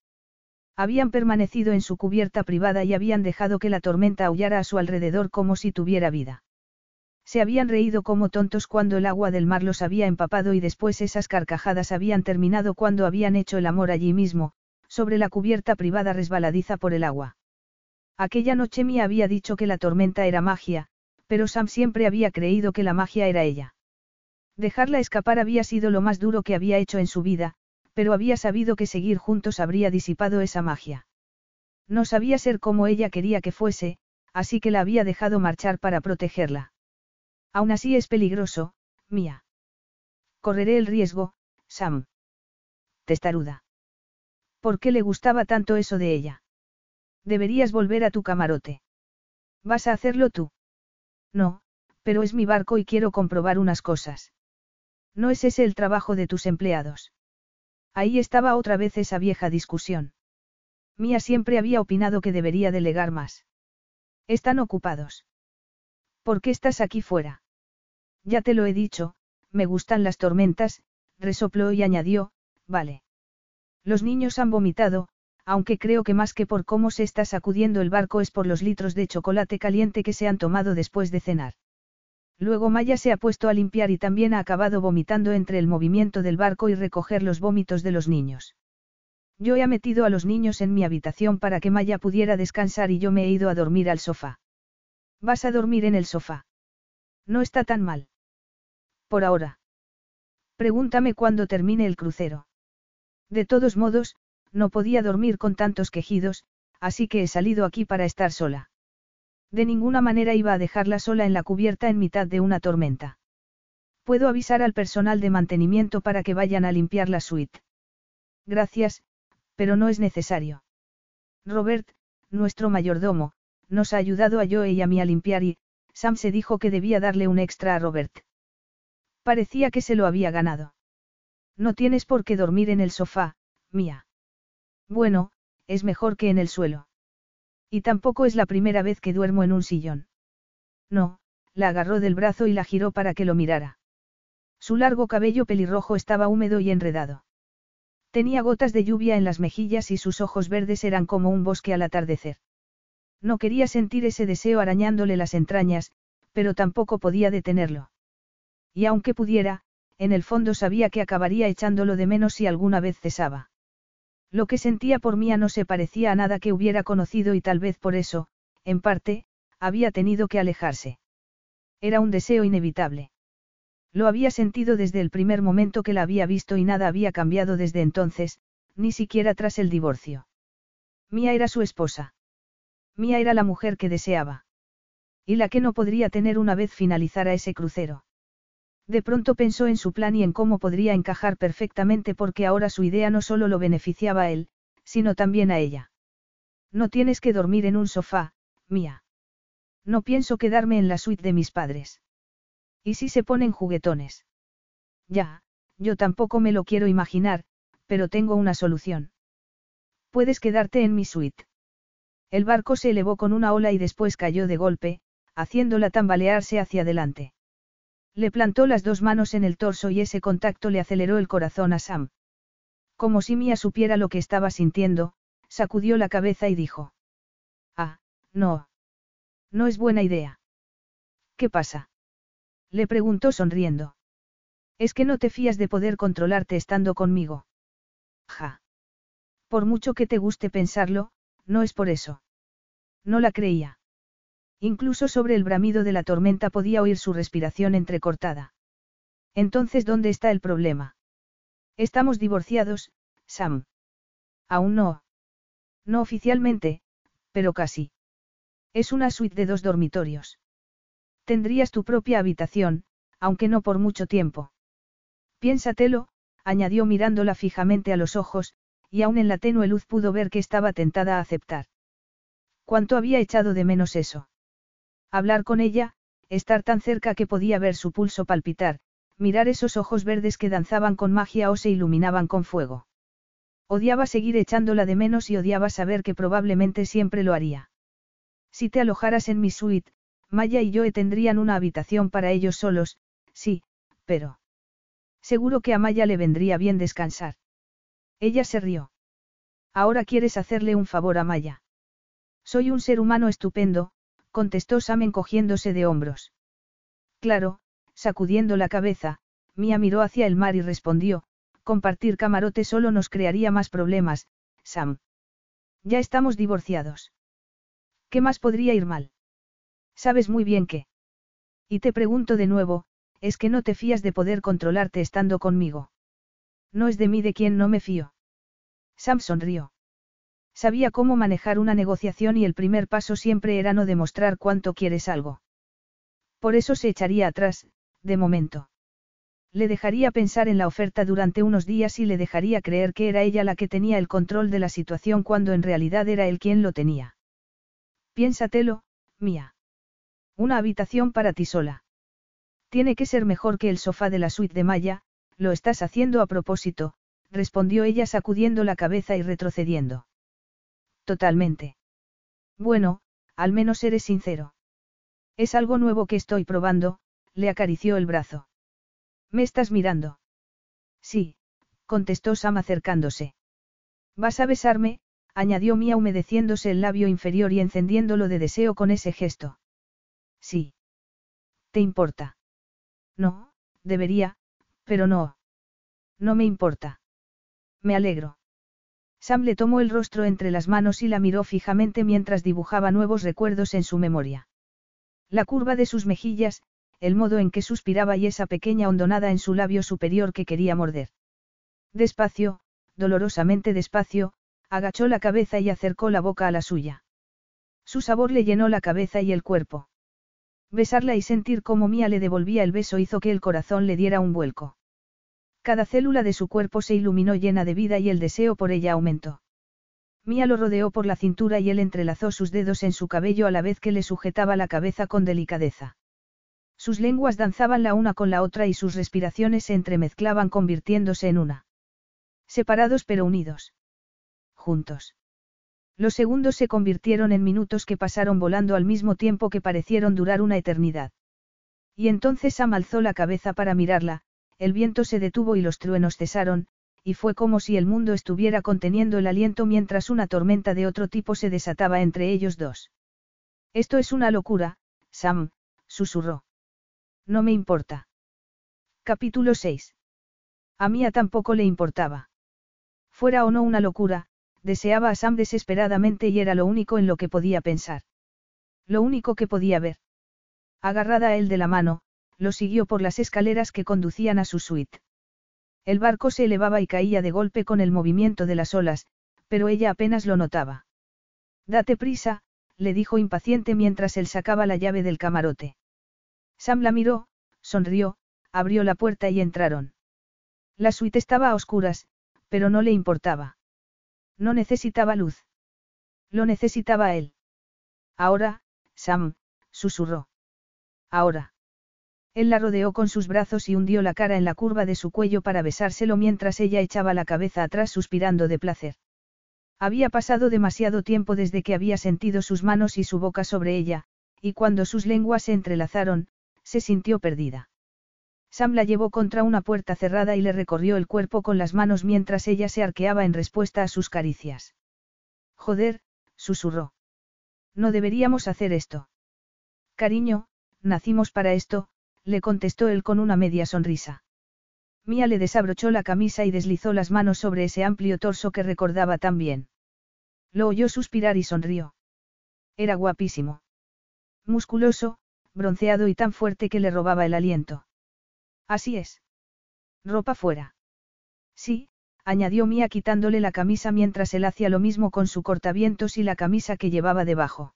Habían permanecido en su cubierta privada y habían dejado que la tormenta aullara a su alrededor como si tuviera vida. Se habían reído como tontos cuando el agua del mar los había empapado y después esas carcajadas habían terminado cuando habían hecho el amor allí mismo, sobre la cubierta privada resbaladiza por el agua. Aquella noche Mia había dicho que la tormenta era magia, pero Sam siempre había creído que la magia era ella. Dejarla escapar había sido lo más duro que había hecho en su vida, pero había sabido que seguir juntos habría disipado esa magia. No sabía ser como ella quería que fuese, así que la había dejado marchar para protegerla. Aún así es peligroso, Mía. Correré el riesgo, Sam. Testaruda. ¿Por qué le gustaba tanto eso de ella? Deberías volver a tu camarote. ¿Vas a hacerlo tú? No, pero es mi barco y quiero comprobar unas cosas. No es ese el trabajo de tus empleados. Ahí estaba otra vez esa vieja discusión. Mía siempre había opinado que debería delegar más. Están ocupados. ¿Por qué estás aquí fuera? Ya te lo he dicho, me gustan las tormentas, resopló y añadió, vale. Los niños han vomitado, aunque creo que más que por cómo se está sacudiendo el barco es por los litros de chocolate caliente que se han tomado después de cenar. Luego Maya se ha puesto a limpiar y también ha acabado vomitando entre el movimiento del barco y recoger los vómitos de los niños. Yo he metido a los niños en mi habitación para que Maya pudiera descansar y yo me he ido a dormir al sofá. ¿Vas a dormir en el sofá? No está tan mal. Por ahora. Pregúntame cuándo termine el crucero. De todos modos, no podía dormir con tantos quejidos, así que he salido aquí para estar sola. De ninguna manera iba a dejarla sola en la cubierta en mitad de una tormenta. Puedo avisar al personal de mantenimiento para que vayan a limpiar la suite. Gracias, pero no es necesario. Robert, nuestro mayordomo, nos ha ayudado a Joe y a mí a limpiar y, Sam se dijo que debía darle un extra a Robert. Parecía que se lo había ganado. No tienes por qué dormir en el sofá, mía. Bueno, es mejor que en el suelo. Y tampoco es la primera vez que duermo en un sillón. No, la agarró del brazo y la giró para que lo mirara. Su largo cabello pelirrojo estaba húmedo y enredado. Tenía gotas de lluvia en las mejillas y sus ojos verdes eran como un bosque al atardecer. No quería sentir ese deseo arañándole las entrañas, pero tampoco podía detenerlo. Y aunque pudiera, en el fondo sabía que acabaría echándolo de menos si alguna vez cesaba. Lo que sentía por Mía no se parecía a nada que hubiera conocido y tal vez por eso, en parte, había tenido que alejarse. Era un deseo inevitable. Lo había sentido desde el primer momento que la había visto y nada había cambiado desde entonces, ni siquiera tras el divorcio. Mía era su esposa. Mía era la mujer que deseaba. Y la que no podría tener una vez finalizara ese crucero. De pronto pensó en su plan y en cómo podría encajar perfectamente porque ahora su idea no solo lo beneficiaba a él, sino también a ella. No tienes que dormir en un sofá, mía. No pienso quedarme en la suite de mis padres. ¿Y si se ponen juguetones? Ya, yo tampoco me lo quiero imaginar, pero tengo una solución. Puedes quedarte en mi suite. El barco se elevó con una ola y después cayó de golpe, haciéndola tambalearse hacia adelante. Le plantó las dos manos en el torso y ese contacto le aceleró el corazón a Sam. Como si Mia supiera lo que estaba sintiendo, sacudió la cabeza y dijo. Ah, no. No es buena idea. ¿Qué pasa? Le preguntó sonriendo. Es que no te fías de poder controlarte estando conmigo. Ja. Por mucho que te guste pensarlo, no es por eso. No la creía. Incluso sobre el bramido de la tormenta podía oír su respiración entrecortada. Entonces, ¿dónde está el problema? Estamos divorciados, Sam. Aún no. No oficialmente, pero casi. Es una suite de dos dormitorios. Tendrías tu propia habitación, aunque no por mucho tiempo. Piénsatelo, añadió mirándola fijamente a los ojos, y aún en la tenue luz pudo ver que estaba tentada a aceptar. ¿Cuánto había echado de menos eso? Hablar con ella, estar tan cerca que podía ver su pulso palpitar, mirar esos ojos verdes que danzaban con magia o se iluminaban con fuego. Odiaba seguir echándola de menos y odiaba saber que probablemente siempre lo haría. Si te alojaras en mi suite, Maya y yo tendrían una habitación para ellos solos, sí, pero... Seguro que a Maya le vendría bien descansar. Ella se rió. Ahora quieres hacerle un favor a Maya. Soy un ser humano estupendo, contestó Sam encogiéndose de hombros. Claro, sacudiendo la cabeza, Mia miró hacia el mar y respondió, compartir camarote solo nos crearía más problemas, Sam. Ya estamos divorciados. ¿Qué más podría ir mal? Sabes muy bien que. Y te pregunto de nuevo, ¿es que no te fías de poder controlarte estando conmigo? No es de mí de quien no me fío. Sam sonrió. Sabía cómo manejar una negociación y el primer paso siempre era no demostrar cuánto quieres algo. Por eso se echaría atrás, de momento. Le dejaría pensar en la oferta durante unos días y le dejaría creer que era ella la que tenía el control de la situación cuando en realidad era él quien lo tenía. Piénsatelo, mía. Una habitación para ti sola. Tiene que ser mejor que el sofá de la suite de Maya, lo estás haciendo a propósito, respondió ella sacudiendo la cabeza y retrocediendo. Totalmente. Bueno, al menos eres sincero. Es algo nuevo que estoy probando, le acarició el brazo. ¿Me estás mirando? Sí, contestó Sam acercándose. ¿Vas a besarme? añadió Mia humedeciéndose el labio inferior y encendiéndolo de deseo con ese gesto. Sí. ¿Te importa? No, debería, pero no. No me importa. Me alegro. Sam le tomó el rostro entre las manos y la miró fijamente mientras dibujaba nuevos recuerdos en su memoria. La curva de sus mejillas, el modo en que suspiraba y esa pequeña hondonada en su labio superior que quería morder. Despacio, dolorosamente despacio, agachó la cabeza y acercó la boca a la suya. Su sabor le llenó la cabeza y el cuerpo. Besarla y sentir cómo Mía le devolvía el beso hizo que el corazón le diera un vuelco. Cada célula de su cuerpo se iluminó llena de vida y el deseo por ella aumentó. Mía lo rodeó por la cintura y él entrelazó sus dedos en su cabello a la vez que le sujetaba la cabeza con delicadeza. Sus lenguas danzaban la una con la otra y sus respiraciones se entremezclaban convirtiéndose en una. Separados pero unidos. Juntos. Los segundos se convirtieron en minutos que pasaron volando al mismo tiempo que parecieron durar una eternidad. Y entonces Sam alzó la cabeza para mirarla, el viento se detuvo y los truenos cesaron, y fue como si el mundo estuviera conteniendo el aliento mientras una tormenta de otro tipo se desataba entre ellos dos. Esto es una locura, Sam, susurró. No me importa. Capítulo 6. A Mía tampoco le importaba. Fuera o no una locura, deseaba a Sam desesperadamente y era lo único en lo que podía pensar. Lo único que podía ver. Agarrada a él de la mano, lo siguió por las escaleras que conducían a su suite. El barco se elevaba y caía de golpe con el movimiento de las olas, pero ella apenas lo notaba. Date prisa, le dijo impaciente mientras él sacaba la llave del camarote. Sam la miró, sonrió, abrió la puerta y entraron. La suite estaba a oscuras, pero no le importaba. No necesitaba luz. Lo necesitaba él. Ahora, Sam, susurró. Ahora. Él la rodeó con sus brazos y hundió la cara en la curva de su cuello para besárselo mientras ella echaba la cabeza atrás suspirando de placer. Había pasado demasiado tiempo desde que había sentido sus manos y su boca sobre ella, y cuando sus lenguas se entrelazaron, se sintió perdida. Sam la llevó contra una puerta cerrada y le recorrió el cuerpo con las manos mientras ella se arqueaba en respuesta a sus caricias. Joder, susurró. No deberíamos hacer esto. Cariño, nacimos para esto, le contestó él con una media sonrisa. Mía le desabrochó la camisa y deslizó las manos sobre ese amplio torso que recordaba tan bien. Lo oyó suspirar y sonrió. Era guapísimo. Musculoso, bronceado y tan fuerte que le robaba el aliento. Así es. Ropa fuera. Sí, añadió Mía quitándole la camisa mientras él hacía lo mismo con su cortavientos y la camisa que llevaba debajo.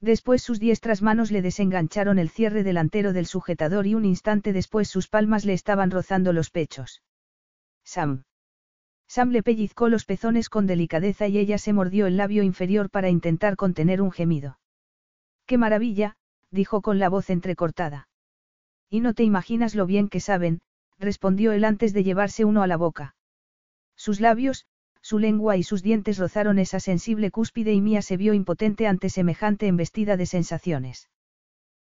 Después sus diestras manos le desengancharon el cierre delantero del sujetador y un instante después sus palmas le estaban rozando los pechos. Sam. Sam le pellizcó los pezones con delicadeza y ella se mordió el labio inferior para intentar contener un gemido. ¡Qué maravilla! dijo con la voz entrecortada. Y no te imaginas lo bien que saben, respondió él antes de llevarse uno a la boca. Sus labios, su lengua y sus dientes rozaron esa sensible cúspide y Mía se vio impotente ante semejante embestida de sensaciones.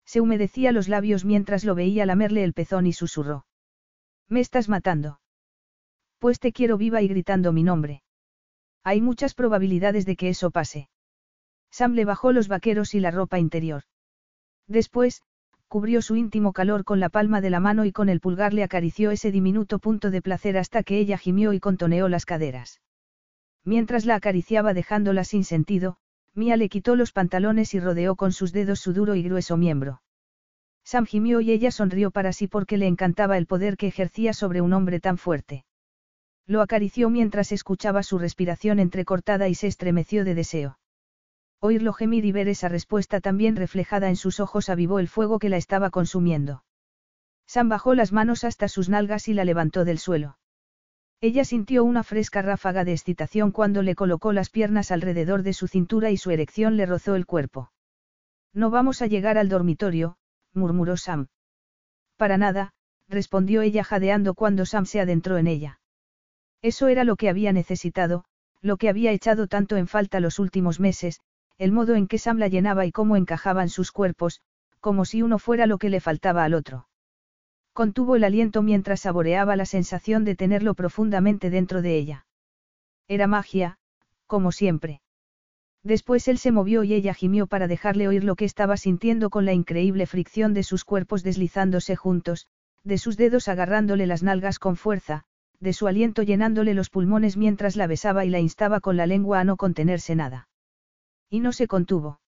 Se humedecía los labios mientras lo veía lamerle el pezón y susurró. Me estás matando. Pues te quiero viva y gritando mi nombre. Hay muchas probabilidades de que eso pase. Sam le bajó los vaqueros y la ropa interior. Después, cubrió su íntimo calor con la palma de la mano y con el pulgar le acarició ese diminuto punto de placer hasta que ella gimió y contoneó las caderas. Mientras la acariciaba dejándola sin sentido, Mía le quitó los pantalones y rodeó con sus dedos su duro y grueso miembro. Sam gimió y ella sonrió para sí porque le encantaba el poder que ejercía sobre un hombre tan fuerte. Lo acarició mientras escuchaba su respiración entrecortada y se estremeció de deseo. Oírlo gemir y ver esa respuesta también reflejada en sus ojos avivó el fuego que la estaba consumiendo. Sam bajó las manos hasta sus nalgas y la levantó del suelo. Ella sintió una fresca ráfaga de excitación cuando le colocó las piernas alrededor de su cintura y su erección le rozó el cuerpo. No vamos a llegar al dormitorio, murmuró Sam. Para nada, respondió ella jadeando cuando Sam se adentró en ella. Eso era lo que había necesitado, lo que había echado tanto en falta los últimos meses, el modo en que Sam la llenaba y cómo encajaban sus cuerpos, como si uno fuera lo que le faltaba al otro. Contuvo el aliento mientras saboreaba la sensación de tenerlo profundamente dentro de ella. Era magia, como siempre. Después él se movió y ella gimió para dejarle oír lo que estaba sintiendo con la increíble fricción de sus cuerpos deslizándose juntos, de sus dedos agarrándole las nalgas con fuerza, de su aliento llenándole los pulmones mientras la besaba y la instaba con la lengua a no contenerse nada. Y no se contuvo.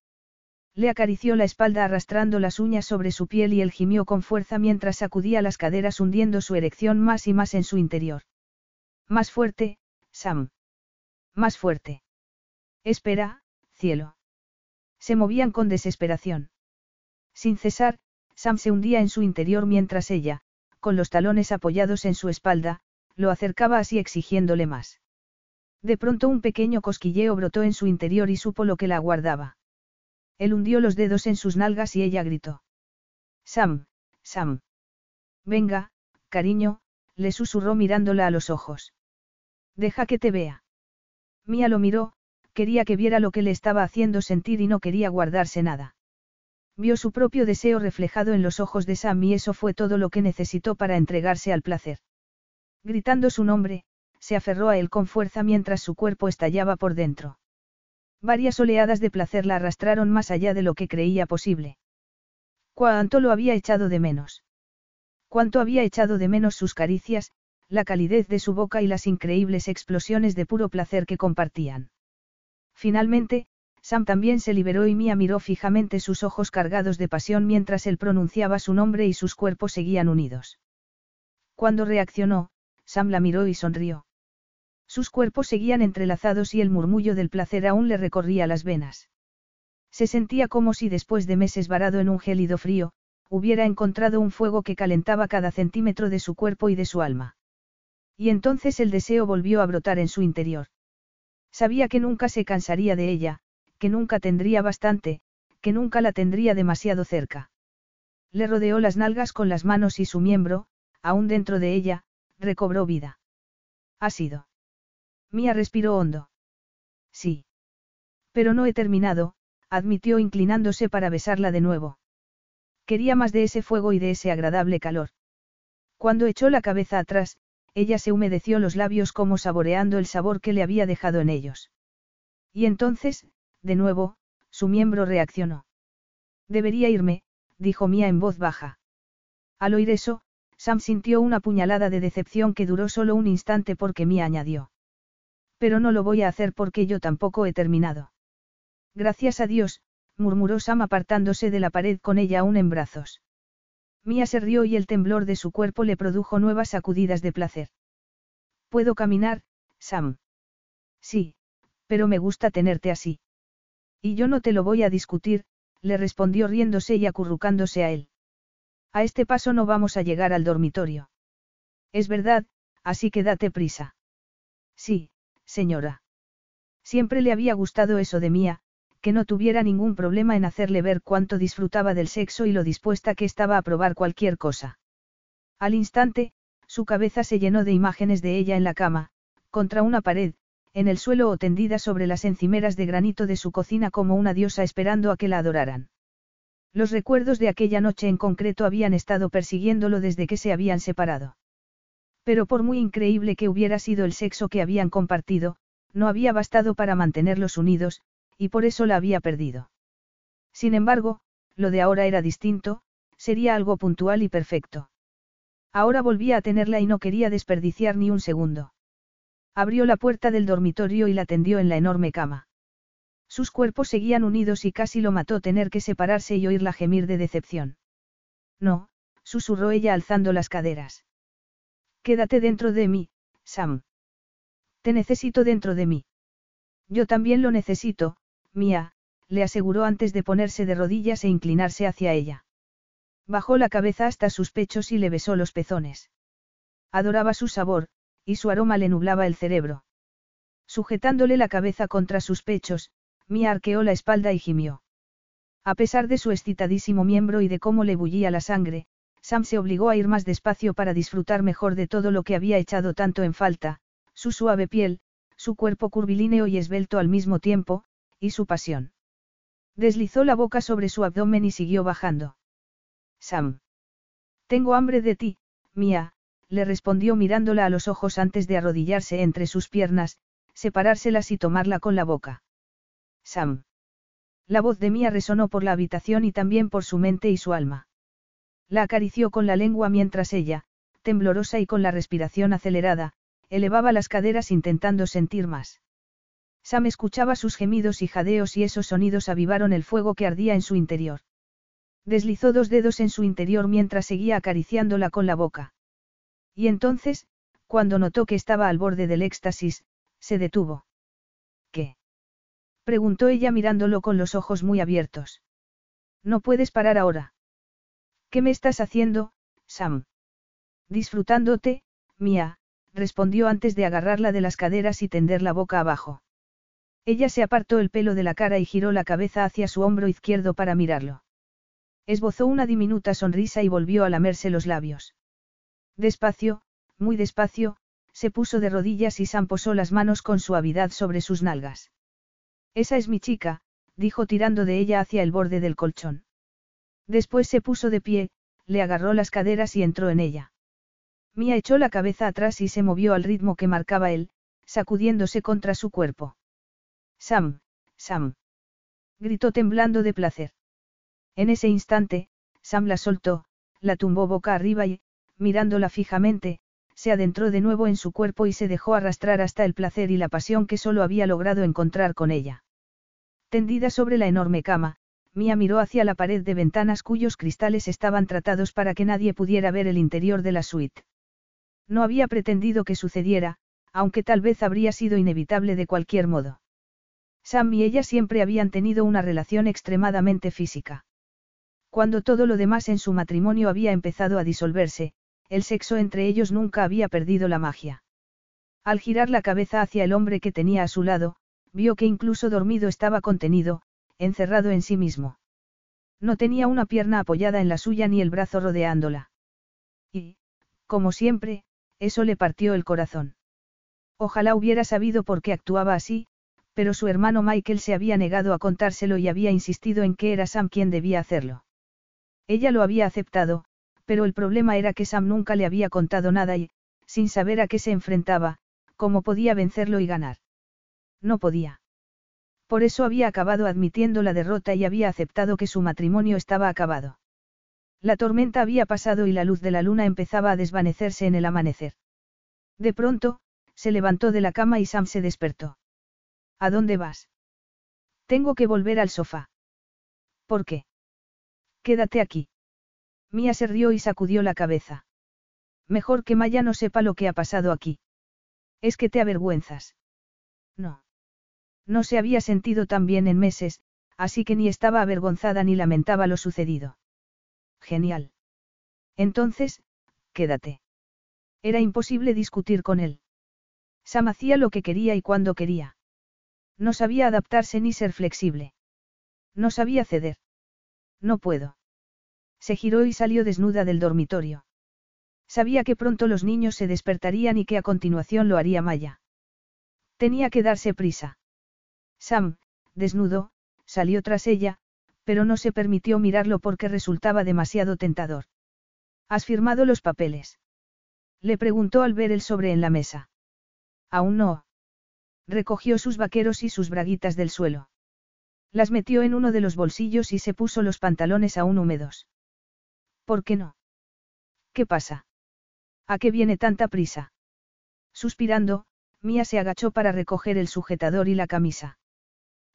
Le acarició la espalda arrastrando las uñas sobre su piel y él gimió con fuerza mientras sacudía las caderas hundiendo su erección más y más en su interior. Más fuerte, Sam. Más fuerte. Espera, cielo. Se movían con desesperación. Sin cesar, Sam se hundía en su interior mientras ella, con los talones apoyados en su espalda, lo acercaba así exigiéndole más. De pronto un pequeño cosquilleo brotó en su interior y supo lo que la aguardaba. Él hundió los dedos en sus nalgas y ella gritó. Sam, Sam. Venga, cariño, le susurró mirándola a los ojos. Deja que te vea. Mía lo miró, quería que viera lo que le estaba haciendo sentir y no quería guardarse nada. Vio su propio deseo reflejado en los ojos de Sam y eso fue todo lo que necesitó para entregarse al placer. Gritando su nombre, se aferró a él con fuerza mientras su cuerpo estallaba por dentro. Varias oleadas de placer la arrastraron más allá de lo que creía posible. Cuánto lo había echado de menos. Cuánto había echado de menos sus caricias, la calidez de su boca y las increíbles explosiones de puro placer que compartían. Finalmente, Sam también se liberó y Mia miró fijamente sus ojos cargados de pasión mientras él pronunciaba su nombre y sus cuerpos seguían unidos. Cuando reaccionó, Sam la miró y sonrió. Sus cuerpos seguían entrelazados y el murmullo del placer aún le recorría las venas. Se sentía como si después de meses varado en un gélido frío, hubiera encontrado un fuego que calentaba cada centímetro de su cuerpo y de su alma. Y entonces el deseo volvió a brotar en su interior. Sabía que nunca se cansaría de ella, que nunca tendría bastante, que nunca la tendría demasiado cerca. Le rodeó las nalgas con las manos y su miembro, aún dentro de ella, recobró vida. Ha sido. Mía respiró hondo. Sí. Pero no he terminado, admitió inclinándose para besarla de nuevo. Quería más de ese fuego y de ese agradable calor. Cuando echó la cabeza atrás, ella se humedeció los labios como saboreando el sabor que le había dejado en ellos. Y entonces, de nuevo, su miembro reaccionó. Debería irme, dijo Mía en voz baja. Al oír eso, Sam sintió una puñalada de decepción que duró solo un instante porque Mía añadió. Pero no lo voy a hacer porque yo tampoco he terminado. Gracias a Dios, murmuró Sam apartándose de la pared con ella aún en brazos. Mía se rió y el temblor de su cuerpo le produjo nuevas sacudidas de placer. Puedo caminar, Sam. Sí, pero me gusta tenerte así. Y yo no te lo voy a discutir, le respondió riéndose y acurrucándose a él. A este paso no vamos a llegar al dormitorio. Es verdad, así que date prisa. Sí, señora. Siempre le había gustado eso de Mía, que no tuviera ningún problema en hacerle ver cuánto disfrutaba del sexo y lo dispuesta que estaba a probar cualquier cosa. Al instante, su cabeza se llenó de imágenes de ella en la cama, contra una pared, en el suelo o tendida sobre las encimeras de granito de su cocina como una diosa esperando a que la adoraran. Los recuerdos de aquella noche en concreto habían estado persiguiéndolo desde que se habían separado. Pero por muy increíble que hubiera sido el sexo que habían compartido, no había bastado para mantenerlos unidos, y por eso la había perdido. Sin embargo, lo de ahora era distinto, sería algo puntual y perfecto. Ahora volvía a tenerla y no quería desperdiciar ni un segundo. Abrió la puerta del dormitorio y la tendió en la enorme cama. Sus cuerpos seguían unidos y casi lo mató tener que separarse y oírla gemir de decepción. No, susurró ella alzando las caderas. Quédate dentro de mí, Sam. Te necesito dentro de mí. Yo también lo necesito, mía, le aseguró antes de ponerse de rodillas e inclinarse hacia ella. Bajó la cabeza hasta sus pechos y le besó los pezones. Adoraba su sabor, y su aroma le nublaba el cerebro. Sujetándole la cabeza contra sus pechos, Mia arqueó la espalda y gimió. A pesar de su excitadísimo miembro y de cómo le bullía la sangre, Sam se obligó a ir más despacio para disfrutar mejor de todo lo que había echado tanto en falta, su suave piel, su cuerpo curvilíneo y esbelto al mismo tiempo, y su pasión. Deslizó la boca sobre su abdomen y siguió bajando. Sam. Tengo hambre de ti, Mia, le respondió mirándola a los ojos antes de arrodillarse entre sus piernas, separárselas y tomarla con la boca. Sam. La voz de Mía resonó por la habitación y también por su mente y su alma. La acarició con la lengua mientras ella, temblorosa y con la respiración acelerada, elevaba las caderas intentando sentir más. Sam escuchaba sus gemidos y jadeos y esos sonidos avivaron el fuego que ardía en su interior. Deslizó dos dedos en su interior mientras seguía acariciándola con la boca. Y entonces, cuando notó que estaba al borde del éxtasis, se detuvo. ¿Qué? preguntó ella mirándolo con los ojos muy abiertos. No puedes parar ahora. ¿Qué me estás haciendo, Sam? Disfrutándote, mía, respondió antes de agarrarla de las caderas y tender la boca abajo. Ella se apartó el pelo de la cara y giró la cabeza hacia su hombro izquierdo para mirarlo. Esbozó una diminuta sonrisa y volvió a lamerse los labios. Despacio, muy despacio, se puso de rodillas y Sam posó las manos con suavidad sobre sus nalgas. Esa es mi chica, dijo tirando de ella hacia el borde del colchón. Después se puso de pie, le agarró las caderas y entró en ella. Mia echó la cabeza atrás y se movió al ritmo que marcaba él, sacudiéndose contra su cuerpo. Sam, Sam. Gritó temblando de placer. En ese instante, Sam la soltó, la tumbó boca arriba y, mirándola fijamente, se adentró de nuevo en su cuerpo y se dejó arrastrar hasta el placer y la pasión que solo había logrado encontrar con ella. Tendida sobre la enorme cama, Mia miró hacia la pared de ventanas cuyos cristales estaban tratados para que nadie pudiera ver el interior de la suite. No había pretendido que sucediera, aunque tal vez habría sido inevitable de cualquier modo. Sam y ella siempre habían tenido una relación extremadamente física. Cuando todo lo demás en su matrimonio había empezado a disolverse, el sexo entre ellos nunca había perdido la magia. Al girar la cabeza hacia el hombre que tenía a su lado, vio que incluso dormido estaba contenido, encerrado en sí mismo. No tenía una pierna apoyada en la suya ni el brazo rodeándola. Y, como siempre, eso le partió el corazón. Ojalá hubiera sabido por qué actuaba así, pero su hermano Michael se había negado a contárselo y había insistido en que era Sam quien debía hacerlo. Ella lo había aceptado, pero el problema era que Sam nunca le había contado nada y, sin saber a qué se enfrentaba, cómo podía vencerlo y ganar. No podía. Por eso había acabado admitiendo la derrota y había aceptado que su matrimonio estaba acabado. La tormenta había pasado y la luz de la luna empezaba a desvanecerse en el amanecer. De pronto, se levantó de la cama y Sam se despertó. ¿A dónde vas? Tengo que volver al sofá. ¿Por qué? Quédate aquí. Mía se rió y sacudió la cabeza. Mejor que Maya no sepa lo que ha pasado aquí. Es que te avergüenzas. No. No se había sentido tan bien en meses, así que ni estaba avergonzada ni lamentaba lo sucedido. Genial. Entonces, quédate. Era imposible discutir con él. Sam hacía lo que quería y cuando quería. No sabía adaptarse ni ser flexible. No sabía ceder. No puedo. Se giró y salió desnuda del dormitorio. Sabía que pronto los niños se despertarían y que a continuación lo haría Maya. Tenía que darse prisa. Sam, desnudo, salió tras ella, pero no se permitió mirarlo porque resultaba demasiado tentador. ¿Has firmado los papeles? Le preguntó al ver el sobre en la mesa. Aún no. Recogió sus vaqueros y sus braguitas del suelo. Las metió en uno de los bolsillos y se puso los pantalones aún húmedos. ¿Por qué no? ¿Qué pasa? ¿A qué viene tanta prisa? Suspirando, Mía se agachó para recoger el sujetador y la camisa.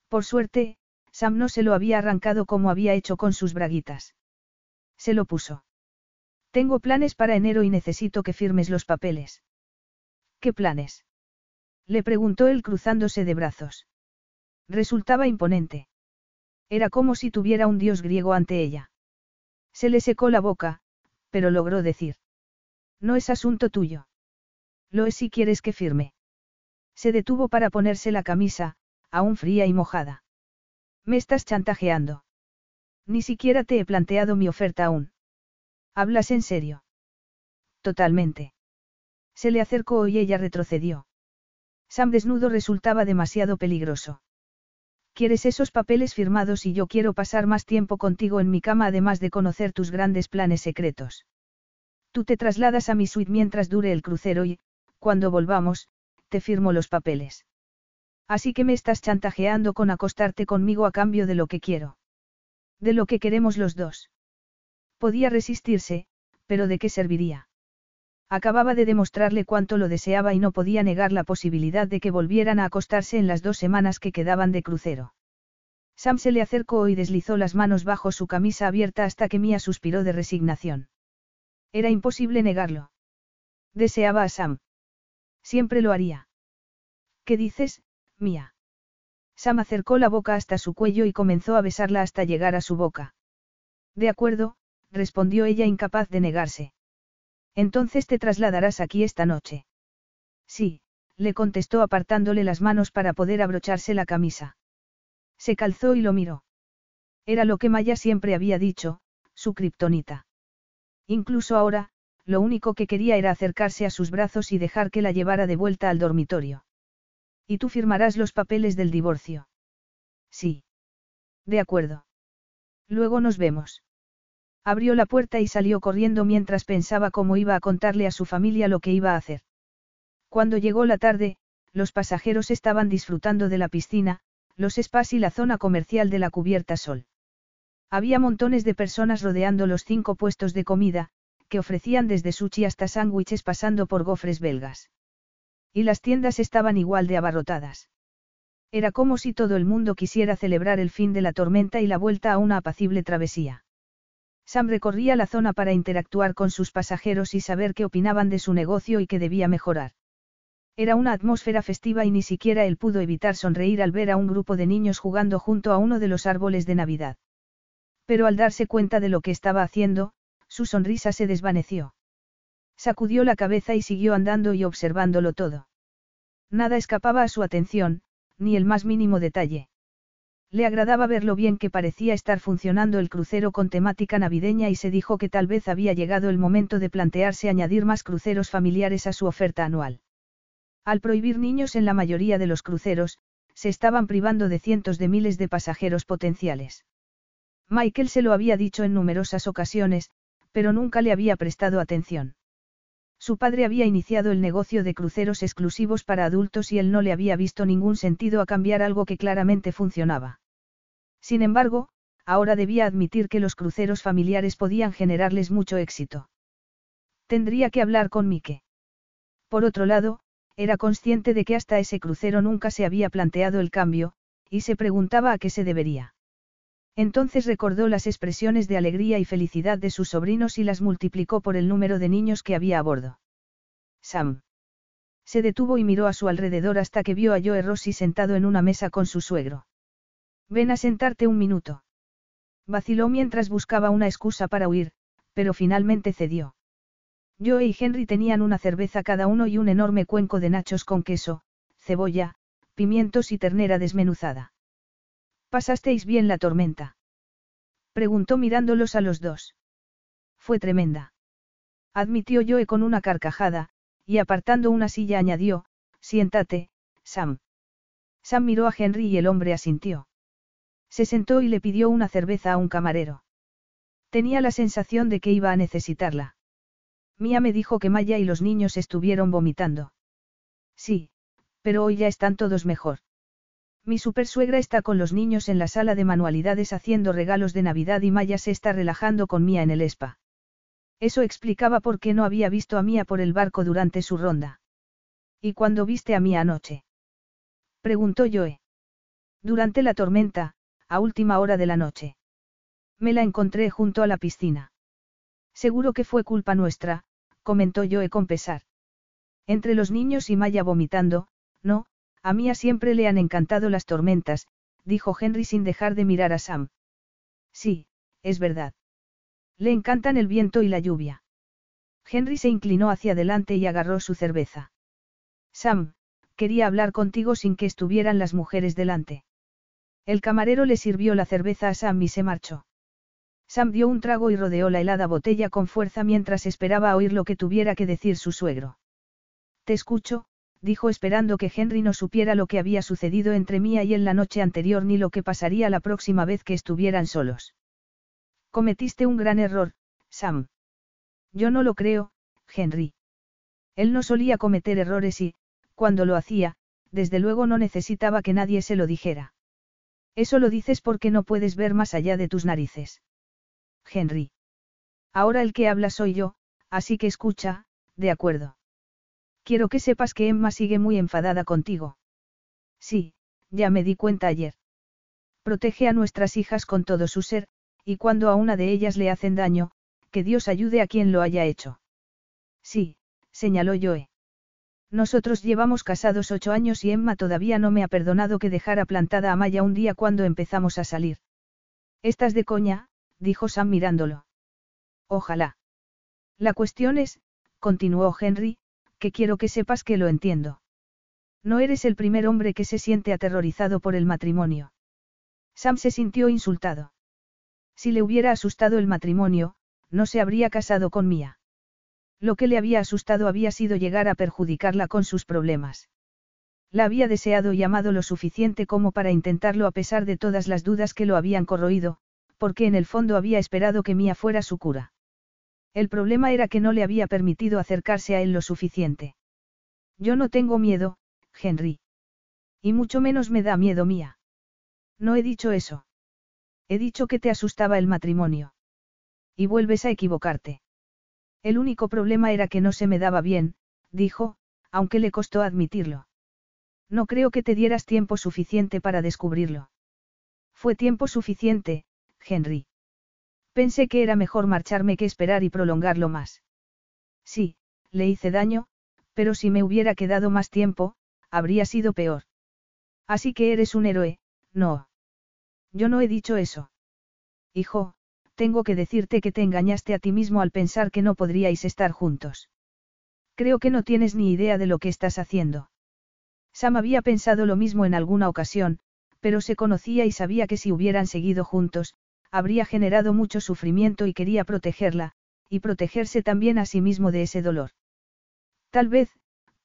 Por suerte, Sam no se lo había arrancado como había hecho con sus braguitas. Se lo puso. Tengo planes para enero y necesito que firmes los papeles. ¿Qué planes? Le preguntó él cruzándose de brazos. Resultaba imponente. Era como si tuviera un dios griego ante ella. Se le secó la boca, pero logró decir. No es asunto tuyo. Lo es si quieres que firme. Se detuvo para ponerse la camisa, aún fría y mojada. Me estás chantajeando. Ni siquiera te he planteado mi oferta aún. ¿Hablas en serio? Totalmente. Se le acercó y ella retrocedió. Sam desnudo resultaba demasiado peligroso. ¿Quieres esos papeles firmados y yo quiero pasar más tiempo contigo en mi cama además de conocer tus grandes planes secretos? Tú te trasladas a mi suite mientras dure el crucero y, cuando volvamos, te firmo los papeles. Así que me estás chantajeando con acostarte conmigo a cambio de lo que quiero. De lo que queremos los dos. Podía resistirse, pero ¿de qué serviría? Acababa de demostrarle cuánto lo deseaba y no podía negar la posibilidad de que volvieran a acostarse en las dos semanas que quedaban de crucero. Sam se le acercó y deslizó las manos bajo su camisa abierta hasta que Mia suspiró de resignación. Era imposible negarlo. Deseaba a Sam. Siempre lo haría. ¿Qué dices, mía. Sam acercó la boca hasta su cuello y comenzó a besarla hasta llegar a su boca. De acuerdo, respondió ella incapaz de negarse. Entonces te trasladarás aquí esta noche. Sí, le contestó apartándole las manos para poder abrocharse la camisa. Se calzó y lo miró. Era lo que Maya siempre había dicho, su kriptonita. Incluso ahora, lo único que quería era acercarse a sus brazos y dejar que la llevara de vuelta al dormitorio. Y tú firmarás los papeles del divorcio. Sí. De acuerdo. Luego nos vemos. Abrió la puerta y salió corriendo mientras pensaba cómo iba a contarle a su familia lo que iba a hacer. Cuando llegó la tarde, los pasajeros estaban disfrutando de la piscina, los spas y la zona comercial de la cubierta sol. Había montones de personas rodeando los cinco puestos de comida, que ofrecían desde sushi hasta sándwiches pasando por gofres belgas. Y las tiendas estaban igual de abarrotadas. Era como si todo el mundo quisiera celebrar el fin de la tormenta y la vuelta a una apacible travesía. Sam recorría la zona para interactuar con sus pasajeros y saber qué opinaban de su negocio y qué debía mejorar. Era una atmósfera festiva y ni siquiera él pudo evitar sonreír al ver a un grupo de niños jugando junto a uno de los árboles de Navidad. Pero al darse cuenta de lo que estaba haciendo, su sonrisa se desvaneció. Sacudió la cabeza y siguió andando y observándolo todo. Nada escapaba a su atención, ni el más mínimo detalle. Le agradaba ver lo bien que parecía estar funcionando el crucero con temática navideña y se dijo que tal vez había llegado el momento de plantearse añadir más cruceros familiares a su oferta anual. Al prohibir niños en la mayoría de los cruceros, se estaban privando de cientos de miles de pasajeros potenciales. Michael se lo había dicho en numerosas ocasiones, pero nunca le había prestado atención. Su padre había iniciado el negocio de cruceros exclusivos para adultos y él no le había visto ningún sentido a cambiar algo que claramente funcionaba. Sin embargo, ahora debía admitir que los cruceros familiares podían generarles mucho éxito. Tendría que hablar con Mike. Por otro lado, era consciente de que hasta ese crucero nunca se había planteado el cambio, y se preguntaba a qué se debería. Entonces recordó las expresiones de alegría y felicidad de sus sobrinos y las multiplicó por el número de niños que había a bordo. Sam. Se detuvo y miró a su alrededor hasta que vio a Joe Rossi sentado en una mesa con su suegro. Ven a sentarte un minuto. Vaciló mientras buscaba una excusa para huir, pero finalmente cedió. Joe y Henry tenían una cerveza cada uno y un enorme cuenco de nachos con queso, cebolla, pimientos y ternera desmenuzada. ¿Pasasteis bien la tormenta? Preguntó mirándolos a los dos. Fue tremenda. Admitió Joe con una carcajada, y apartando una silla añadió, siéntate, Sam. Sam miró a Henry y el hombre asintió. Se sentó y le pidió una cerveza a un camarero. Tenía la sensación de que iba a necesitarla. Mía me dijo que Maya y los niños estuvieron vomitando. Sí, pero hoy ya están todos mejor. Mi supersuegra está con los niños en la sala de manualidades haciendo regalos de Navidad y Maya se está relajando con Mía en el spa. Eso explicaba por qué no había visto a Mía por el barco durante su ronda. ¿Y cuándo viste a Mía anoche? Preguntó Joe. Durante la tormenta, a última hora de la noche. Me la encontré junto a la piscina. Seguro que fue culpa nuestra, comentó Joe con pesar. Entre los niños y Maya vomitando, no, a Mía siempre le han encantado las tormentas, dijo Henry sin dejar de mirar a Sam. Sí, es verdad. Le encantan el viento y la lluvia. Henry se inclinó hacia adelante y agarró su cerveza. Sam, quería hablar contigo sin que estuvieran las mujeres delante. El camarero le sirvió la cerveza a Sam y se marchó. Sam dio un trago y rodeó la helada botella con fuerza mientras esperaba oír lo que tuviera que decir su suegro. Te escucho, dijo esperando que Henry no supiera lo que había sucedido entre Mía y él la noche anterior ni lo que pasaría la próxima vez que estuvieran solos. Cometiste un gran error, Sam. Yo no lo creo, Henry. Él no solía cometer errores y, cuando lo hacía, desde luego no necesitaba que nadie se lo dijera. Eso lo dices porque no puedes ver más allá de tus narices. Henry. Ahora el que habla soy yo, así que escucha, de acuerdo. Quiero que sepas que Emma sigue muy enfadada contigo. Sí, ya me di cuenta ayer. Protege a nuestras hijas con todo su ser, y cuando a una de ellas le hacen daño, que Dios ayude a quien lo haya hecho. Sí, señaló Joe. Nosotros llevamos casados ocho años y Emma todavía no me ha perdonado que dejara plantada a Maya un día cuando empezamos a salir. Estás de coña, dijo Sam mirándolo. Ojalá. La cuestión es, continuó Henry, que quiero que sepas que lo entiendo. No eres el primer hombre que se siente aterrorizado por el matrimonio. Sam se sintió insultado. Si le hubiera asustado el matrimonio, no se habría casado con Mía. Lo que le había asustado había sido llegar a perjudicarla con sus problemas. La había deseado y amado lo suficiente como para intentarlo a pesar de todas las dudas que lo habían corroído, porque en el fondo había esperado que Mía fuera su cura. El problema era que no le había permitido acercarse a él lo suficiente. Yo no tengo miedo, Henry. Y mucho menos me da miedo Mía. No he dicho eso. He dicho que te asustaba el matrimonio. Y vuelves a equivocarte. El único problema era que no se me daba bien, dijo, aunque le costó admitirlo. No creo que te dieras tiempo suficiente para descubrirlo. Fue tiempo suficiente, Henry. Pensé que era mejor marcharme que esperar y prolongarlo más. Sí, le hice daño, pero si me hubiera quedado más tiempo, habría sido peor. Así que eres un héroe, no. Yo no he dicho eso. Hijo, tengo que decirte que te engañaste a ti mismo al pensar que no podríais estar juntos. Creo que no tienes ni idea de lo que estás haciendo. Sam había pensado lo mismo en alguna ocasión, pero se conocía y sabía que si hubieran seguido juntos, habría generado mucho sufrimiento y quería protegerla, y protegerse también a sí mismo de ese dolor. Tal vez,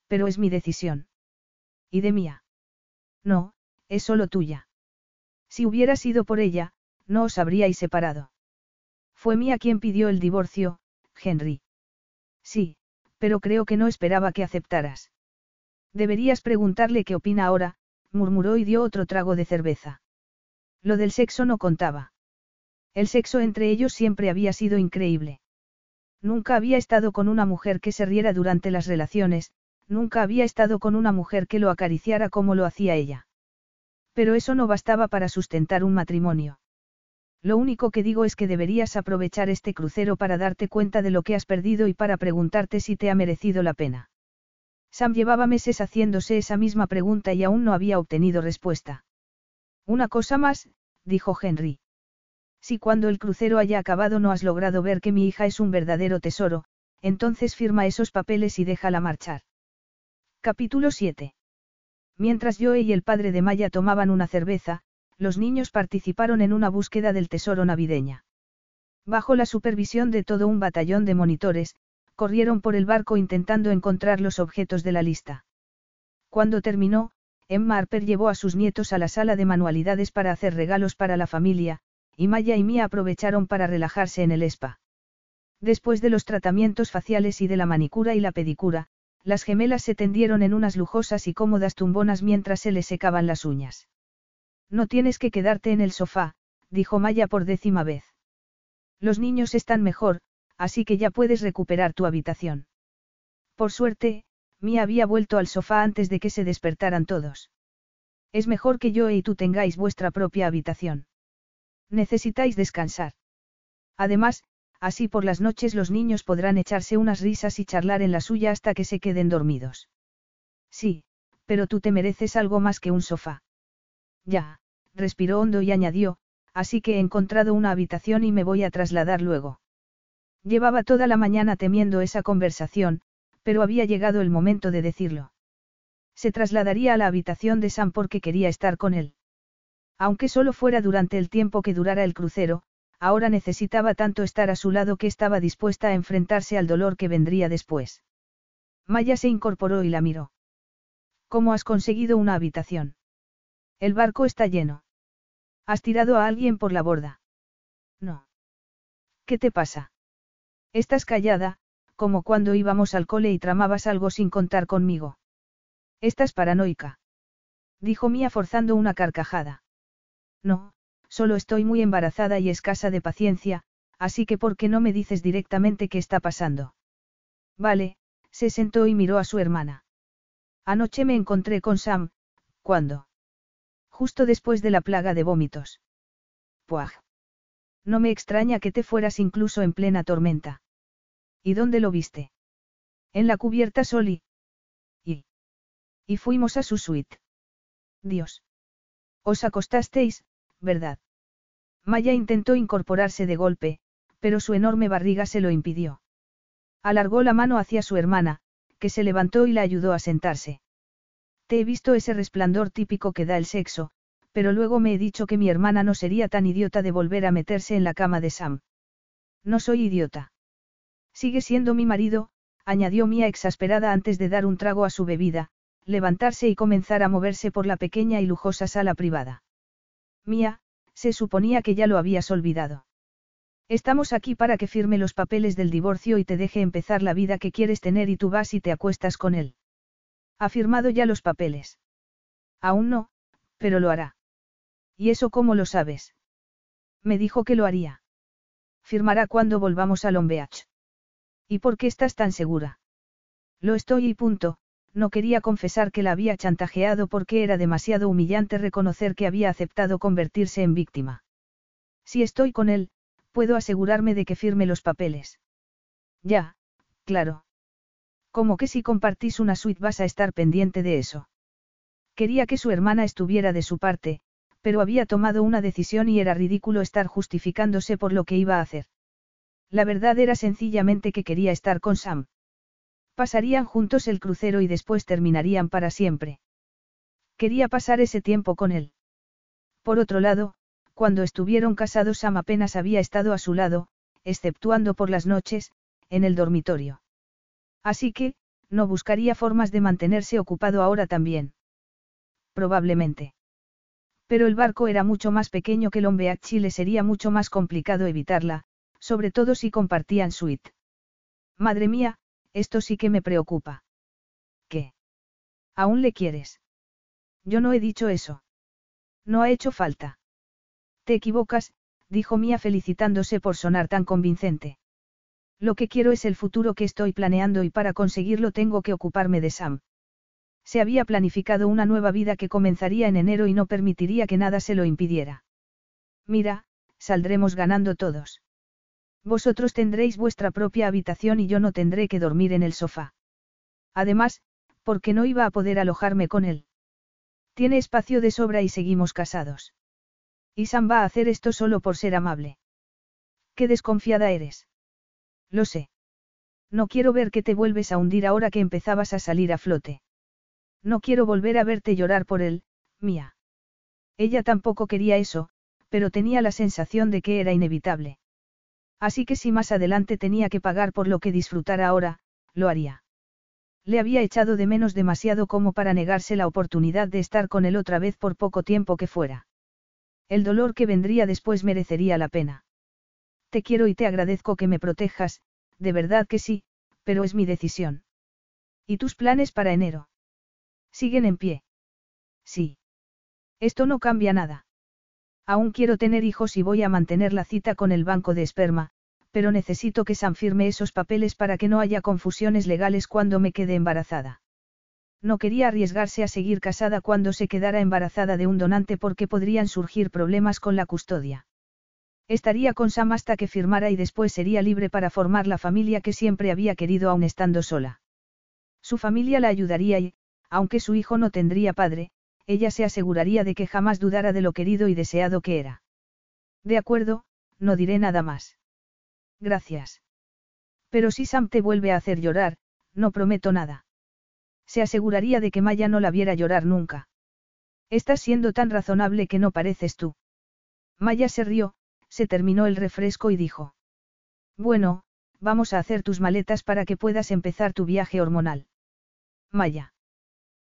pero es mi decisión. ¿Y de mía? No, es solo tuya. Si hubiera sido por ella, no os habríais separado. Fue mía quien pidió el divorcio, Henry. Sí, pero creo que no esperaba que aceptaras. Deberías preguntarle qué opina ahora, murmuró y dio otro trago de cerveza. Lo del sexo no contaba. El sexo entre ellos siempre había sido increíble. Nunca había estado con una mujer que se riera durante las relaciones, nunca había estado con una mujer que lo acariciara como lo hacía ella. Pero eso no bastaba para sustentar un matrimonio. Lo único que digo es que deberías aprovechar este crucero para darte cuenta de lo que has perdido y para preguntarte si te ha merecido la pena. Sam llevaba meses haciéndose esa misma pregunta y aún no había obtenido respuesta. Una cosa más, dijo Henry. Si cuando el crucero haya acabado no has logrado ver que mi hija es un verdadero tesoro, entonces firma esos papeles y déjala marchar. Capítulo 7. Mientras Joe y el padre de Maya tomaban una cerveza, los niños participaron en una búsqueda del tesoro navideña. Bajo la supervisión de todo un batallón de monitores, corrieron por el barco intentando encontrar los objetos de la lista. Cuando terminó, Emma Harper llevó a sus nietos a la sala de manualidades para hacer regalos para la familia, y Maya y Mia aprovecharon para relajarse en el spa. Después de los tratamientos faciales y de la manicura y la pedicura, las gemelas se tendieron en unas lujosas y cómodas tumbonas mientras se les secaban las uñas. No tienes que quedarte en el sofá, dijo Maya por décima vez. Los niños están mejor, así que ya puedes recuperar tu habitación. Por suerte, Mia había vuelto al sofá antes de que se despertaran todos. Es mejor que yo y tú tengáis vuestra propia habitación. Necesitáis descansar. Además, así por las noches los niños podrán echarse unas risas y charlar en la suya hasta que se queden dormidos. Sí, pero tú te mereces algo más que un sofá. Ya, respiró hondo y añadió, así que he encontrado una habitación y me voy a trasladar luego. Llevaba toda la mañana temiendo esa conversación, pero había llegado el momento de decirlo. Se trasladaría a la habitación de Sam porque quería estar con él. Aunque solo fuera durante el tiempo que durara el crucero, ahora necesitaba tanto estar a su lado que estaba dispuesta a enfrentarse al dolor que vendría después. Maya se incorporó y la miró. ¿Cómo has conseguido una habitación? El barco está lleno. ¿Has tirado a alguien por la borda? No. ¿Qué te pasa? Estás callada, como cuando íbamos al cole y tramabas algo sin contar conmigo. Estás paranoica. Dijo Mía forzando una carcajada. No, solo estoy muy embarazada y escasa de paciencia, así que ¿por qué no me dices directamente qué está pasando? Vale, se sentó y miró a su hermana. Anoche me encontré con Sam, ¿cuándo? Justo después de la plaga de vómitos. Puaj. No me extraña que te fueras incluso en plena tormenta. ¿Y dónde lo viste? En la cubierta Soli. Y. Y fuimos a su suite. Dios. Os acostasteis, ¿verdad? Maya intentó incorporarse de golpe, pero su enorme barriga se lo impidió. Alargó la mano hacia su hermana, que se levantó y la ayudó a sentarse. Te he visto ese resplandor típico que da el sexo, pero luego me he dicho que mi hermana no sería tan idiota de volver a meterse en la cama de Sam. No soy idiota. Sigue siendo mi marido, añadió Mía exasperada antes de dar un trago a su bebida, levantarse y comenzar a moverse por la pequeña y lujosa sala privada. Mía, se suponía que ya lo habías olvidado. Estamos aquí para que firme los papeles del divorcio y te deje empezar la vida que quieres tener y tú vas y te acuestas con él. Ha firmado ya los papeles. Aún no, pero lo hará. ¿Y eso cómo lo sabes? Me dijo que lo haría. Firmará cuando volvamos a Lombeach. ¿Y por qué estás tan segura? Lo estoy y punto, no quería confesar que la había chantajeado porque era demasiado humillante reconocer que había aceptado convertirse en víctima. Si estoy con él, puedo asegurarme de que firme los papeles. Ya, claro. Como que si compartís una suite vas a estar pendiente de eso. Quería que su hermana estuviera de su parte, pero había tomado una decisión y era ridículo estar justificándose por lo que iba a hacer. La verdad era sencillamente que quería estar con Sam. Pasarían juntos el crucero y después terminarían para siempre. Quería pasar ese tiempo con él. Por otro lado, cuando estuvieron casados Sam apenas había estado a su lado, exceptuando por las noches, en el dormitorio. Así que, no buscaría formas de mantenerse ocupado ahora también. Probablemente. Pero el barco era mucho más pequeño que el Chile sería mucho más complicado evitarla, sobre todo si compartían suite. Madre mía, esto sí que me preocupa. ¿Qué? ¿Aún le quieres? Yo no he dicho eso. No ha hecho falta. Te equivocas, dijo Mía felicitándose por sonar tan convincente. Lo que quiero es el futuro que estoy planeando y para conseguirlo tengo que ocuparme de Sam. Se había planificado una nueva vida que comenzaría en enero y no permitiría que nada se lo impidiera. Mira, saldremos ganando todos. Vosotros tendréis vuestra propia habitación y yo no tendré que dormir en el sofá. Además, Porque no iba a poder alojarme con él. Tiene espacio de sobra y seguimos casados. Y Sam va a hacer esto solo por ser amable. Qué desconfiada eres. Lo sé. No quiero ver que te vuelves a hundir ahora que empezabas a salir a flote. No quiero volver a verte llorar por él, mía. Ella tampoco quería eso, pero tenía la sensación de que era inevitable. Así que si más adelante tenía que pagar por lo que disfrutara ahora, lo haría. Le había echado de menos demasiado como para negarse la oportunidad de estar con él otra vez por poco tiempo que fuera. El dolor que vendría después merecería la pena. Te quiero y te agradezco que me protejas, de verdad que sí, pero es mi decisión. ¿Y tus planes para enero? ¿Siguen en pie? Sí. Esto no cambia nada. Aún quiero tener hijos y voy a mantener la cita con el banco de esperma, pero necesito que Sam firme esos papeles para que no haya confusiones legales cuando me quede embarazada. No quería arriesgarse a seguir casada cuando se quedara embarazada de un donante porque podrían surgir problemas con la custodia. Estaría con Sam hasta que firmara y después sería libre para formar la familia que siempre había querido aun estando sola. Su familia la ayudaría y, aunque su hijo no tendría padre, ella se aseguraría de que jamás dudara de lo querido y deseado que era. De acuerdo, no diré nada más. Gracias. Pero si Sam te vuelve a hacer llorar, no prometo nada. Se aseguraría de que Maya no la viera llorar nunca. Estás siendo tan razonable que no pareces tú. Maya se rió, se terminó el refresco y dijo. Bueno, vamos a hacer tus maletas para que puedas empezar tu viaje hormonal. Maya.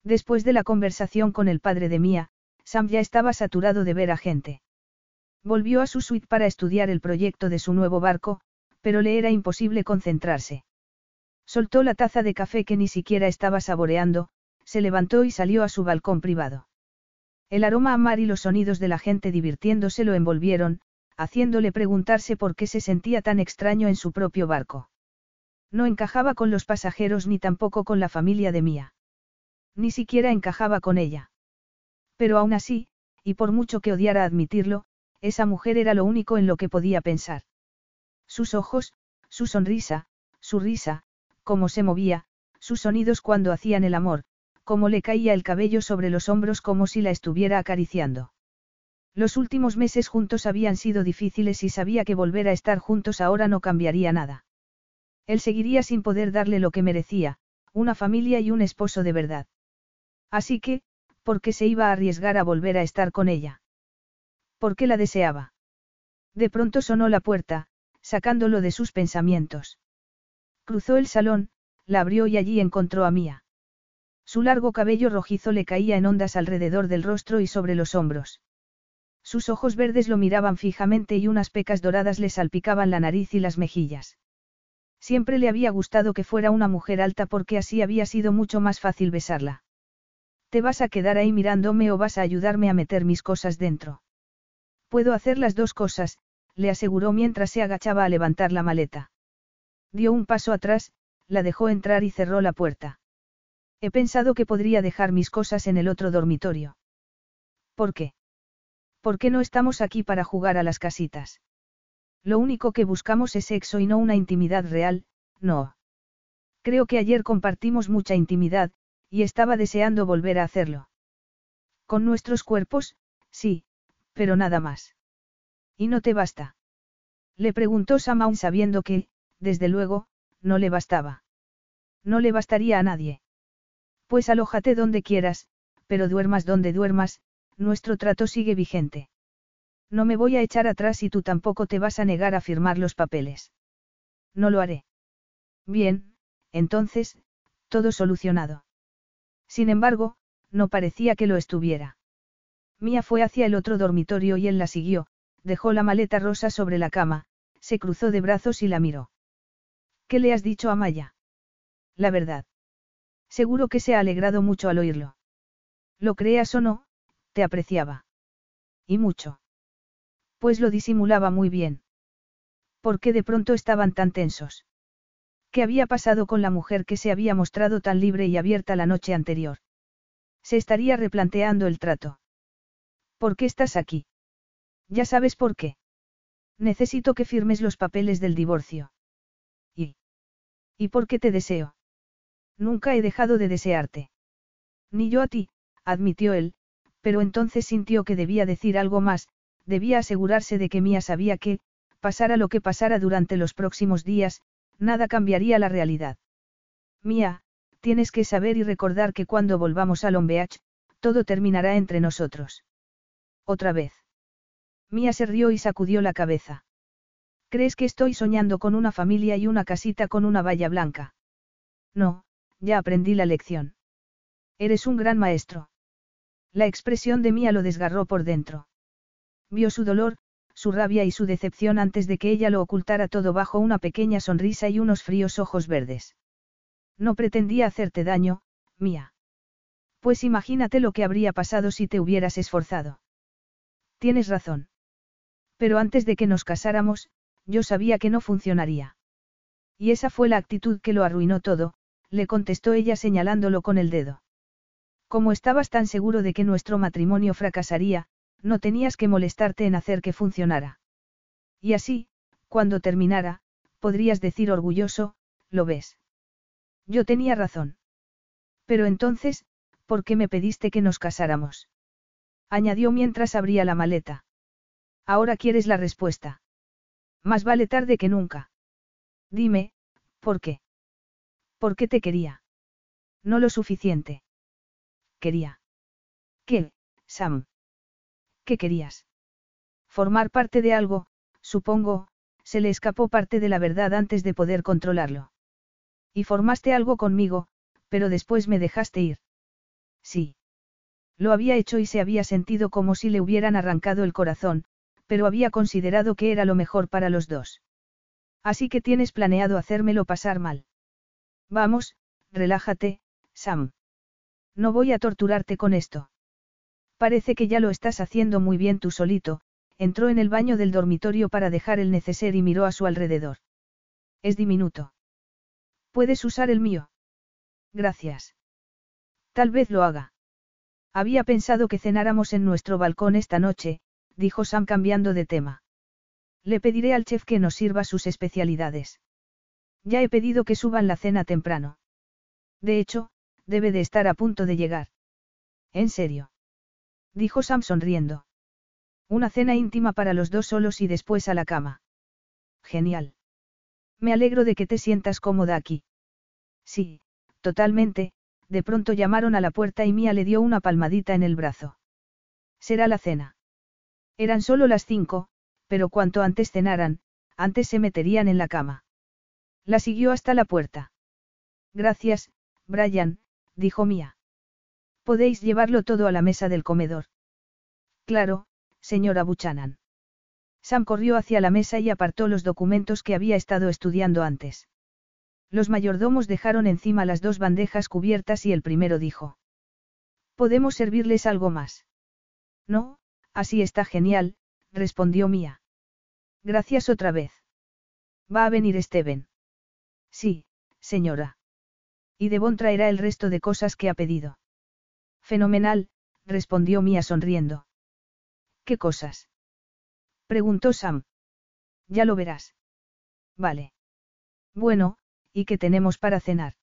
Después de la conversación con el padre de Mía, Sam ya estaba saturado de ver a gente. Volvió a su suite para estudiar el proyecto de su nuevo barco, pero le era imposible concentrarse. Soltó la taza de café que ni siquiera estaba saboreando, se levantó y salió a su balcón privado. El aroma a mar y los sonidos de la gente divirtiéndose lo envolvieron, haciéndole preguntarse por qué se sentía tan extraño en su propio barco. No encajaba con los pasajeros ni tampoco con la familia de Mía. Ni siquiera encajaba con ella. Pero aún así, y por mucho que odiara admitirlo, esa mujer era lo único en lo que podía pensar. Sus ojos, su sonrisa, su risa, cómo se movía, sus sonidos cuando hacían el amor, cómo le caía el cabello sobre los hombros como si la estuviera acariciando. Los últimos meses juntos habían sido difíciles y sabía que volver a estar juntos ahora no cambiaría nada. Él seguiría sin poder darle lo que merecía, una familia y un esposo de verdad. Así que, ¿por qué se iba a arriesgar a volver a estar con ella? ¿Por qué la deseaba? De pronto sonó la puerta, sacándolo de sus pensamientos. Cruzó el salón, la abrió y allí encontró a Mía. Su largo cabello rojizo le caía en ondas alrededor del rostro y sobre los hombros. Sus ojos verdes lo miraban fijamente y unas pecas doradas le salpicaban la nariz y las mejillas. Siempre le había gustado que fuera una mujer alta porque así había sido mucho más fácil besarla. ¿Te vas a quedar ahí mirándome o vas a ayudarme a meter mis cosas dentro? Puedo hacer las dos cosas, le aseguró mientras se agachaba a levantar la maleta. Dio un paso atrás, la dejó entrar y cerró la puerta. He pensado que podría dejar mis cosas en el otro dormitorio. ¿Por qué? ¿Por qué no estamos aquí para jugar a las casitas? Lo único que buscamos es sexo y no una intimidad real, no. Creo que ayer compartimos mucha intimidad, y estaba deseando volver a hacerlo. Con nuestros cuerpos, sí, pero nada más. ¿Y no te basta? Le preguntó Samaun sabiendo que, desde luego, no le bastaba. No le bastaría a nadie. Pues alójate donde quieras, pero duermas donde duermas, nuestro trato sigue vigente. No me voy a echar atrás y tú tampoco te vas a negar a firmar los papeles. No lo haré. Bien, entonces, todo solucionado. Sin embargo, no parecía que lo estuviera. Mía fue hacia el otro dormitorio y él la siguió, dejó la maleta rosa sobre la cama, se cruzó de brazos y la miró. ¿Qué le has dicho a Maya? La verdad. Seguro que se ha alegrado mucho al oírlo. Lo creas o no, te apreciaba. Y mucho. Pues lo disimulaba muy bien. ¿Por qué de pronto estaban tan tensos? ¿Qué había pasado con la mujer que se había mostrado tan libre y abierta la noche anterior? Se estaría replanteando el trato. ¿Por qué estás aquí? Ya sabes por qué. Necesito que firmes los papeles del divorcio. ¿Y? ¿Y por qué te deseo? Nunca he dejado de desearte. Ni yo a ti, admitió él, pero entonces sintió que debía decir algo más, debía asegurarse de que Mía sabía que, pasara lo que pasara durante los próximos días, nada cambiaría la realidad. Mía, tienes que saber y recordar que cuando volvamos a Lombeach, todo terminará entre nosotros. Otra vez. Mía se rió y sacudió la cabeza. ¿Crees que estoy soñando con una familia y una casita con una valla blanca? No, ya aprendí la lección. Eres un gran maestro. La expresión de Mía lo desgarró por dentro. Vio su dolor, su rabia y su decepción antes de que ella lo ocultara todo bajo una pequeña sonrisa y unos fríos ojos verdes. No pretendía hacerte daño, Mía. Pues imagínate lo que habría pasado si te hubieras esforzado. Tienes razón. Pero antes de que nos casáramos, yo sabía que no funcionaría. Y esa fue la actitud que lo arruinó todo, le contestó ella señalándolo con el dedo. Como estabas tan seguro de que nuestro matrimonio fracasaría, no tenías que molestarte en hacer que funcionara. Y así, cuando terminara, podrías decir orgulloso, ¿lo ves? Yo tenía razón. Pero entonces, ¿por qué me pediste que nos casáramos? Añadió mientras abría la maleta. Ahora quieres la respuesta. Más vale tarde que nunca. Dime, ¿por qué? ¿Por qué te quería? No lo suficiente. Quería. ¿Qué, Sam? ¿Qué querías? Formar parte de algo, supongo, se le escapó parte de la verdad antes de poder controlarlo. Y formaste algo conmigo, pero después me dejaste ir. Sí. Lo había hecho y se había sentido como si le hubieran arrancado el corazón, pero había considerado que era lo mejor para los dos. Así que tienes planeado hacérmelo pasar mal. Vamos, relájate, Sam. No voy a torturarte con esto. Parece que ya lo estás haciendo muy bien tú solito, entró en el baño del dormitorio para dejar el neceser y miró a su alrededor. Es diminuto. Puedes usar el mío. Gracias. Tal vez lo haga. Había pensado que cenáramos en nuestro balcón esta noche, dijo Sam cambiando de tema. Le pediré al chef que nos sirva sus especialidades. Ya he pedido que suban la cena temprano. De hecho, debe de estar a punto de llegar. ¿En serio? Dijo Sam sonriendo. Una cena íntima para los dos solos y después a la cama. Genial. Me alegro de que te sientas cómoda aquí. Sí, totalmente, de pronto llamaron a la puerta y Mía le dio una palmadita en el brazo. Será la cena. Eran solo las cinco, pero cuanto antes cenaran, antes se meterían en la cama. La siguió hasta la puerta. Gracias, Brian, dijo Mía. Podéis llevarlo todo a la mesa del comedor. Claro, señora Buchanan. Sam corrió hacia la mesa y apartó los documentos que había estado estudiando antes. Los mayordomos dejaron encima las dos bandejas cubiertas y el primero dijo. ¿Podemos servirles algo más? No, así está genial, respondió Mía. Gracias otra vez. ¿Va a venir Steven? Sí, señora. Y Devon traerá el resto de cosas que ha pedido. Fenomenal, respondió Mía sonriendo. ¿Qué cosas? preguntó Sam. Ya lo verás. Vale. Bueno, ¿y qué tenemos para cenar?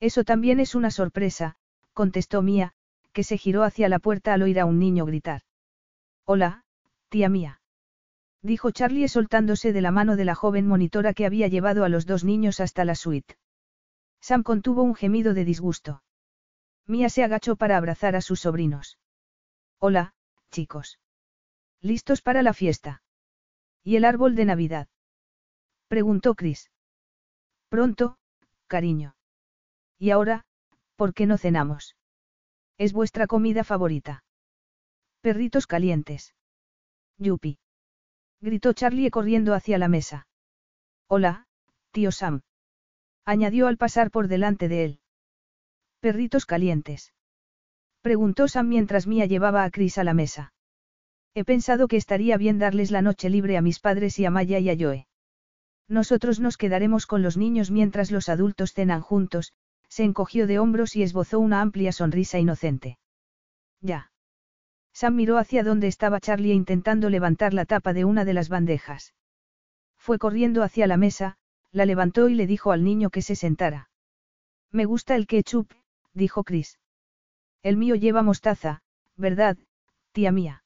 Eso también es una sorpresa, contestó Mía, que se giró hacia la puerta al oír a un niño gritar. Hola, tía mía dijo Charlie soltándose de la mano de la joven monitora que había llevado a los dos niños hasta la suite. Sam contuvo un gemido de disgusto. Mia se agachó para abrazar a sus sobrinos. Hola, chicos. ¿Listos para la fiesta? ¿Y el árbol de Navidad? Preguntó Chris. Pronto, cariño. Y ahora, ¿por qué no cenamos? Es vuestra comida favorita. Perritos calientes. Yupi gritó Charlie corriendo hacia la mesa. Hola, tío Sam. Añadió al pasar por delante de él. Perritos calientes. Preguntó Sam mientras Mia llevaba a Chris a la mesa. He pensado que estaría bien darles la noche libre a mis padres y a Maya y a Joe. Nosotros nos quedaremos con los niños mientras los adultos cenan juntos, se encogió de hombros y esbozó una amplia sonrisa inocente. Ya. Sam miró hacia donde estaba Charlie intentando levantar la tapa de una de las bandejas. Fue corriendo hacia la mesa, la levantó y le dijo al niño que se sentara. Me gusta el ketchup, dijo Chris. El mío lleva mostaza, ¿verdad, tía mía?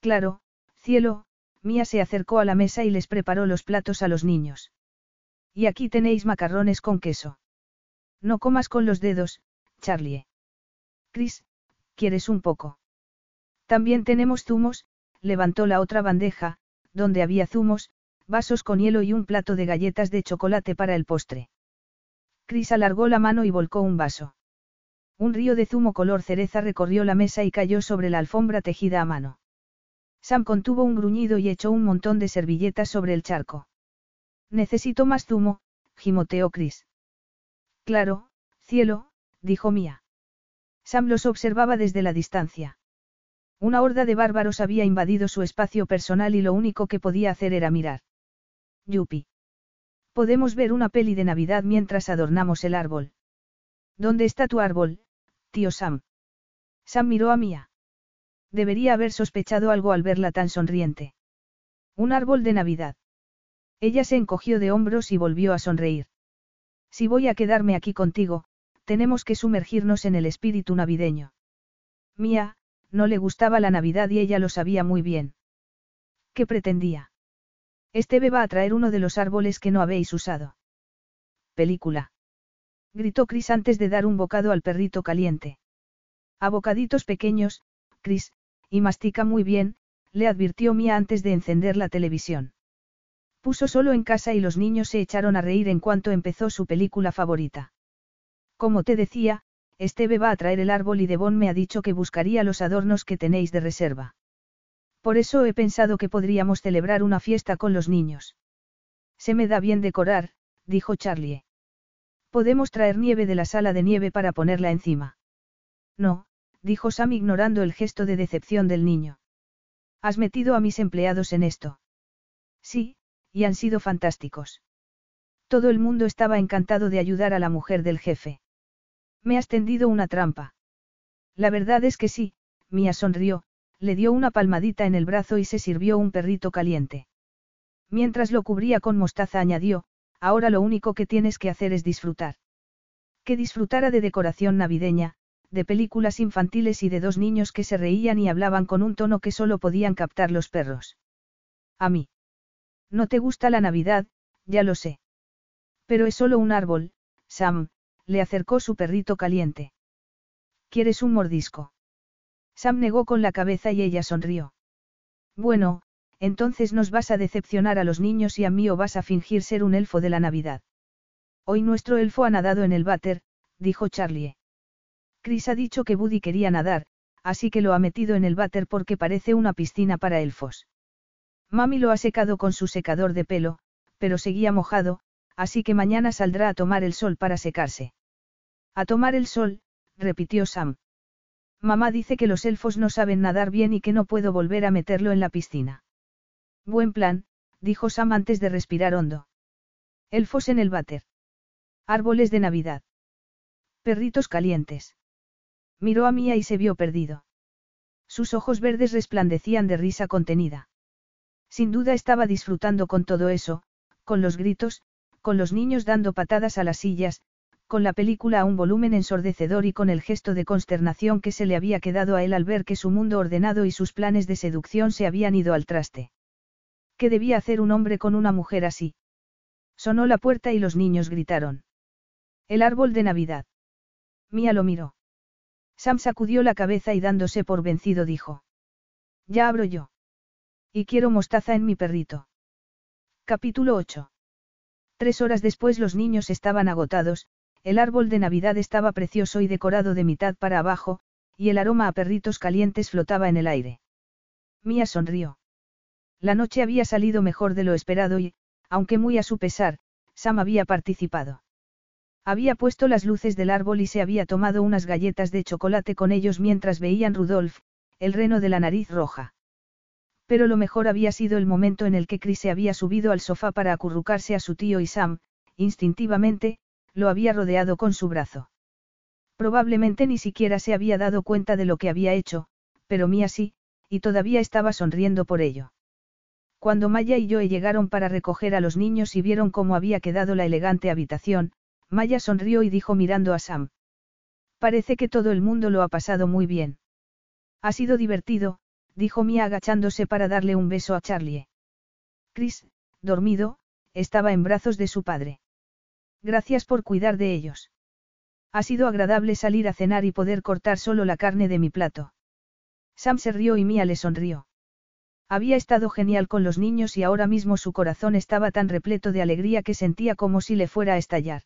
Claro, cielo, Mía se acercó a la mesa y les preparó los platos a los niños. Y aquí tenéis macarrones con queso. No comas con los dedos, Charlie. Chris, ¿quieres un poco? También tenemos zumos, levantó la otra bandeja, donde había zumos, vasos con hielo y un plato de galletas de chocolate para el postre. Chris alargó la mano y volcó un vaso. Un río de zumo color cereza recorrió la mesa y cayó sobre la alfombra tejida a mano. Sam contuvo un gruñido y echó un montón de servilletas sobre el charco. Necesito más zumo, gimoteó Chris. Claro, cielo, dijo Mía. Sam los observaba desde la distancia. Una horda de bárbaros había invadido su espacio personal y lo único que podía hacer era mirar. Yupi. Podemos ver una peli de Navidad mientras adornamos el árbol. ¿Dónde está tu árbol, tío Sam? Sam miró a Mía. Debería haber sospechado algo al verla tan sonriente. Un árbol de Navidad. Ella se encogió de hombros y volvió a sonreír. Si voy a quedarme aquí contigo, tenemos que sumergirnos en el espíritu navideño. Mía, no le gustaba la Navidad y ella lo sabía muy bien. ¿Qué pretendía? Este va a traer uno de los árboles que no habéis usado. Película. Gritó Chris antes de dar un bocado al perrito caliente. A bocaditos pequeños, Chris, y mastica muy bien, le advirtió Mía antes de encender la televisión. Puso solo en casa y los niños se echaron a reír en cuanto empezó su película favorita. Como te decía, Esteve va a traer el árbol y Devon me ha dicho que buscaría los adornos que tenéis de reserva. Por eso he pensado que podríamos celebrar una fiesta con los niños. Se me da bien decorar, dijo Charlie. Podemos traer nieve de la sala de nieve para ponerla encima. No, dijo Sam ignorando el gesto de decepción del niño. ¿Has metido a mis empleados en esto? Sí, y han sido fantásticos. Todo el mundo estaba encantado de ayudar a la mujer del jefe. Me has tendido una trampa. La verdad es que sí, Mía sonrió, le dio una palmadita en el brazo y se sirvió un perrito caliente. Mientras lo cubría con mostaza añadió, ahora lo único que tienes que hacer es disfrutar. Que disfrutara de decoración navideña, de películas infantiles y de dos niños que se reían y hablaban con un tono que solo podían captar los perros. A mí. No te gusta la Navidad, ya lo sé. Pero es solo un árbol, Sam, le acercó su perrito caliente. ¿Quieres un mordisco? Sam negó con la cabeza y ella sonrió. Bueno, entonces nos vas a decepcionar a los niños y a mí o vas a fingir ser un elfo de la Navidad. Hoy nuestro elfo ha nadado en el váter, dijo Charlie. Chris ha dicho que Buddy quería nadar, así que lo ha metido en el váter porque parece una piscina para elfos. Mami lo ha secado con su secador de pelo, pero seguía mojado, así que mañana saldrá a tomar el sol para secarse. A tomar el sol, repitió Sam. Mamá dice que los elfos no saben nadar bien y que no puedo volver a meterlo en la piscina. Buen plan, dijo Sam antes de respirar hondo. Elfos en el váter. Árboles de Navidad. Perritos calientes. Miró a Mía y se vio perdido. Sus ojos verdes resplandecían de risa contenida. Sin duda estaba disfrutando con todo eso, con los gritos, con los niños dando patadas a las sillas, con la película a un volumen ensordecedor y con el gesto de consternación que se le había quedado a él al ver que su mundo ordenado y sus planes de seducción se habían ido al traste. ¿Qué debía hacer un hombre con una mujer así? Sonó la puerta y los niños gritaron. El árbol de Navidad. Mía lo miró. Sam sacudió la cabeza y dándose por vencido dijo. Ya abro yo. Y quiero mostaza en mi perrito. Capítulo 8. Tres horas después los niños estaban agotados, el árbol de Navidad estaba precioso y decorado de mitad para abajo, y el aroma a perritos calientes flotaba en el aire. Mía sonrió. La noche había salido mejor de lo esperado y, aunque muy a su pesar, Sam había participado. Había puesto las luces del árbol y se había tomado unas galletas de chocolate con ellos mientras veían Rudolf, el reno de la nariz roja. Pero lo mejor había sido el momento en el que Chris se había subido al sofá para acurrucarse a su tío y Sam, instintivamente, lo había rodeado con su brazo. Probablemente ni siquiera se había dado cuenta de lo que había hecho, pero Mía sí, y todavía estaba sonriendo por ello. Cuando Maya y Joe llegaron para recoger a los niños y vieron cómo había quedado la elegante habitación, Maya sonrió y dijo mirando a Sam. Parece que todo el mundo lo ha pasado muy bien. Ha sido divertido, dijo Mia agachándose para darle un beso a Charlie. Chris, dormido, estaba en brazos de su padre. Gracias por cuidar de ellos. Ha sido agradable salir a cenar y poder cortar solo la carne de mi plato. Sam se rió y Mia le sonrió. Había estado genial con los niños y ahora mismo su corazón estaba tan repleto de alegría que sentía como si le fuera a estallar.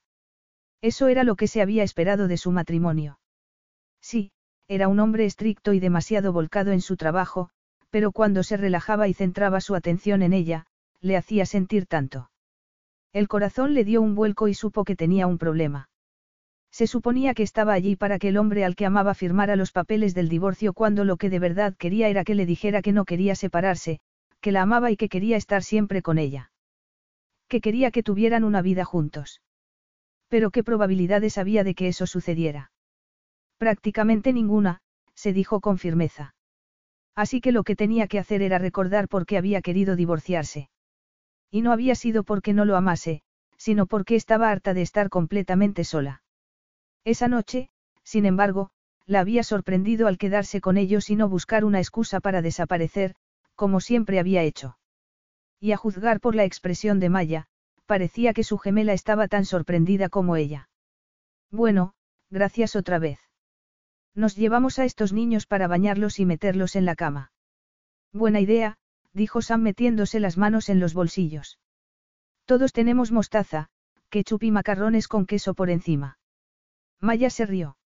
Eso era lo que se había esperado de su matrimonio. Sí, era un hombre estricto y demasiado volcado en su trabajo, pero cuando se relajaba y centraba su atención en ella, le hacía sentir tanto. El corazón le dio un vuelco y supo que tenía un problema. Se suponía que estaba allí para que el hombre al que amaba firmara los papeles del divorcio cuando lo que de verdad quería era que le dijera que no quería separarse, que la amaba y que quería estar siempre con ella. Que quería que tuvieran una vida juntos. Pero qué probabilidades había de que eso sucediera. Prácticamente ninguna, se dijo con firmeza. Así que lo que tenía que hacer era recordar por qué había querido divorciarse. Y no había sido porque no lo amase, sino porque estaba harta de estar completamente sola. Esa noche, sin embargo, la había sorprendido al quedarse con ellos y no buscar una excusa para desaparecer, como siempre había hecho. Y a juzgar por la expresión de Maya, parecía que su gemela estaba tan sorprendida como ella. Bueno, gracias otra vez. Nos llevamos a estos niños para bañarlos y meterlos en la cama. Buena idea, dijo Sam metiéndose las manos en los bolsillos. Todos tenemos mostaza, ketchup y macarrones con queso por encima. Maya se rió.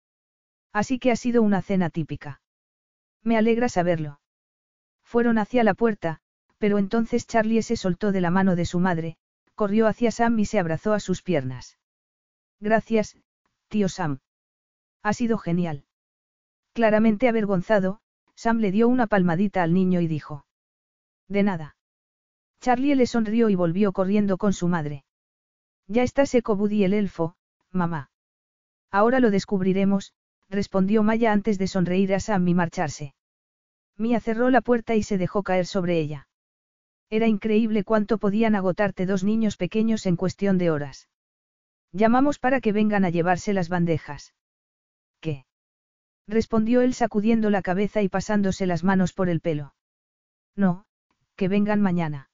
Así que ha sido una cena típica. Me alegra saberlo. Fueron hacia la puerta, pero entonces Charlie se soltó de la mano de su madre, corrió hacia Sam y se abrazó a sus piernas. Gracias, tío Sam. Ha sido genial. Claramente avergonzado, Sam le dio una palmadita al niño y dijo. De nada. Charlie le sonrió y volvió corriendo con su madre. Ya está seco Buddy el elfo, mamá. Ahora lo descubriremos, respondió Maya antes de sonreír a Sam y marcharse. Mia cerró la puerta y se dejó caer sobre ella. Era increíble cuánto podían agotarte dos niños pequeños en cuestión de horas. Llamamos para que vengan a llevarse las bandejas. ¿Qué? respondió él sacudiendo la cabeza y pasándose las manos por el pelo. No, que vengan mañana.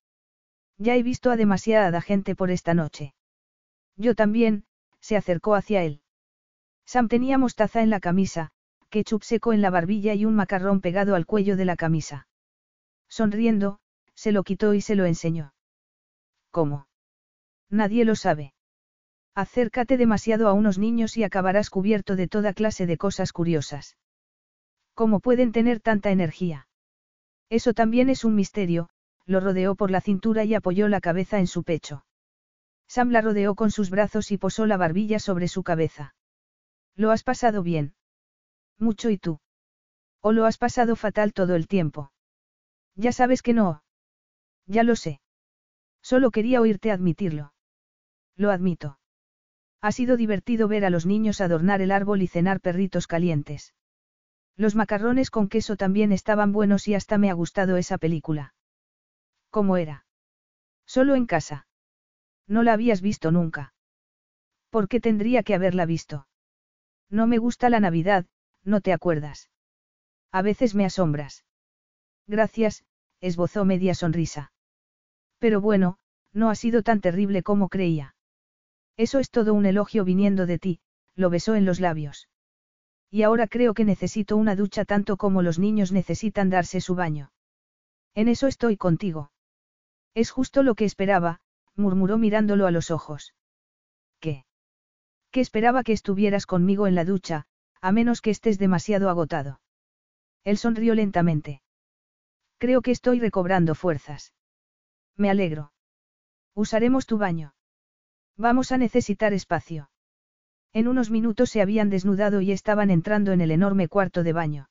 Ya he visto a demasiada gente por esta noche. Yo también, se acercó hacia él. Sam tenía mostaza en la camisa, ketchup seco en la barbilla y un macarrón pegado al cuello de la camisa. Sonriendo, se lo quitó y se lo enseñó. ¿Cómo? Nadie lo sabe. Acércate demasiado a unos niños y acabarás cubierto de toda clase de cosas curiosas. ¿Cómo pueden tener tanta energía? Eso también es un misterio, lo rodeó por la cintura y apoyó la cabeza en su pecho. Sam la rodeó con sus brazos y posó la barbilla sobre su cabeza. ¿Lo has pasado bien? Mucho y tú. ¿O lo has pasado fatal todo el tiempo? Ya sabes que no. Ya lo sé. Solo quería oírte admitirlo. Lo admito. Ha sido divertido ver a los niños adornar el árbol y cenar perritos calientes. Los macarrones con queso también estaban buenos y hasta me ha gustado esa película. ¿Cómo era? Solo en casa. No la habías visto nunca. ¿Por qué tendría que haberla visto? No me gusta la Navidad, no te acuerdas. A veces me asombras. Gracias, esbozó media sonrisa. Pero bueno, no ha sido tan terrible como creía. Eso es todo un elogio viniendo de ti, lo besó en los labios. Y ahora creo que necesito una ducha tanto como los niños necesitan darse su baño. En eso estoy contigo. Es justo lo que esperaba, murmuró mirándolo a los ojos. Que esperaba que estuvieras conmigo en la ducha, a menos que estés demasiado agotado. Él sonrió lentamente. Creo que estoy recobrando fuerzas. Me alegro. Usaremos tu baño. Vamos a necesitar espacio. En unos minutos se habían desnudado y estaban entrando en el enorme cuarto de baño.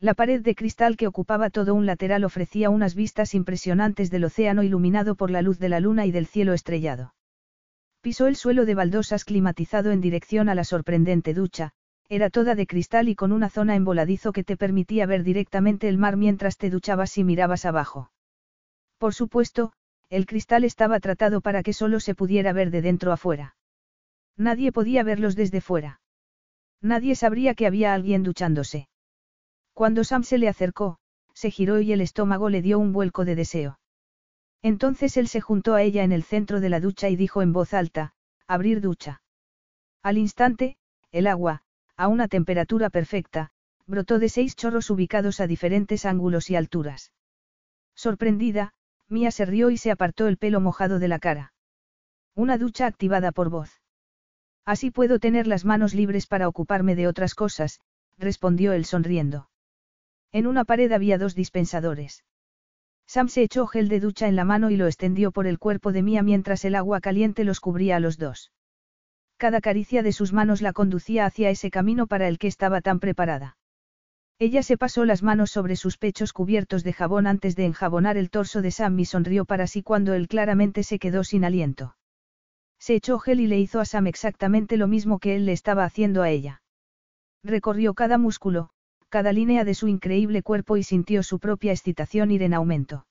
La pared de cristal que ocupaba todo un lateral ofrecía unas vistas impresionantes del océano iluminado por la luz de la luna y del cielo estrellado. Pisó el suelo de baldosas climatizado en dirección a la sorprendente ducha, era toda de cristal y con una zona en voladizo que te permitía ver directamente el mar mientras te duchabas y mirabas abajo. Por supuesto, el cristal estaba tratado para que solo se pudiera ver de dentro afuera. Nadie podía verlos desde fuera. Nadie sabría que había alguien duchándose. Cuando Sam se le acercó, se giró y el estómago le dio un vuelco de deseo. Entonces él se juntó a ella en el centro de la ducha y dijo en voz alta, abrir ducha. Al instante, el agua, a una temperatura perfecta, brotó de seis chorros ubicados a diferentes ángulos y alturas. Sorprendida, Mía se rió y se apartó el pelo mojado de la cara. Una ducha activada por voz. Así puedo tener las manos libres para ocuparme de otras cosas, respondió él sonriendo. En una pared había dos dispensadores. Sam se echó gel de ducha en la mano y lo extendió por el cuerpo de Mía mientras el agua caliente los cubría a los dos. Cada caricia de sus manos la conducía hacia ese camino para el que estaba tan preparada. Ella se pasó las manos sobre sus pechos cubiertos de jabón antes de enjabonar el torso de Sam y sonrió para sí cuando él claramente se quedó sin aliento. Se echó gel y le hizo a Sam exactamente lo mismo que él le estaba haciendo a ella. Recorrió cada músculo, cada línea de su increíble cuerpo y sintió su propia excitación ir en aumento.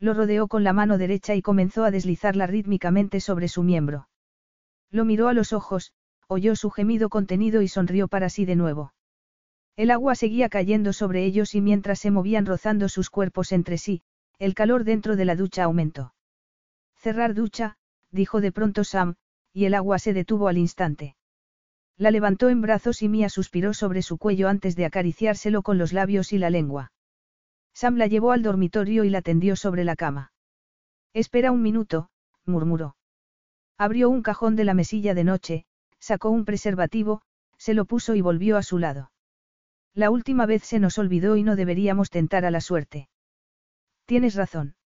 Lo rodeó con la mano derecha y comenzó a deslizarla rítmicamente sobre su miembro. Lo miró a los ojos, oyó su gemido contenido y sonrió para sí de nuevo. El agua seguía cayendo sobre ellos y mientras se movían rozando sus cuerpos entre sí, el calor dentro de la ducha aumentó. Cerrar ducha, dijo de pronto Sam, y el agua se detuvo al instante. La levantó en brazos y Mía suspiró sobre su cuello antes de acariciárselo con los labios y la lengua. Sam la llevó al dormitorio y la tendió sobre la cama. Espera un minuto, murmuró. Abrió un cajón de la mesilla de noche, sacó un preservativo, se lo puso y volvió a su lado. La última vez se nos olvidó y no deberíamos tentar a la suerte. Tienes razón.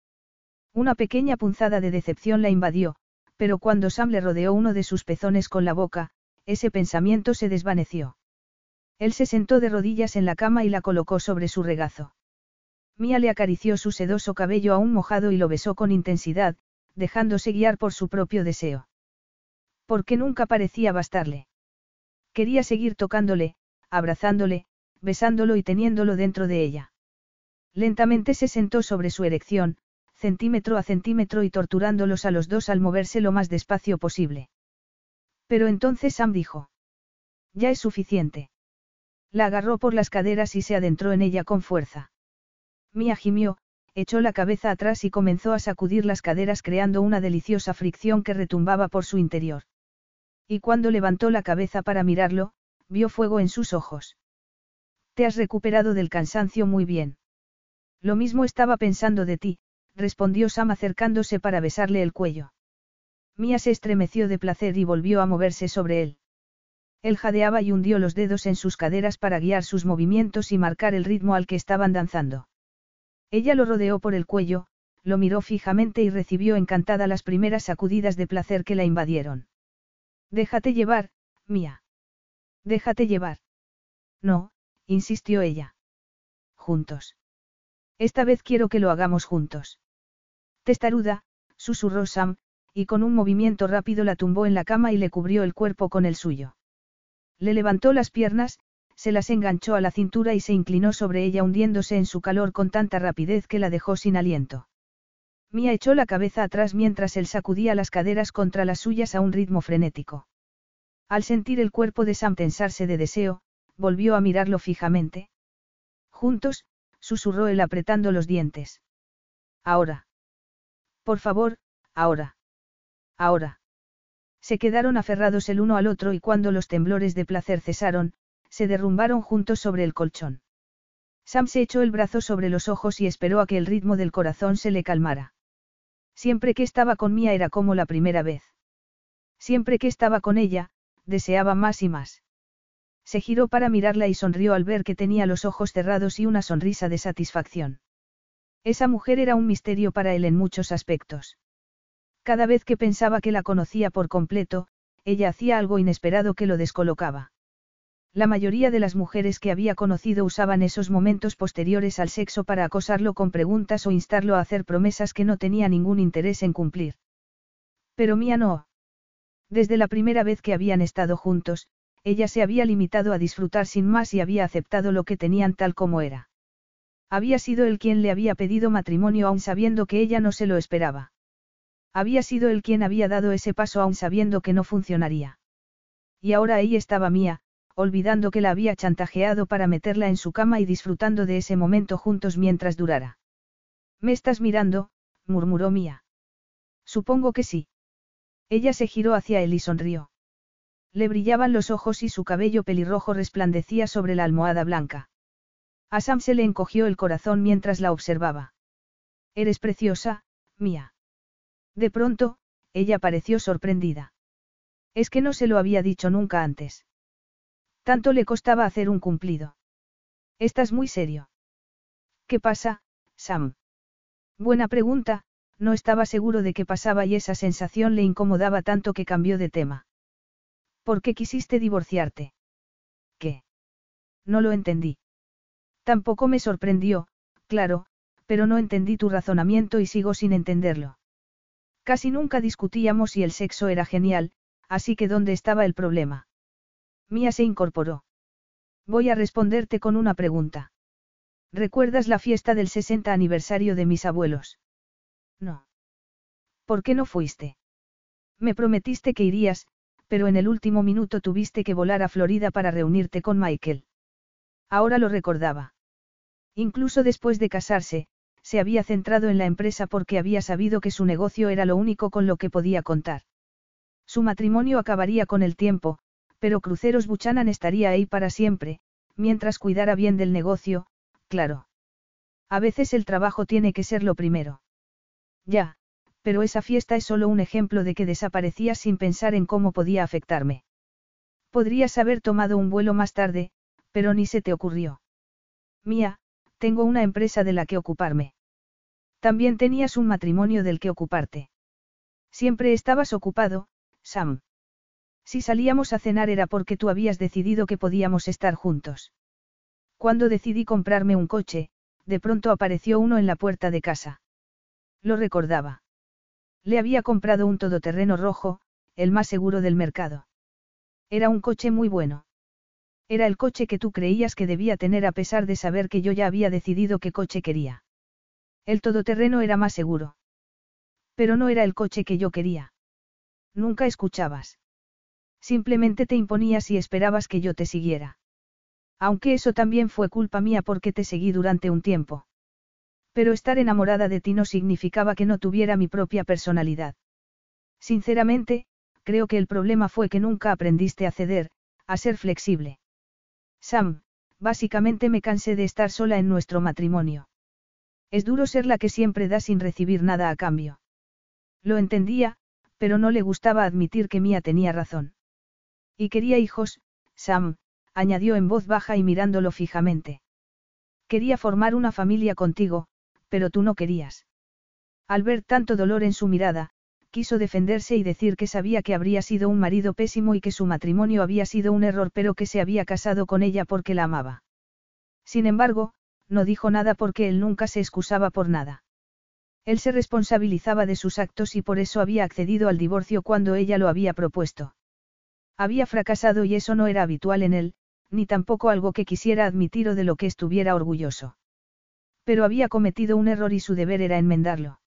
Una pequeña punzada de decepción la invadió, pero cuando Sam le rodeó uno de sus pezones con la boca, ese pensamiento se desvaneció. Él se sentó de rodillas en la cama y la colocó sobre su regazo. Mía le acarició su sedoso cabello aún mojado y lo besó con intensidad, dejándose guiar por su propio deseo. Porque nunca parecía bastarle. Quería seguir tocándole, abrazándole, besándolo y teniéndolo dentro de ella. Lentamente se sentó sobre su erección, centímetro a centímetro y torturándolos a los dos al moverse lo más despacio posible. Pero entonces Sam dijo. Ya es suficiente. La agarró por las caderas y se adentró en ella con fuerza. Mia gimió, echó la cabeza atrás y comenzó a sacudir las caderas creando una deliciosa fricción que retumbaba por su interior. Y cuando levantó la cabeza para mirarlo, vio fuego en sus ojos. Te has recuperado del cansancio muy bien. Lo mismo estaba pensando de ti, respondió Sam acercándose para besarle el cuello. Mía se estremeció de placer y volvió a moverse sobre él. Él jadeaba y hundió los dedos en sus caderas para guiar sus movimientos y marcar el ritmo al que estaban danzando. Ella lo rodeó por el cuello, lo miró fijamente y recibió encantada las primeras sacudidas de placer que la invadieron. Déjate llevar, Mía. Déjate llevar. No, insistió ella. Juntos. Esta vez quiero que lo hagamos juntos. Testaruda, susurró Sam, y con un movimiento rápido la tumbó en la cama y le cubrió el cuerpo con el suyo. Le levantó las piernas, se las enganchó a la cintura y se inclinó sobre ella hundiéndose en su calor con tanta rapidez que la dejó sin aliento. Mía echó la cabeza atrás mientras él sacudía las caderas contra las suyas a un ritmo frenético. Al sentir el cuerpo de Sam tensarse de deseo, volvió a mirarlo fijamente. Juntos, susurró él apretando los dientes. Ahora. Por favor, ahora. Ahora. Se quedaron aferrados el uno al otro y cuando los temblores de placer cesaron, se derrumbaron juntos sobre el colchón. Sam se echó el brazo sobre los ojos y esperó a que el ritmo del corazón se le calmara. Siempre que estaba con Mía era como la primera vez. Siempre que estaba con ella, deseaba más y más. Se giró para mirarla y sonrió al ver que tenía los ojos cerrados y una sonrisa de satisfacción. Esa mujer era un misterio para él en muchos aspectos. Cada vez que pensaba que la conocía por completo, ella hacía algo inesperado que lo descolocaba. La mayoría de las mujeres que había conocido usaban esos momentos posteriores al sexo para acosarlo con preguntas o instarlo a hacer promesas que no tenía ningún interés en cumplir. Pero Mía no. Desde la primera vez que habían estado juntos, ella se había limitado a disfrutar sin más y había aceptado lo que tenían tal como era. Había sido él quien le había pedido matrimonio aun sabiendo que ella no se lo esperaba. Había sido él quien había dado ese paso aún sabiendo que no funcionaría. y ahora ahí estaba Mía, olvidando que la había chantajeado para meterla en su cama y disfrutando de ese momento juntos mientras durara. ¿Me estás mirando? murmuró Mía. Supongo que sí. Ella se giró hacia él y sonrió. Le brillaban los ojos y su cabello pelirrojo resplandecía sobre la almohada blanca. A Sam se le encogió el corazón mientras la observaba. Eres preciosa, Mía. De pronto, ella pareció sorprendida. Es que no se lo había dicho nunca antes. Tanto le costaba hacer un cumplido. Estás muy serio. ¿Qué pasa, Sam? Buena pregunta, no estaba seguro de qué pasaba y esa sensación le incomodaba tanto que cambió de tema. ¿Por qué quisiste divorciarte? ¿Qué? No lo entendí. Tampoco me sorprendió, claro, pero no entendí tu razonamiento y sigo sin entenderlo. Casi nunca discutíamos y el sexo era genial, así que ¿dónde estaba el problema? Mía se incorporó. Voy a responderte con una pregunta. ¿Recuerdas la fiesta del 60 aniversario de mis abuelos? No. ¿Por qué no fuiste? Me prometiste que irías, pero en el último minuto tuviste que volar a Florida para reunirte con Michael. Ahora lo recordaba. Incluso después de casarse, se había centrado en la empresa porque había sabido que su negocio era lo único con lo que podía contar. Su matrimonio acabaría con el tiempo, pero Cruceros Buchanan estaría ahí para siempre, mientras cuidara bien del negocio, claro. A veces el trabajo tiene que ser lo primero. Ya, pero esa fiesta es solo un ejemplo de que desaparecía sin pensar en cómo podía afectarme. Podrías haber tomado un vuelo más tarde, pero ni se te ocurrió. Mía, tengo una empresa de la que ocuparme. También tenías un matrimonio del que ocuparte. Siempre estabas ocupado, Sam. Si salíamos a cenar era porque tú habías decidido que podíamos estar juntos. Cuando decidí comprarme un coche, de pronto apareció uno en la puerta de casa. Lo recordaba. Le había comprado un todoterreno rojo, el más seguro del mercado. Era un coche muy bueno. Era el coche que tú creías que debía tener a pesar de saber que yo ya había decidido qué coche quería. El todoterreno era más seguro. Pero no era el coche que yo quería. Nunca escuchabas. Simplemente te imponías y esperabas que yo te siguiera. Aunque eso también fue culpa mía porque te seguí durante un tiempo. Pero estar enamorada de ti no significaba que no tuviera mi propia personalidad. Sinceramente, creo que el problema fue que nunca aprendiste a ceder, a ser flexible. Sam, básicamente me cansé de estar sola en nuestro matrimonio. Es duro ser la que siempre da sin recibir nada a cambio. Lo entendía, pero no le gustaba admitir que Mía tenía razón. Y quería hijos, Sam, añadió en voz baja y mirándolo fijamente. Quería formar una familia contigo, pero tú no querías. Al ver tanto dolor en su mirada, quiso defenderse y decir que sabía que habría sido un marido pésimo y que su matrimonio había sido un error pero que se había casado con ella porque la amaba. Sin embargo, no dijo nada porque él nunca se excusaba por nada. Él se responsabilizaba de sus actos y por eso había accedido al divorcio cuando ella lo había propuesto. Había fracasado y eso no era habitual en él, ni tampoco algo que quisiera admitir o de lo que estuviera orgulloso. Pero había cometido un error y su deber era enmendarlo.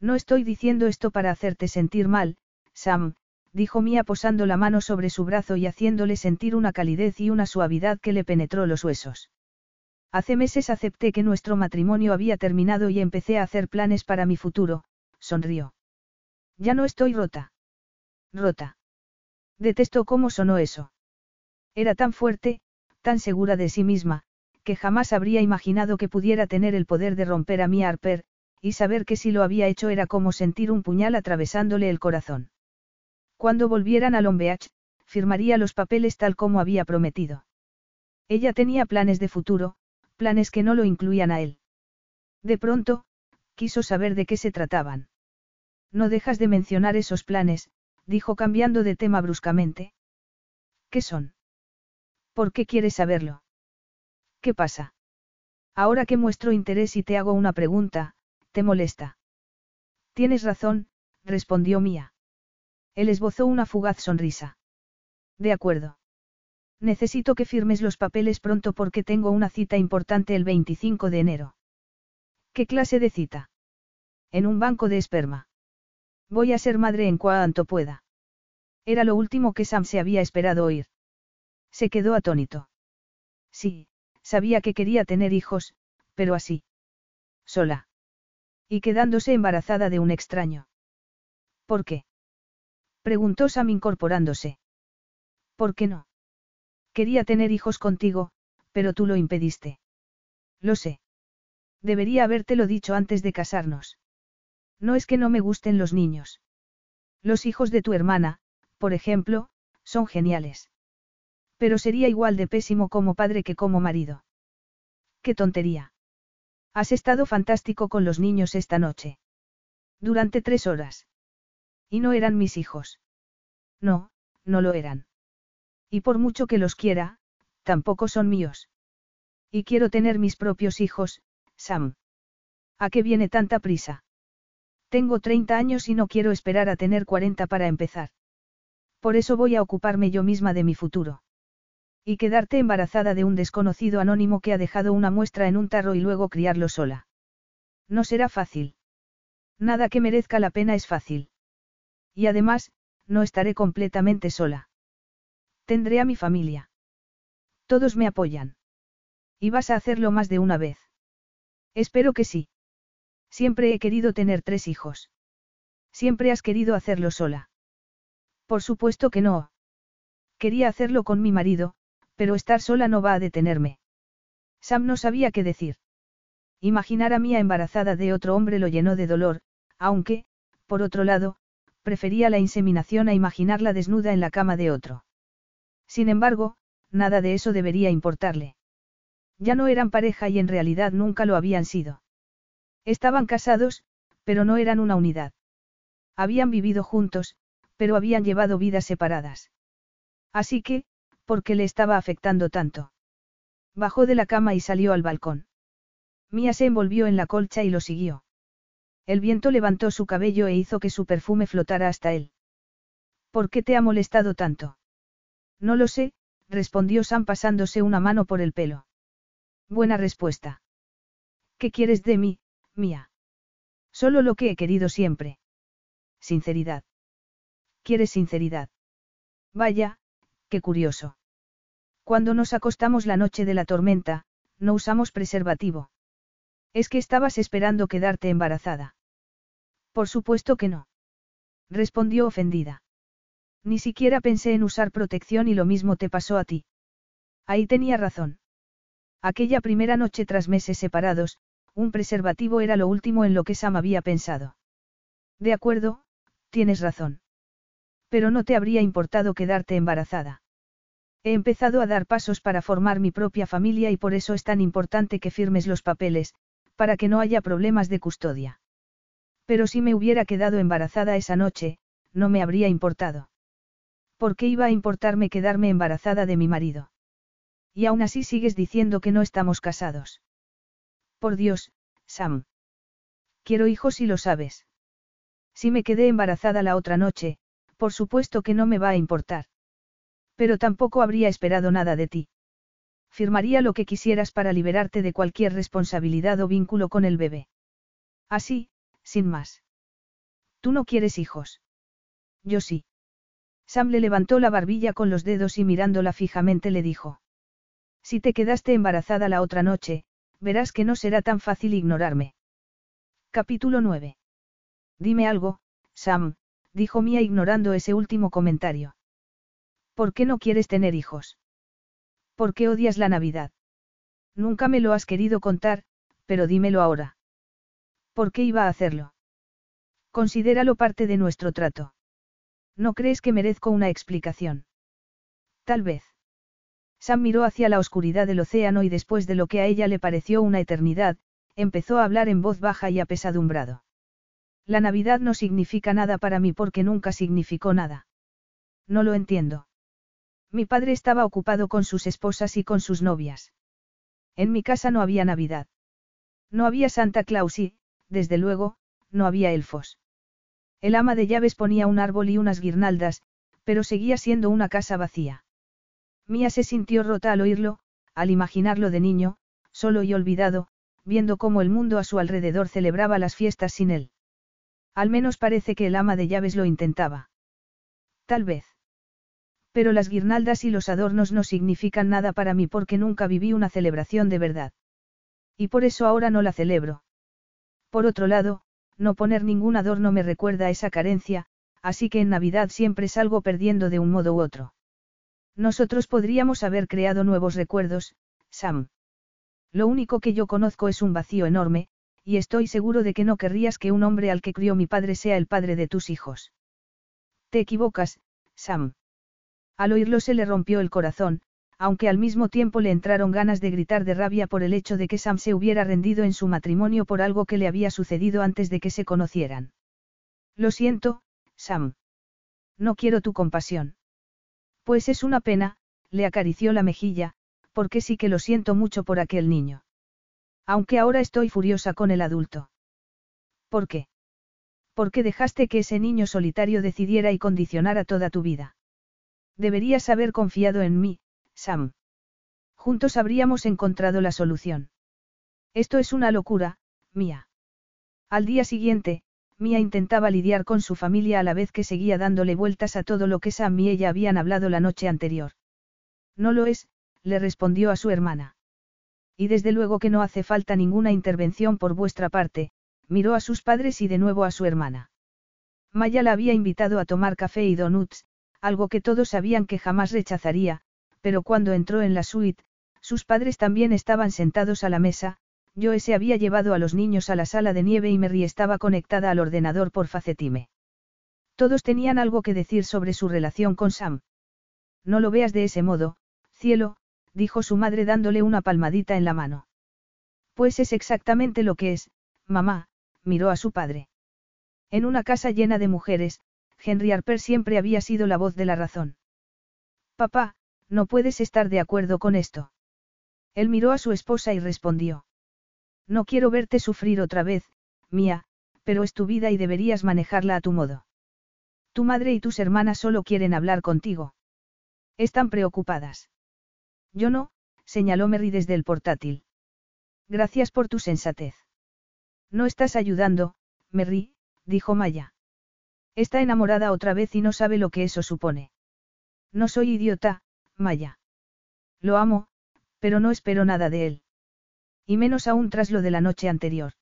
No estoy diciendo esto para hacerte sentir mal, Sam, dijo Mia posando la mano sobre su brazo y haciéndole sentir una calidez y una suavidad que le penetró los huesos. Hace meses acepté que nuestro matrimonio había terminado y empecé a hacer planes para mi futuro, sonrió. Ya no estoy rota. Rota. Detestó cómo sonó eso. Era tan fuerte, tan segura de sí misma, que jamás habría imaginado que pudiera tener el poder de romper a mi Harper, y saber que si lo había hecho era como sentir un puñal atravesándole el corazón. Cuando volvieran a Lombeach, firmaría los papeles tal como había prometido. Ella tenía planes de futuro, planes que no lo incluían a él. De pronto, quiso saber de qué se trataban. No dejas de mencionar esos planes, dijo cambiando de tema bruscamente. ¿Qué son? ¿Por qué quieres saberlo? ¿Qué pasa? Ahora que muestro interés y te hago una pregunta, ¿te molesta? Tienes razón, respondió Mía. Él esbozó una fugaz sonrisa. De acuerdo. Necesito que firmes los papeles pronto porque tengo una cita importante el 25 de enero. ¿Qué clase de cita? En un banco de esperma. Voy a ser madre en cuanto pueda. Era lo último que Sam se había esperado oír. Se quedó atónito. Sí, sabía que quería tener hijos, pero así. Sola. Y quedándose embarazada de un extraño. ¿Por qué? Preguntó Sam incorporándose. ¿Por qué no? Quería tener hijos contigo, pero tú lo impediste. Lo sé. Debería habértelo dicho antes de casarnos. No es que no me gusten los niños. Los hijos de tu hermana, por ejemplo, son geniales. Pero sería igual de pésimo como padre que como marido. ¡Qué tontería! Has estado fantástico con los niños esta noche. Durante tres horas. Y no eran mis hijos. No, no lo eran. Y por mucho que los quiera, tampoco son míos. Y quiero tener mis propios hijos, Sam. ¿A qué viene tanta prisa? Tengo 30 años y no quiero esperar a tener 40 para empezar. Por eso voy a ocuparme yo misma de mi futuro. Y quedarte embarazada de un desconocido anónimo que ha dejado una muestra en un tarro y luego criarlo sola. No será fácil. Nada que merezca la pena es fácil. Y además, no estaré completamente sola. Tendré a mi familia. Todos me apoyan. Y vas a hacerlo más de una vez. Espero que sí. Siempre he querido tener tres hijos. Siempre has querido hacerlo sola. Por supuesto que no. Quería hacerlo con mi marido, pero estar sola no va a detenerme. Sam no sabía qué decir. Imaginar a Mía embarazada de otro hombre lo llenó de dolor, aunque, por otro lado, prefería la inseminación a imaginarla desnuda en la cama de otro. Sin embargo, nada de eso debería importarle. Ya no eran pareja y en realidad nunca lo habían sido. Estaban casados, pero no eran una unidad. Habían vivido juntos, pero habían llevado vidas separadas. Así que, ¿Por qué le estaba afectando tanto? Bajó de la cama y salió al balcón. Mía se envolvió en la colcha y lo siguió. El viento levantó su cabello e hizo que su perfume flotara hasta él. ¿Por qué te ha molestado tanto? No lo sé, respondió Sam pasándose una mano por el pelo. Buena respuesta. ¿Qué quieres de mí, Mía? Solo lo que he querido siempre. Sinceridad. ¿Quieres sinceridad? Vaya, qué curioso. Cuando nos acostamos la noche de la tormenta, no usamos preservativo. Es que estabas esperando quedarte embarazada. Por supuesto que no. Respondió ofendida. Ni siquiera pensé en usar protección y lo mismo te pasó a ti. Ahí tenía razón. Aquella primera noche tras meses separados, un preservativo era lo último en lo que Sam había pensado. De acuerdo, tienes razón. Pero no te habría importado quedarte embarazada. He empezado a dar pasos para formar mi propia familia y por eso es tan importante que firmes los papeles, para que no haya problemas de custodia. Pero si me hubiera quedado embarazada esa noche, no me habría importado. ¿Por qué iba a importarme quedarme embarazada de mi marido? Y aún así sigues diciendo que no estamos casados. Por Dios, Sam. Quiero hijos y lo sabes. Si me quedé embarazada la otra noche, por supuesto que no me va a importar. Pero tampoco habría esperado nada de ti. Firmaría lo que quisieras para liberarte de cualquier responsabilidad o vínculo con el bebé. Así, sin más. Tú no quieres hijos. Yo sí. Sam le levantó la barbilla con los dedos y mirándola fijamente le dijo. Si te quedaste embarazada la otra noche, verás que no será tan fácil ignorarme. Capítulo 9. Dime algo, Sam, dijo Mia ignorando ese último comentario. ¿Por qué no quieres tener hijos? ¿Por qué odias la Navidad? Nunca me lo has querido contar, pero dímelo ahora. ¿Por qué iba a hacerlo? Considéralo parte de nuestro trato. ¿No crees que merezco una explicación? Tal vez. Sam miró hacia la oscuridad del océano y después de lo que a ella le pareció una eternidad, empezó a hablar en voz baja y apesadumbrado. La Navidad no significa nada para mí porque nunca significó nada. No lo entiendo. Mi padre estaba ocupado con sus esposas y con sus novias. En mi casa no había Navidad. No había Santa Claus y, desde luego, no había elfos. El ama de llaves ponía un árbol y unas guirnaldas, pero seguía siendo una casa vacía. Mía se sintió rota al oírlo, al imaginarlo de niño, solo y olvidado, viendo cómo el mundo a su alrededor celebraba las fiestas sin él. Al menos parece que el ama de llaves lo intentaba. Tal vez. Pero las guirnaldas y los adornos no significan nada para mí porque nunca viví una celebración de verdad. Y por eso ahora no la celebro. Por otro lado, no poner ningún adorno me recuerda a esa carencia, así que en Navidad siempre salgo perdiendo de un modo u otro. Nosotros podríamos haber creado nuevos recuerdos, Sam. Lo único que yo conozco es un vacío enorme, y estoy seguro de que no querrías que un hombre al que crió mi padre sea el padre de tus hijos. Te equivocas, Sam. Al oírlo se le rompió el corazón, aunque al mismo tiempo le entraron ganas de gritar de rabia por el hecho de que Sam se hubiera rendido en su matrimonio por algo que le había sucedido antes de que se conocieran. Lo siento, Sam. No quiero tu compasión. Pues es una pena, le acarició la mejilla, porque sí que lo siento mucho por aquel niño. Aunque ahora estoy furiosa con el adulto. ¿Por qué? Porque dejaste que ese niño solitario decidiera y condicionara toda tu vida. Deberías haber confiado en mí, Sam. Juntos habríamos encontrado la solución. Esto es una locura, Mía. Al día siguiente, Mía intentaba lidiar con su familia a la vez que seguía dándole vueltas a todo lo que Sam y ella habían hablado la noche anterior. No lo es, le respondió a su hermana. Y desde luego que no hace falta ninguna intervención por vuestra parte, miró a sus padres y de nuevo a su hermana. Maya la había invitado a tomar café y donuts, algo que todos sabían que jamás rechazaría, pero cuando entró en la suite, sus padres también estaban sentados a la mesa, Joe se había llevado a los niños a la sala de nieve y Mary estaba conectada al ordenador por Facetime. Todos tenían algo que decir sobre su relación con Sam. No lo veas de ese modo, cielo, dijo su madre dándole una palmadita en la mano. Pues es exactamente lo que es, mamá, miró a su padre. En una casa llena de mujeres, Henry Harper siempre había sido la voz de la razón. Papá, no puedes estar de acuerdo con esto. Él miró a su esposa y respondió. No quiero verte sufrir otra vez, mía, pero es tu vida y deberías manejarla a tu modo. Tu madre y tus hermanas solo quieren hablar contigo. Están preocupadas. Yo no, señaló Mary desde el portátil. Gracias por tu sensatez. No estás ayudando, Mary, dijo Maya. Está enamorada otra vez y no sabe lo que eso supone. No soy idiota, Maya. Lo amo, pero no espero nada de él. Y menos aún tras lo de la noche anterior.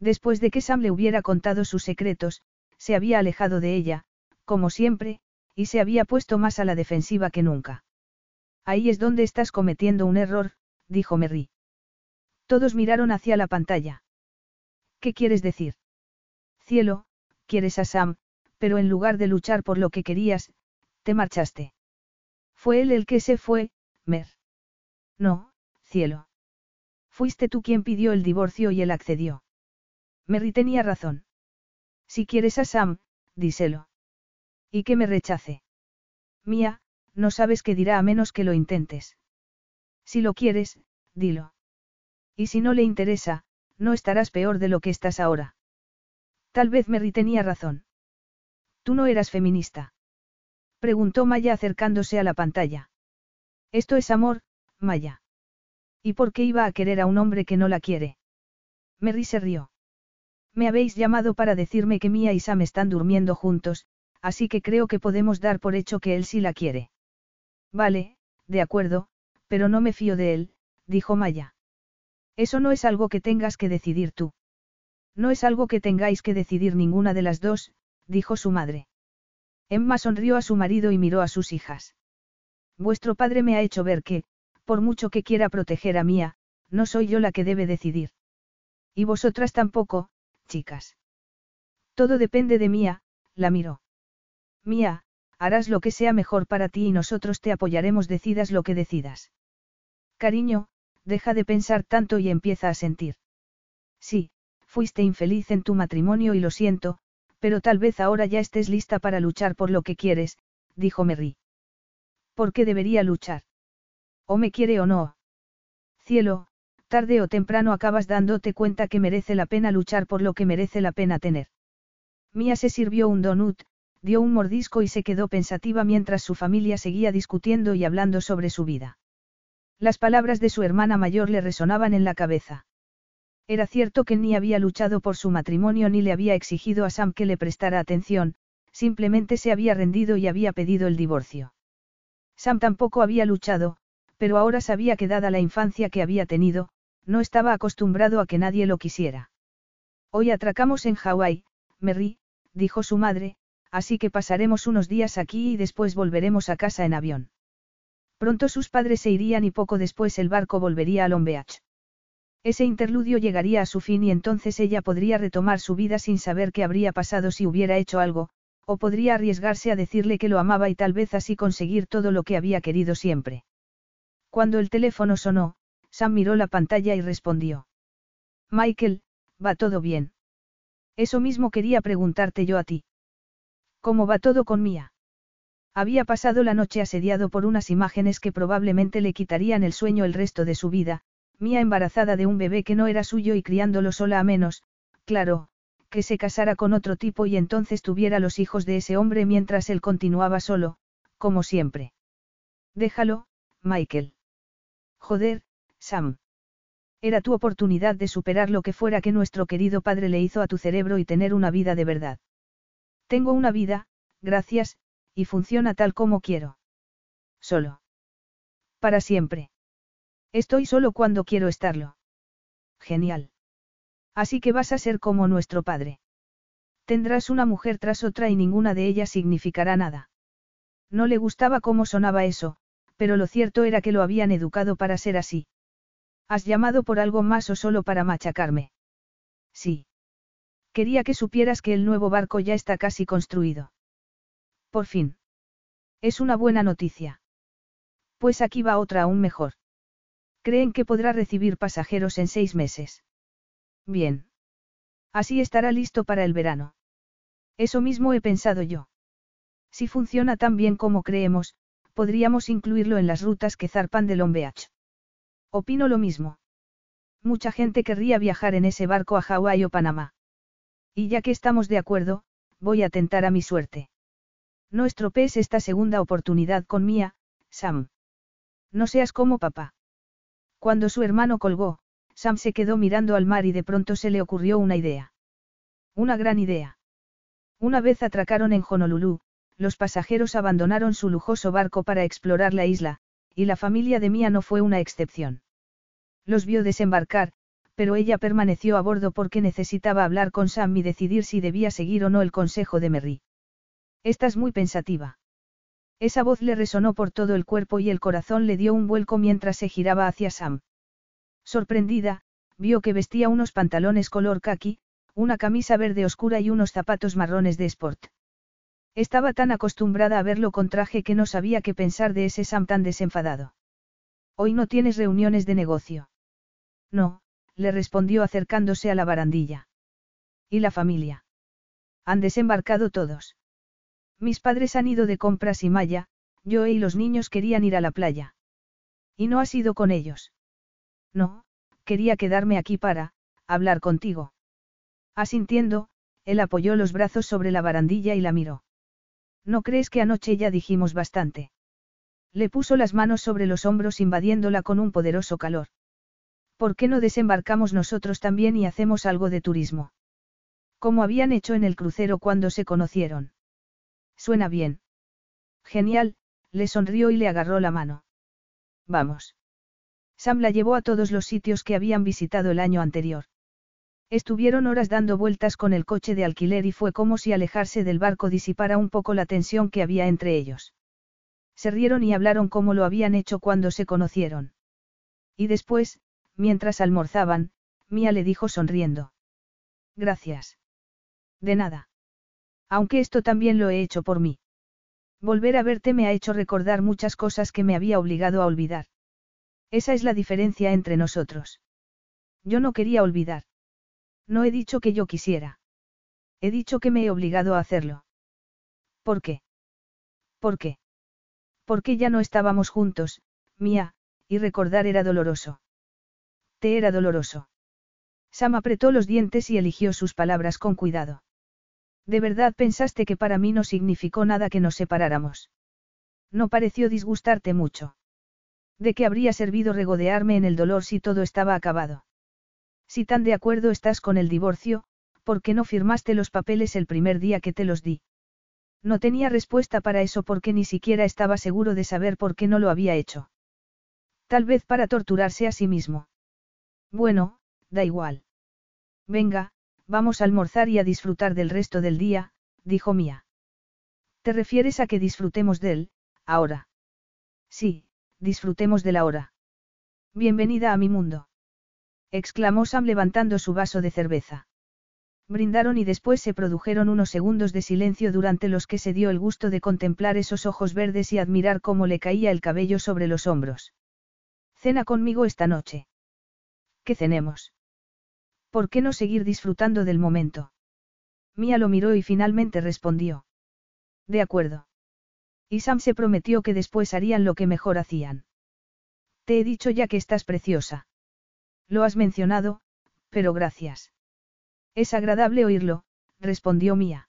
Después de que Sam le hubiera contado sus secretos, se había alejado de ella, como siempre, y se había puesto más a la defensiva que nunca. Ahí es donde estás cometiendo un error, dijo Merry. Todos miraron hacia la pantalla. ¿Qué quieres decir? Cielo, quieres a Sam, pero en lugar de luchar por lo que querías, te marchaste. Fue él el que se fue, Mer. No, cielo. Fuiste tú quien pidió el divorcio y él accedió. Merry tenía razón. Si quieres a Sam, díselo. Y que me rechace. Mía, no sabes qué dirá a menos que lo intentes. Si lo quieres, dilo. Y si no le interesa, no estarás peor de lo que estás ahora. Tal vez Merry tenía razón. Tú no eras feminista. Preguntó Maya acercándose a la pantalla. Esto es amor, Maya. ¿Y por qué iba a querer a un hombre que no la quiere? Merry se rió. Me habéis llamado para decirme que Mia y Sam están durmiendo juntos, así que creo que podemos dar por hecho que él sí la quiere. Vale, de acuerdo, pero no me fío de él, dijo Maya. Eso no es algo que tengas que decidir tú. No es algo que tengáis que decidir ninguna de las dos, dijo su madre. Emma sonrió a su marido y miró a sus hijas. Vuestro padre me ha hecho ver que, por mucho que quiera proteger a Mía, no soy yo la que debe decidir. Y vosotras tampoco, chicas. Todo depende de Mía, la miró. Mía, harás lo que sea mejor para ti y nosotros te apoyaremos decidas lo que decidas. Cariño, deja de pensar tanto y empieza a sentir. Sí, fuiste infeliz en tu matrimonio y lo siento, pero tal vez ahora ya estés lista para luchar por lo que quieres, dijo Merry. ¿Por qué debería luchar? O me quiere o no. Cielo, tarde o temprano acabas dándote cuenta que merece la pena luchar por lo que merece la pena tener. Mía se sirvió un donut, dio un mordisco y se quedó pensativa mientras su familia seguía discutiendo y hablando sobre su vida. Las palabras de su hermana mayor le resonaban en la cabeza. Era cierto que ni había luchado por su matrimonio ni le había exigido a Sam que le prestara atención, simplemente se había rendido y había pedido el divorcio. Sam tampoco había luchado, pero ahora sabía que dada la infancia que había tenido, no estaba acostumbrado a que nadie lo quisiera. Hoy atracamos en Hawái, Merry, dijo su madre, así que pasaremos unos días aquí y después volveremos a casa en avión. Pronto sus padres se irían y poco después el barco volvería a Long Beach. Ese interludio llegaría a su fin y entonces ella podría retomar su vida sin saber qué habría pasado si hubiera hecho algo, o podría arriesgarse a decirle que lo amaba y tal vez así conseguir todo lo que había querido siempre. Cuando el teléfono sonó, Sam miró la pantalla y respondió. Michael, va todo bien. Eso mismo quería preguntarte yo a ti. ¿Cómo va todo con Mía? Había pasado la noche asediado por unas imágenes que probablemente le quitarían el sueño el resto de su vida, Mía embarazada de un bebé que no era suyo y criándolo sola a menos, claro, que se casara con otro tipo y entonces tuviera los hijos de ese hombre mientras él continuaba solo, como siempre. Déjalo, Michael. Joder, Sam. Era tu oportunidad de superar lo que fuera que nuestro querido padre le hizo a tu cerebro y tener una vida de verdad. Tengo una vida, gracias, y funciona tal como quiero. Solo. Para siempre. Estoy solo cuando quiero estarlo. Genial. Así que vas a ser como nuestro padre. Tendrás una mujer tras otra y ninguna de ellas significará nada. No le gustaba cómo sonaba eso, pero lo cierto era que lo habían educado para ser así. ¿Has llamado por algo más o solo para machacarme? Sí. Quería que supieras que el nuevo barco ya está casi construido. Por fin. Es una buena noticia. Pues aquí va otra aún mejor. Creen que podrá recibir pasajeros en seis meses. Bien. Así estará listo para el verano. Eso mismo he pensado yo. Si funciona tan bien como creemos, podríamos incluirlo en las rutas que zarpan de Long Beach. Opino lo mismo. Mucha gente querría viajar en ese barco a Hawái o Panamá. Y ya que estamos de acuerdo, voy a tentar a mi suerte. No estropees esta segunda oportunidad con Mía, Sam. No seas como papá. Cuando su hermano colgó, Sam se quedó mirando al mar y de pronto se le ocurrió una idea. Una gran idea. Una vez atracaron en Honolulu, los pasajeros abandonaron su lujoso barco para explorar la isla, y la familia de Mia no fue una excepción. Los vio desembarcar, pero ella permaneció a bordo porque necesitaba hablar con Sam y decidir si debía seguir o no el consejo de Merry. Estás muy pensativa. Esa voz le resonó por todo el cuerpo y el corazón le dio un vuelco mientras se giraba hacia Sam. Sorprendida, vio que vestía unos pantalones color khaki, una camisa verde oscura y unos zapatos marrones de sport. Estaba tan acostumbrada a verlo con traje que no sabía qué pensar de ese Sam tan desenfadado. Hoy no tienes reuniones de negocio. No, le respondió acercándose a la barandilla. ¿Y la familia? Han desembarcado todos. Mis padres han ido de compras y Maya, yo y los niños querían ir a la playa. ¿Y no has ido con ellos? No, quería quedarme aquí para, hablar contigo. Asintiendo, él apoyó los brazos sobre la barandilla y la miró. ¿No crees que anoche ya dijimos bastante? Le puso las manos sobre los hombros invadiéndola con un poderoso calor. ¿Por qué no desembarcamos nosotros también y hacemos algo de turismo? Como habían hecho en el crucero cuando se conocieron. Suena bien. Genial, le sonrió y le agarró la mano. Vamos. Sam la llevó a todos los sitios que habían visitado el año anterior. Estuvieron horas dando vueltas con el coche de alquiler y fue como si alejarse del barco disipara un poco la tensión que había entre ellos. Se rieron y hablaron como lo habían hecho cuando se conocieron. Y después, mientras almorzaban, Mía le dijo sonriendo. Gracias. De nada. Aunque esto también lo he hecho por mí. Volver a verte me ha hecho recordar muchas cosas que me había obligado a olvidar. Esa es la diferencia entre nosotros. Yo no quería olvidar. No he dicho que yo quisiera. He dicho que me he obligado a hacerlo. ¿Por qué? ¿Por qué? Porque ya no estábamos juntos, mía, y recordar era doloroso. Te era doloroso. Sam apretó los dientes y eligió sus palabras con cuidado. ¿De verdad pensaste que para mí no significó nada que nos separáramos? No pareció disgustarte mucho. ¿De qué habría servido regodearme en el dolor si todo estaba acabado? Si tan de acuerdo estás con el divorcio, ¿por qué no firmaste los papeles el primer día que te los di? No tenía respuesta para eso porque ni siquiera estaba seguro de saber por qué no lo había hecho. Tal vez para torturarse a sí mismo. Bueno, da igual. Venga, vamos a almorzar y a disfrutar del resto del día, dijo Mía. ¿Te refieres a que disfrutemos de él, ahora? Sí, disfrutemos de la hora. Bienvenida a mi mundo. exclamó Sam levantando su vaso de cerveza. Brindaron y después se produjeron unos segundos de silencio durante los que se dio el gusto de contemplar esos ojos verdes y admirar cómo le caía el cabello sobre los hombros. Cena conmigo esta noche. ¿Qué cenemos? ¿Por qué no seguir disfrutando del momento? Mía lo miró y finalmente respondió. De acuerdo. Y Sam se prometió que después harían lo que mejor hacían. Te he dicho ya que estás preciosa. Lo has mencionado, pero gracias. Es agradable oírlo, respondió Mía.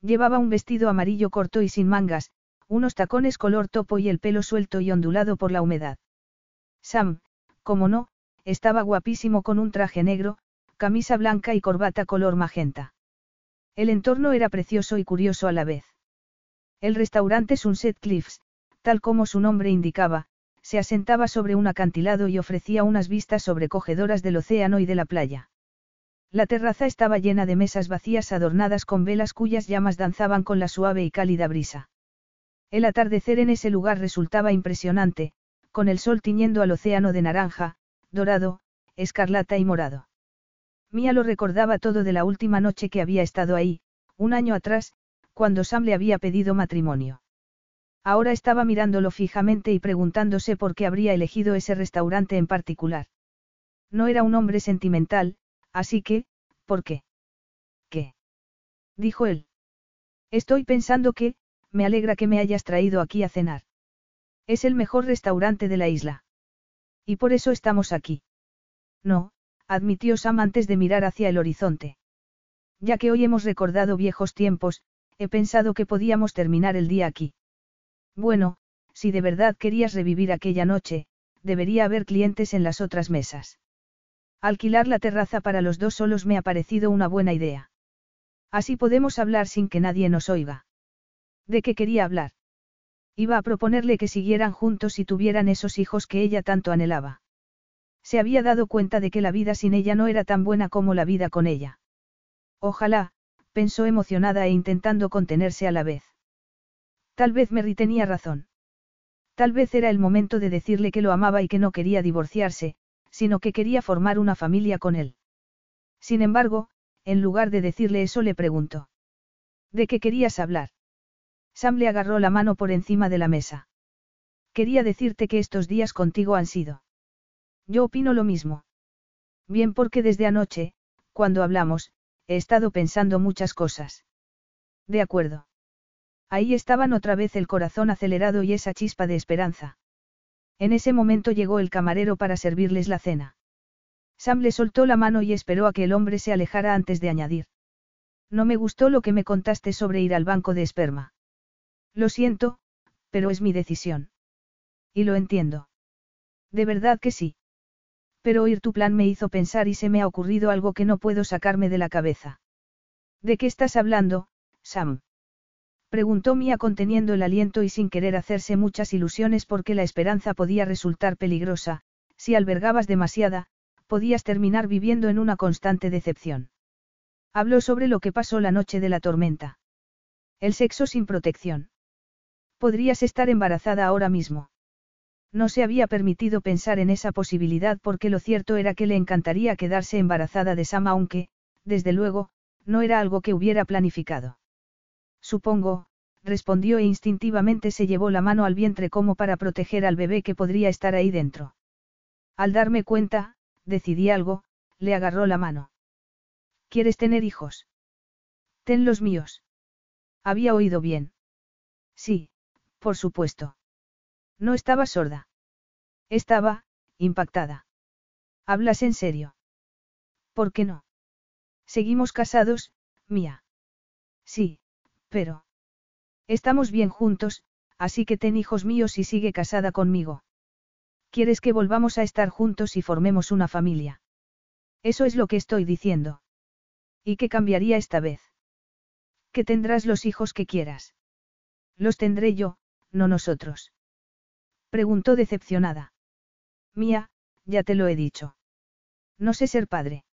Llevaba un vestido amarillo corto y sin mangas, unos tacones color topo y el pelo suelto y ondulado por la humedad. Sam, como no, estaba guapísimo con un traje negro, camisa blanca y corbata color magenta. El entorno era precioso y curioso a la vez. El restaurante Sunset Cliffs, tal como su nombre indicaba, se asentaba sobre un acantilado y ofrecía unas vistas sobrecogedoras del océano y de la playa. La terraza estaba llena de mesas vacías adornadas con velas cuyas llamas danzaban con la suave y cálida brisa. El atardecer en ese lugar resultaba impresionante, con el sol tiñendo al océano de naranja, dorado, escarlata y morado. Mía lo recordaba todo de la última noche que había estado ahí, un año atrás, cuando Sam le había pedido matrimonio. Ahora estaba mirándolo fijamente y preguntándose por qué habría elegido ese restaurante en particular. No era un hombre sentimental, Así que, ¿por qué? ¿Qué? Dijo él. Estoy pensando que, me alegra que me hayas traído aquí a cenar. Es el mejor restaurante de la isla. Y por eso estamos aquí. No, admitió Sam antes de mirar hacia el horizonte. Ya que hoy hemos recordado viejos tiempos, he pensado que podíamos terminar el día aquí. Bueno, si de verdad querías revivir aquella noche, debería haber clientes en las otras mesas. Alquilar la terraza para los dos solos me ha parecido una buena idea. Así podemos hablar sin que nadie nos oiga. ¿De qué quería hablar? Iba a proponerle que siguieran juntos y tuvieran esos hijos que ella tanto anhelaba. Se había dado cuenta de que la vida sin ella no era tan buena como la vida con ella. Ojalá, pensó emocionada e intentando contenerse a la vez. Tal vez Merry tenía razón. Tal vez era el momento de decirle que lo amaba y que no quería divorciarse, sino que quería formar una familia con él. Sin embargo, en lugar de decirle eso le preguntó. ¿De qué querías hablar? Sam le agarró la mano por encima de la mesa. Quería decirte que estos días contigo han sido. Yo opino lo mismo. Bien porque desde anoche, cuando hablamos, he estado pensando muchas cosas. De acuerdo. Ahí estaban otra vez el corazón acelerado y esa chispa de esperanza. En ese momento llegó el camarero para servirles la cena. Sam le soltó la mano y esperó a que el hombre se alejara antes de añadir. No me gustó lo que me contaste sobre ir al banco de esperma. Lo siento, pero es mi decisión. Y lo entiendo. De verdad que sí. Pero oír tu plan me hizo pensar y se me ha ocurrido algo que no puedo sacarme de la cabeza. ¿De qué estás hablando, Sam? Preguntó Mía conteniendo el aliento y sin querer hacerse muchas ilusiones porque la esperanza podía resultar peligrosa, si albergabas demasiada, podías terminar viviendo en una constante decepción. Habló sobre lo que pasó la noche de la tormenta. El sexo sin protección. Podrías estar embarazada ahora mismo. No se había permitido pensar en esa posibilidad porque lo cierto era que le encantaría quedarse embarazada de Sam aunque, desde luego, no era algo que hubiera planificado. Supongo, respondió e instintivamente se llevó la mano al vientre como para proteger al bebé que podría estar ahí dentro. Al darme cuenta, decidí algo, le agarró la mano. ¿Quieres tener hijos? Ten los míos. Había oído bien. Sí, por supuesto. No estaba sorda. Estaba, impactada. ¿Hablas en serio? ¿Por qué no? Seguimos casados, mía. Sí, pero... Estamos bien juntos, así que ten hijos míos y sigue casada conmigo. ¿Quieres que volvamos a estar juntos y formemos una familia? Eso es lo que estoy diciendo. ¿Y qué cambiaría esta vez? Que tendrás los hijos que quieras. Los tendré yo, no nosotros. Preguntó decepcionada. Mía, ya te lo he dicho. No sé ser padre.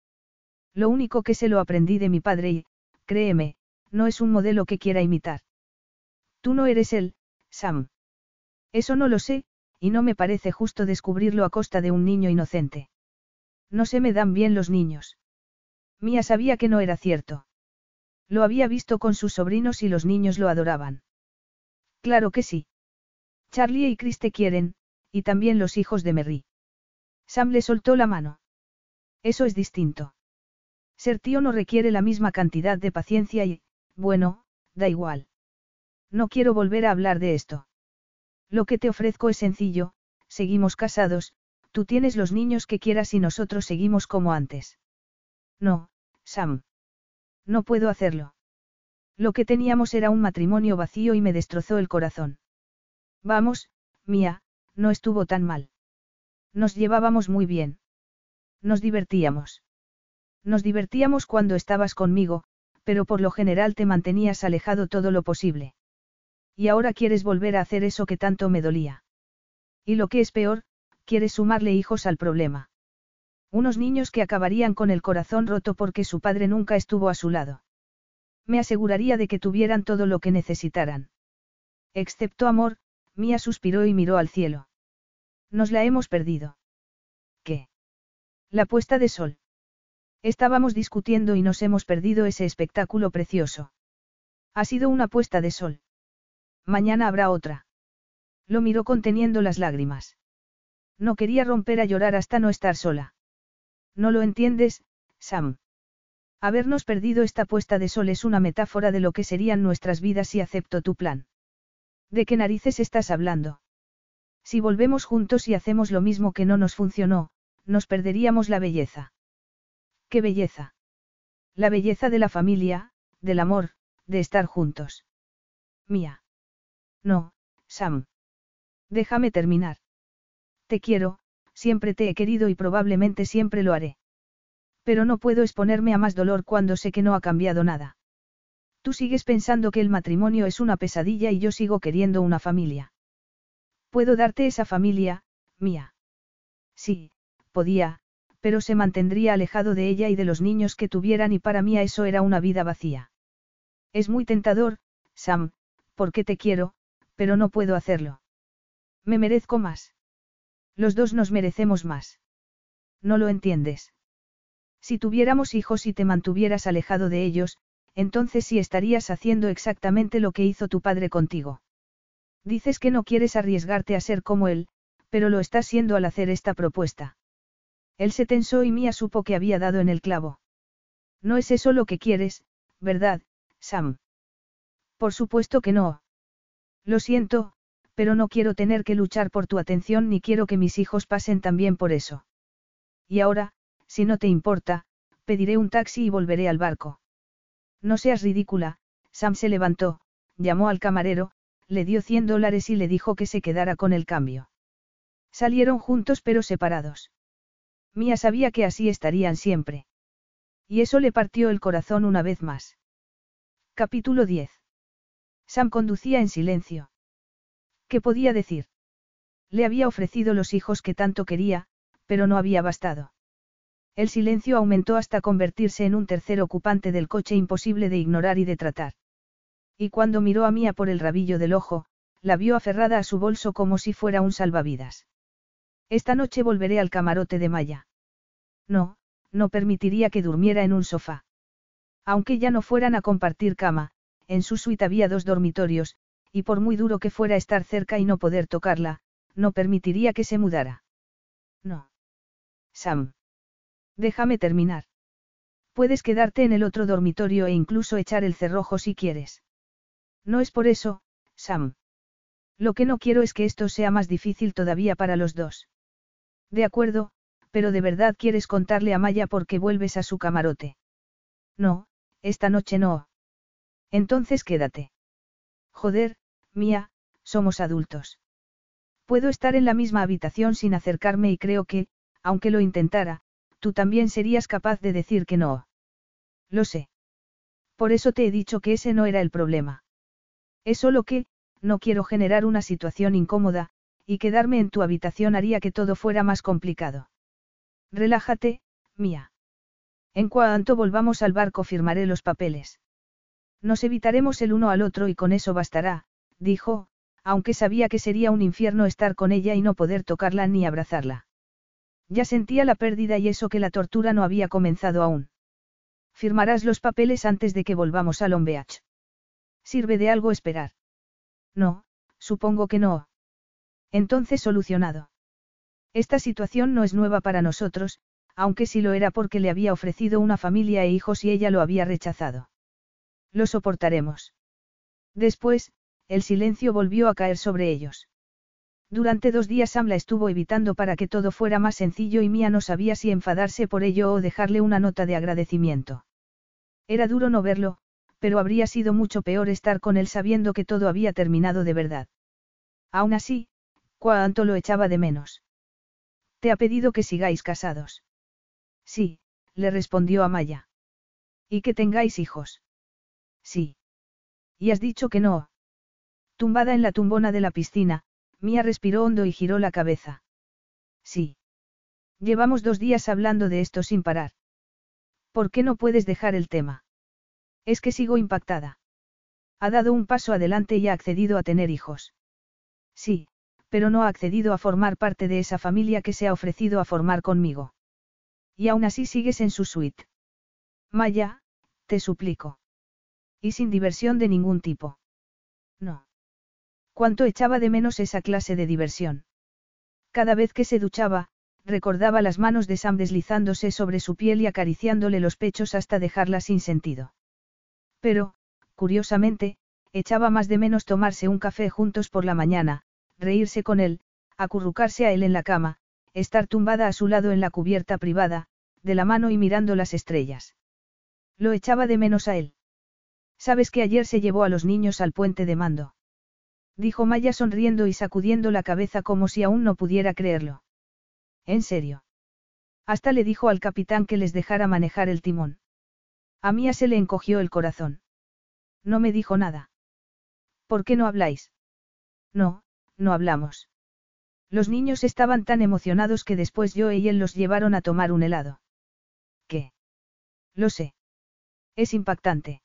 Lo único que se lo aprendí de mi padre y, créeme, no es un modelo que quiera imitar. Tú no eres él, Sam. Eso no lo sé, y no me parece justo descubrirlo a costa de un niño inocente. No se me dan bien los niños. Mía sabía que no era cierto. Lo había visto con sus sobrinos y los niños lo adoraban. Claro que sí. Charlie y Chris te quieren, y también los hijos de Merry. Sam le soltó la mano. Eso es distinto. Ser tío no requiere la misma cantidad de paciencia y, bueno, da igual. No quiero volver a hablar de esto. Lo que te ofrezco es sencillo, seguimos casados, tú tienes los niños que quieras y nosotros seguimos como antes. No, Sam. No puedo hacerlo. Lo que teníamos era un matrimonio vacío y me destrozó el corazón. Vamos, mía, no estuvo tan mal. Nos llevábamos muy bien. Nos divertíamos. Nos divertíamos cuando estabas conmigo, pero por lo general te mantenías alejado todo lo posible. Y ahora quieres volver a hacer eso que tanto me dolía. Y lo que es peor, quieres sumarle hijos al problema. Unos niños que acabarían con el corazón roto porque su padre nunca estuvo a su lado. Me aseguraría de que tuvieran todo lo que necesitaran. Excepto amor, Mía suspiró y miró al cielo. Nos la hemos perdido. ¿Qué? La puesta de sol. Estábamos discutiendo y nos hemos perdido ese espectáculo precioso. Ha sido una puesta de sol. Mañana habrá otra. Lo miró conteniendo las lágrimas. No quería romper a llorar hasta no estar sola. No lo entiendes, Sam. Habernos perdido esta puesta de sol es una metáfora de lo que serían nuestras vidas si acepto tu plan. ¿De qué narices estás hablando? Si volvemos juntos y hacemos lo mismo que no nos funcionó, nos perderíamos la belleza. ¿Qué belleza? La belleza de la familia, del amor, de estar juntos. Mía. No, Sam. Déjame terminar. Te quiero, siempre te he querido y probablemente siempre lo haré. Pero no puedo exponerme a más dolor cuando sé que no ha cambiado nada. Tú sigues pensando que el matrimonio es una pesadilla y yo sigo queriendo una familia. Puedo darte esa familia, mía. Sí, podía, pero se mantendría alejado de ella y de los niños que tuvieran y para mí eso era una vida vacía. Es muy tentador, Sam, porque te quiero, pero no puedo hacerlo. Me merezco más. Los dos nos merecemos más. No lo entiendes. Si tuviéramos hijos y te mantuvieras alejado de ellos, entonces sí estarías haciendo exactamente lo que hizo tu padre contigo. Dices que no quieres arriesgarte a ser como él, pero lo estás siendo al hacer esta propuesta. Él se tensó y Mía supo que había dado en el clavo. No es eso lo que quieres, ¿verdad, Sam? Por supuesto que no. Lo siento, pero no quiero tener que luchar por tu atención ni quiero que mis hijos pasen también por eso. Y ahora, si no te importa, pediré un taxi y volveré al barco. No seas ridícula, Sam se levantó, llamó al camarero, le dio 100 dólares y le dijo que se quedara con el cambio. Salieron juntos pero separados. Mía sabía que así estarían siempre. Y eso le partió el corazón una vez más. Capítulo 10. Sam conducía en silencio. ¿Qué podía decir? Le había ofrecido los hijos que tanto quería, pero no había bastado. El silencio aumentó hasta convertirse en un tercer ocupante del coche imposible de ignorar y de tratar. Y cuando miró a Mía por el rabillo del ojo, la vio aferrada a su bolso como si fuera un salvavidas. Esta noche volveré al camarote de Maya. No, no permitiría que durmiera en un sofá. Aunque ya no fueran a compartir cama, en su suite había dos dormitorios, y por muy duro que fuera estar cerca y no poder tocarla, no permitiría que se mudara. No. Sam. Déjame terminar. Puedes quedarte en el otro dormitorio e incluso echar el cerrojo si quieres. No es por eso, Sam. Lo que no quiero es que esto sea más difícil todavía para los dos. De acuerdo, pero de verdad quieres contarle a Maya por qué vuelves a su camarote. No, esta noche no. Entonces quédate. Joder, mía, somos adultos. Puedo estar en la misma habitación sin acercarme y creo que, aunque lo intentara, tú también serías capaz de decir que no. Lo sé. Por eso te he dicho que ese no era el problema. Es solo que, no quiero generar una situación incómoda, y quedarme en tu habitación haría que todo fuera más complicado. Relájate, mía. En cuanto volvamos al barco firmaré los papeles. Nos evitaremos el uno al otro y con eso bastará, dijo, aunque sabía que sería un infierno estar con ella y no poder tocarla ni abrazarla. Ya sentía la pérdida y eso que la tortura no había comenzado aún. Firmarás los papeles antes de que volvamos a Lombeach. ¿Sirve de algo esperar? No, supongo que no. Entonces solucionado. Esta situación no es nueva para nosotros, aunque sí lo era porque le había ofrecido una familia e hijos y ella lo había rechazado. Lo soportaremos. Después, el silencio volvió a caer sobre ellos. Durante dos días Sam la estuvo evitando para que todo fuera más sencillo y Mía no sabía si enfadarse por ello o dejarle una nota de agradecimiento. Era duro no verlo, pero habría sido mucho peor estar con él sabiendo que todo había terminado de verdad. Aún así, cuánto lo echaba de menos. Te ha pedido que sigáis casados. Sí, le respondió Amaya. Y que tengáis hijos. Sí. Y has dicho que no. Tumbada en la tumbona de la piscina, Mía respiró hondo y giró la cabeza. Sí. Llevamos dos días hablando de esto sin parar. ¿Por qué no puedes dejar el tema? Es que sigo impactada. Ha dado un paso adelante y ha accedido a tener hijos. Sí, pero no ha accedido a formar parte de esa familia que se ha ofrecido a formar conmigo. Y aún así sigues en su suite. Maya, te suplico. Y sin diversión de ningún tipo. No. Cuánto echaba de menos esa clase de diversión. Cada vez que se duchaba, recordaba las manos de Sam deslizándose sobre su piel y acariciándole los pechos hasta dejarla sin sentido. Pero, curiosamente, echaba más de menos tomarse un café juntos por la mañana, reírse con él, acurrucarse a él en la cama, estar tumbada a su lado en la cubierta privada, de la mano y mirando las estrellas. Lo echaba de menos a él. ¿Sabes que ayer se llevó a los niños al puente de mando? Dijo Maya sonriendo y sacudiendo la cabeza como si aún no pudiera creerlo. ¿En serio? Hasta le dijo al capitán que les dejara manejar el timón. A Mía se le encogió el corazón. No me dijo nada. ¿Por qué no habláis? No, no hablamos. Los niños estaban tan emocionados que después yo y él los llevaron a tomar un helado. ¿Qué? Lo sé. Es impactante.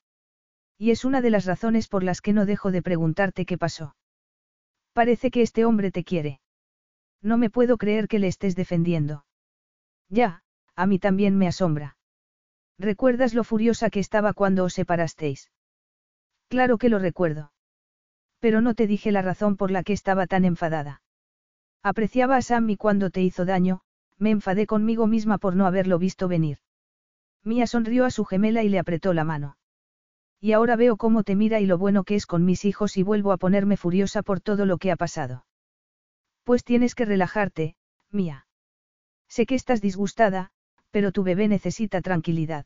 Y es una de las razones por las que no dejo de preguntarte qué pasó. Parece que este hombre te quiere. No me puedo creer que le estés defendiendo. Ya, a mí también me asombra. ¿Recuerdas lo furiosa que estaba cuando os separasteis? Claro que lo recuerdo. Pero no te dije la razón por la que estaba tan enfadada. Apreciaba a Sammy cuando te hizo daño, me enfadé conmigo misma por no haberlo visto venir. Mía sonrió a su gemela y le apretó la mano. Y ahora veo cómo te mira y lo bueno que es con mis hijos y vuelvo a ponerme furiosa por todo lo que ha pasado. Pues tienes que relajarte, Mía. Sé que estás disgustada, pero tu bebé necesita tranquilidad.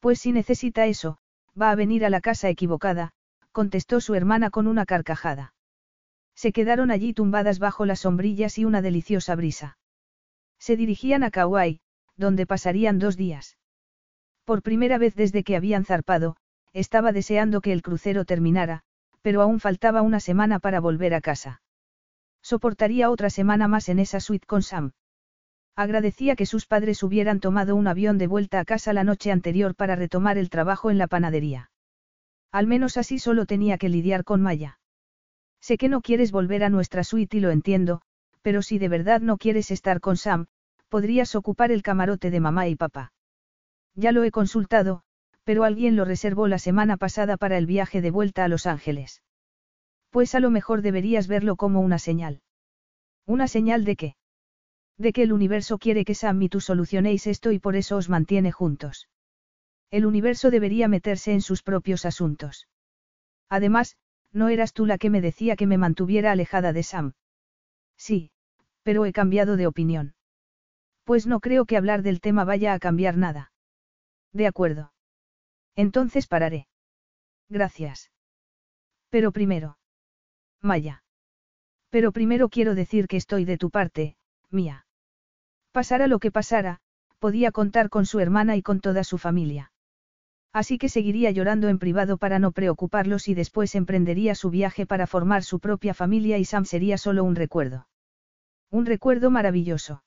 Pues si necesita eso, va a venir a la casa equivocada, contestó su hermana con una carcajada. Se quedaron allí tumbadas bajo las sombrillas y una deliciosa brisa. Se dirigían a Kauai, donde pasarían dos días. Por primera vez desde que habían zarpado, estaba deseando que el crucero terminara, pero aún faltaba una semana para volver a casa. Soportaría otra semana más en esa suite con Sam. Agradecía que sus padres hubieran tomado un avión de vuelta a casa la noche anterior para retomar el trabajo en la panadería. Al menos así solo tenía que lidiar con Maya. Sé que no quieres volver a nuestra suite y lo entiendo, pero si de verdad no quieres estar con Sam, podrías ocupar el camarote de mamá y papá. Ya lo he consultado, pero alguien lo reservó la semana pasada para el viaje de vuelta a Los Ángeles. Pues a lo mejor deberías verlo como una señal. ¿Una señal de qué? De que el universo quiere que Sam y tú solucionéis esto y por eso os mantiene juntos. El universo debería meterse en sus propios asuntos. Además, no eras tú la que me decía que me mantuviera alejada de Sam. Sí, pero he cambiado de opinión. Pues no creo que hablar del tema vaya a cambiar nada. De acuerdo. Entonces pararé. Gracias. Pero primero. Maya. Pero primero quiero decir que estoy de tu parte, mía. Pasara lo que pasara, podía contar con su hermana y con toda su familia. Así que seguiría llorando en privado para no preocuparlos y después emprendería su viaje para formar su propia familia y Sam sería solo un recuerdo. Un recuerdo maravilloso.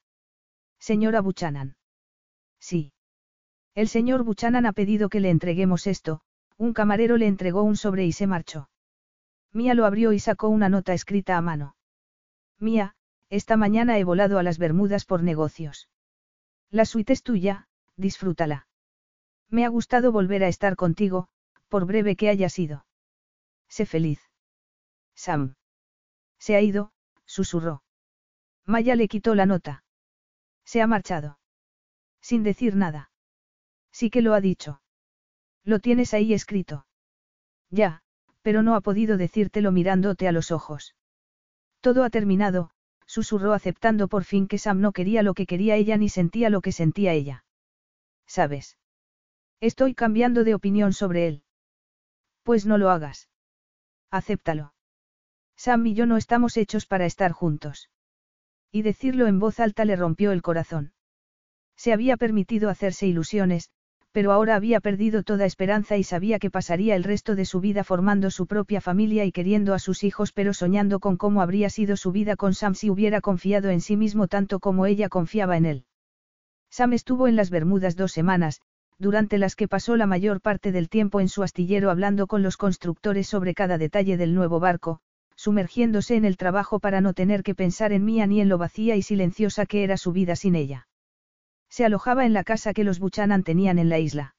Señora Buchanan. Sí. El señor Buchanan ha pedido que le entreguemos esto, un camarero le entregó un sobre y se marchó. Mía lo abrió y sacó una nota escrita a mano. Mía, esta mañana he volado a las Bermudas por negocios. La suite es tuya, disfrútala. Me ha gustado volver a estar contigo, por breve que haya sido. Sé feliz. Sam. Se ha ido, susurró. Maya le quitó la nota. Se ha marchado. Sin decir nada. Sí que lo ha dicho. Lo tienes ahí escrito. Ya, pero no ha podido decírtelo mirándote a los ojos. Todo ha terminado, susurró aceptando por fin que Sam no quería lo que quería ella ni sentía lo que sentía ella. ¿Sabes? Estoy cambiando de opinión sobre él. Pues no lo hagas. Acéptalo. Sam y yo no estamos hechos para estar juntos. Y decirlo en voz alta le rompió el corazón. Se había permitido hacerse ilusiones, pero ahora había perdido toda esperanza y sabía que pasaría el resto de su vida formando su propia familia y queriendo a sus hijos pero soñando con cómo habría sido su vida con Sam si hubiera confiado en sí mismo tanto como ella confiaba en él. Sam estuvo en las Bermudas dos semanas, durante las que pasó la mayor parte del tiempo en su astillero hablando con los constructores sobre cada detalle del nuevo barco, sumergiéndose en el trabajo para no tener que pensar en Mía ni en lo vacía y silenciosa que era su vida sin ella. Se alojaba en la casa que los Buchanan tenían en la isla.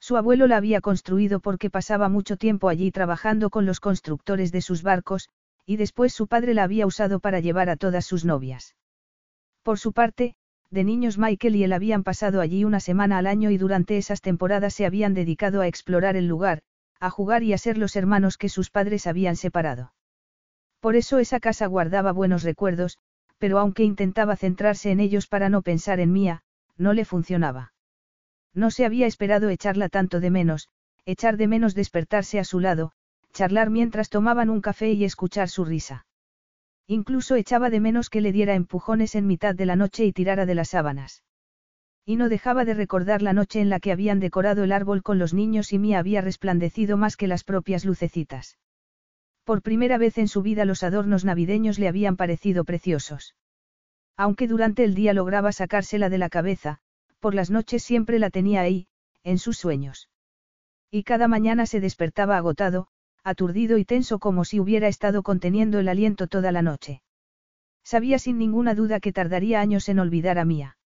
Su abuelo la había construido porque pasaba mucho tiempo allí trabajando con los constructores de sus barcos, y después su padre la había usado para llevar a todas sus novias. Por su parte, de niños Michael y él habían pasado allí una semana al año y durante esas temporadas se habían dedicado a explorar el lugar, a jugar y a ser los hermanos que sus padres habían separado. Por eso esa casa guardaba buenos recuerdos, pero aunque intentaba centrarse en ellos para no pensar en Mía, no le funcionaba. No se había esperado echarla tanto de menos, echar de menos despertarse a su lado, charlar mientras tomaban un café y escuchar su risa. Incluso echaba de menos que le diera empujones en mitad de la noche y tirara de las sábanas. Y no dejaba de recordar la noche en la que habían decorado el árbol con los niños y Mía había resplandecido más que las propias lucecitas. Por primera vez en su vida los adornos navideños le habían parecido preciosos. Aunque durante el día lograba sacársela de la cabeza, por las noches siempre la tenía ahí, en sus sueños. Y cada mañana se despertaba agotado, aturdido y tenso como si hubiera estado conteniendo el aliento toda la noche. Sabía sin ninguna duda que tardaría años en olvidar a Mía.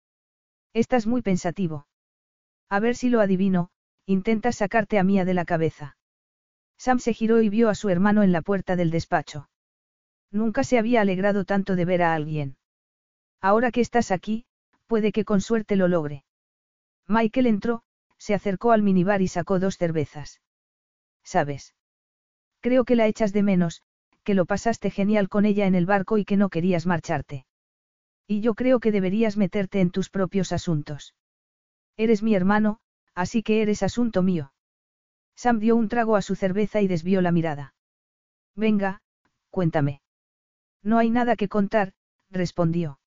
Estás muy pensativo. A ver si lo adivino, intentas sacarte a Mía de la cabeza. Sam se giró y vio a su hermano en la puerta del despacho. Nunca se había alegrado tanto de ver a alguien. Ahora que estás aquí, puede que con suerte lo logre. Michael entró, se acercó al minibar y sacó dos cervezas. ¿Sabes? Creo que la echas de menos, que lo pasaste genial con ella en el barco y que no querías marcharte. Y yo creo que deberías meterte en tus propios asuntos. Eres mi hermano, así que eres asunto mío. Sam dio un trago a su cerveza y desvió la mirada. Venga, cuéntame. No hay nada que contar, respondió.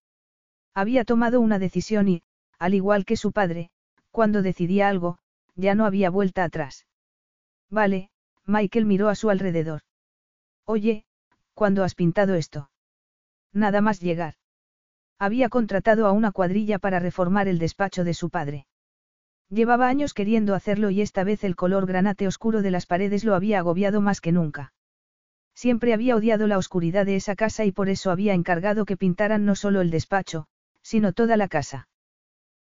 Había tomado una decisión y, al igual que su padre, cuando decidía algo, ya no había vuelta atrás. Vale, Michael miró a su alrededor. Oye, ¿cuándo has pintado esto? Nada más llegar. Había contratado a una cuadrilla para reformar el despacho de su padre. Llevaba años queriendo hacerlo y esta vez el color granate oscuro de las paredes lo había agobiado más que nunca. Siempre había odiado la oscuridad de esa casa y por eso había encargado que pintaran no solo el despacho, sino toda la casa.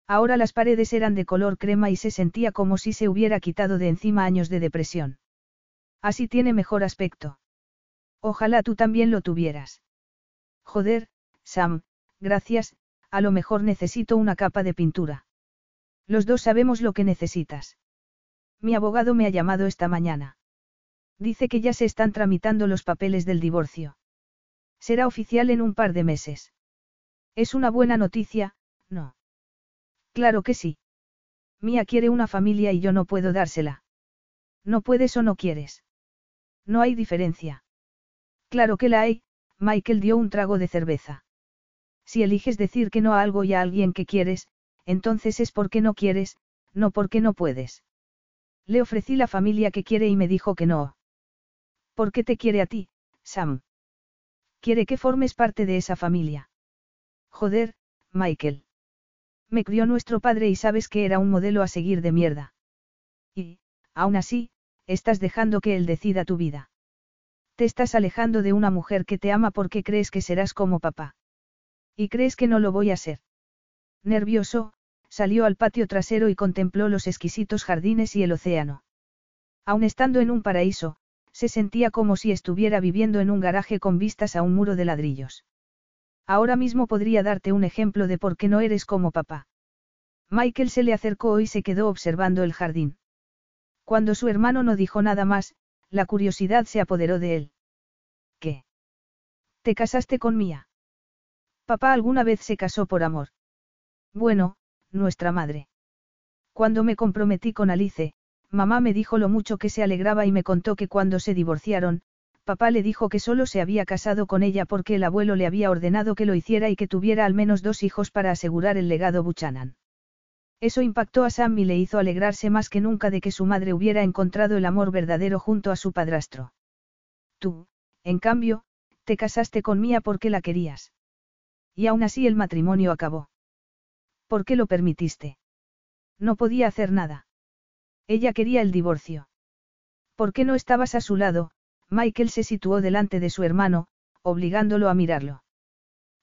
Ahora las paredes eran de color crema y se sentía como si se hubiera quitado de encima años de depresión. Así tiene mejor aspecto. Ojalá tú también lo tuvieras. Joder, Sam, gracias, a lo mejor necesito una capa de pintura. Los dos sabemos lo que necesitas. Mi abogado me ha llamado esta mañana. Dice que ya se están tramitando los papeles del divorcio. Será oficial en un par de meses. Es una buena noticia, ¿no? Claro que sí. Mía quiere una familia y yo no puedo dársela. No puedes o no quieres. No hay diferencia. Claro que la hay, Michael dio un trago de cerveza. Si eliges decir que no a algo y a alguien que quieres, entonces es porque no quieres, no porque no puedes. Le ofrecí la familia que quiere y me dijo que no. ¿Por qué te quiere a ti, Sam? Quiere que formes parte de esa familia. Joder, Michael. Me crió nuestro padre y sabes que era un modelo a seguir de mierda. Y, aún así, estás dejando que él decida tu vida. Te estás alejando de una mujer que te ama porque crees que serás como papá. Y crees que no lo voy a ser. Nervioso, salió al patio trasero y contempló los exquisitos jardines y el océano. Aun estando en un paraíso, se sentía como si estuviera viviendo en un garaje con vistas a un muro de ladrillos. Ahora mismo podría darte un ejemplo de por qué no eres como papá. Michael se le acercó y se quedó observando el jardín. Cuando su hermano no dijo nada más, la curiosidad se apoderó de él. ¿Qué? ¿Te casaste con Mía? Papá alguna vez se casó por amor. Bueno, nuestra madre. Cuando me comprometí con Alice, mamá me dijo lo mucho que se alegraba y me contó que cuando se divorciaron, papá le dijo que solo se había casado con ella porque el abuelo le había ordenado que lo hiciera y que tuviera al menos dos hijos para asegurar el legado Buchanan. Eso impactó a Sam y le hizo alegrarse más que nunca de que su madre hubiera encontrado el amor verdadero junto a su padrastro. Tú, en cambio, te casaste con Mía porque la querías. Y aún así el matrimonio acabó. ¿Por qué lo permitiste? No podía hacer nada. Ella quería el divorcio. ¿Por qué no estabas a su lado? Michael se situó delante de su hermano, obligándolo a mirarlo.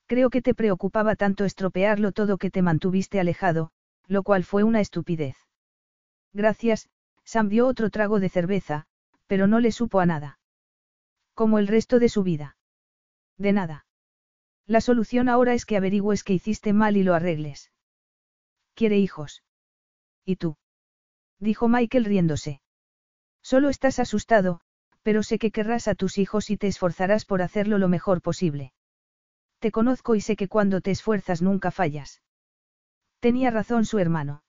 Creo que te preocupaba tanto estropearlo todo que te mantuviste alejado, lo cual fue una estupidez. Gracias, Sam dio otro trago de cerveza, pero no le supo a nada. Como el resto de su vida. De nada. La solución ahora es que averigües que hiciste mal y lo arregles quiere hijos. ¿Y tú? Dijo Michael riéndose. Solo estás asustado, pero sé que querrás a tus hijos y te esforzarás por hacerlo lo mejor posible. Te conozco y sé que cuando te esfuerzas nunca fallas. Tenía razón su hermano.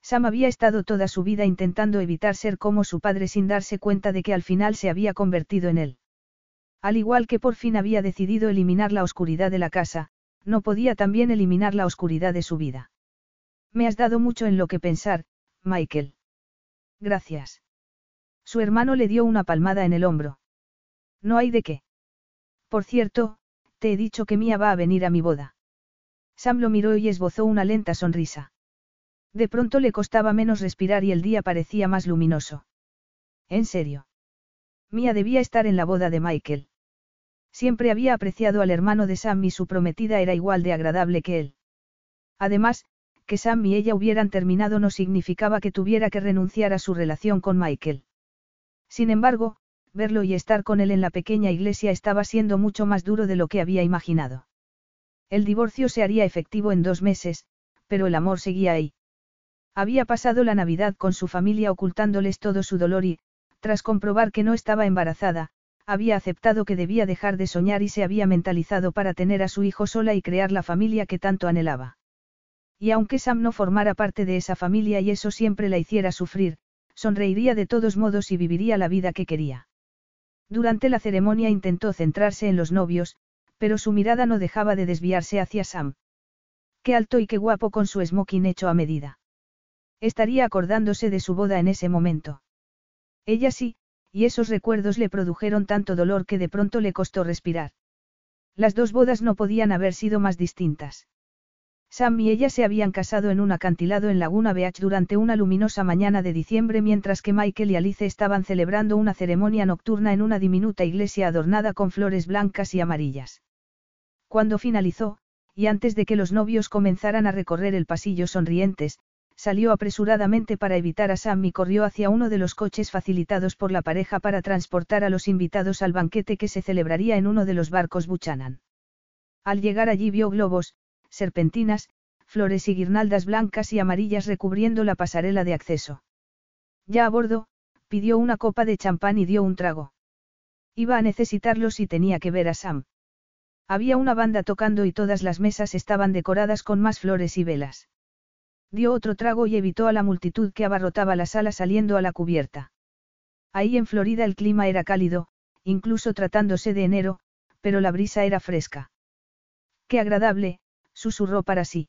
Sam había estado toda su vida intentando evitar ser como su padre sin darse cuenta de que al final se había convertido en él. Al igual que por fin había decidido eliminar la oscuridad de la casa, no podía también eliminar la oscuridad de su vida. Me has dado mucho en lo que pensar, Michael. Gracias. Su hermano le dio una palmada en el hombro. No hay de qué. Por cierto, te he dicho que Mía va a venir a mi boda. Sam lo miró y esbozó una lenta sonrisa. De pronto le costaba menos respirar y el día parecía más luminoso. ¿En serio? Mía debía estar en la boda de Michael. Siempre había apreciado al hermano de Sam y su prometida era igual de agradable que él. Además, que Sam y ella hubieran terminado no significaba que tuviera que renunciar a su relación con Michael. Sin embargo, verlo y estar con él en la pequeña iglesia estaba siendo mucho más duro de lo que había imaginado. El divorcio se haría efectivo en dos meses, pero el amor seguía ahí. Había pasado la Navidad con su familia ocultándoles todo su dolor y, tras comprobar que no estaba embarazada, había aceptado que debía dejar de soñar y se había mentalizado para tener a su hijo sola y crear la familia que tanto anhelaba. Y aunque Sam no formara parte de esa familia y eso siempre la hiciera sufrir, sonreiría de todos modos y viviría la vida que quería. Durante la ceremonia intentó centrarse en los novios, pero su mirada no dejaba de desviarse hacia Sam. Qué alto y qué guapo con su smoking hecho a medida. Estaría acordándose de su boda en ese momento. Ella sí, y esos recuerdos le produjeron tanto dolor que de pronto le costó respirar. Las dos bodas no podían haber sido más distintas. Sam y ella se habían casado en un acantilado en Laguna Beach durante una luminosa mañana de diciembre mientras que Michael y Alice estaban celebrando una ceremonia nocturna en una diminuta iglesia adornada con flores blancas y amarillas. Cuando finalizó, y antes de que los novios comenzaran a recorrer el pasillo sonrientes, salió apresuradamente para evitar a Sam y corrió hacia uno de los coches facilitados por la pareja para transportar a los invitados al banquete que se celebraría en uno de los barcos Buchanan. Al llegar allí vio globos, serpentinas, flores y guirnaldas blancas y amarillas recubriendo la pasarela de acceso. Ya a bordo, pidió una copa de champán y dio un trago. Iba a necesitarlo si tenía que ver a Sam. Había una banda tocando y todas las mesas estaban decoradas con más flores y velas. Dio otro trago y evitó a la multitud que abarrotaba la sala saliendo a la cubierta. Ahí en Florida el clima era cálido, incluso tratándose de enero, pero la brisa era fresca. Qué agradable, susurró para sí.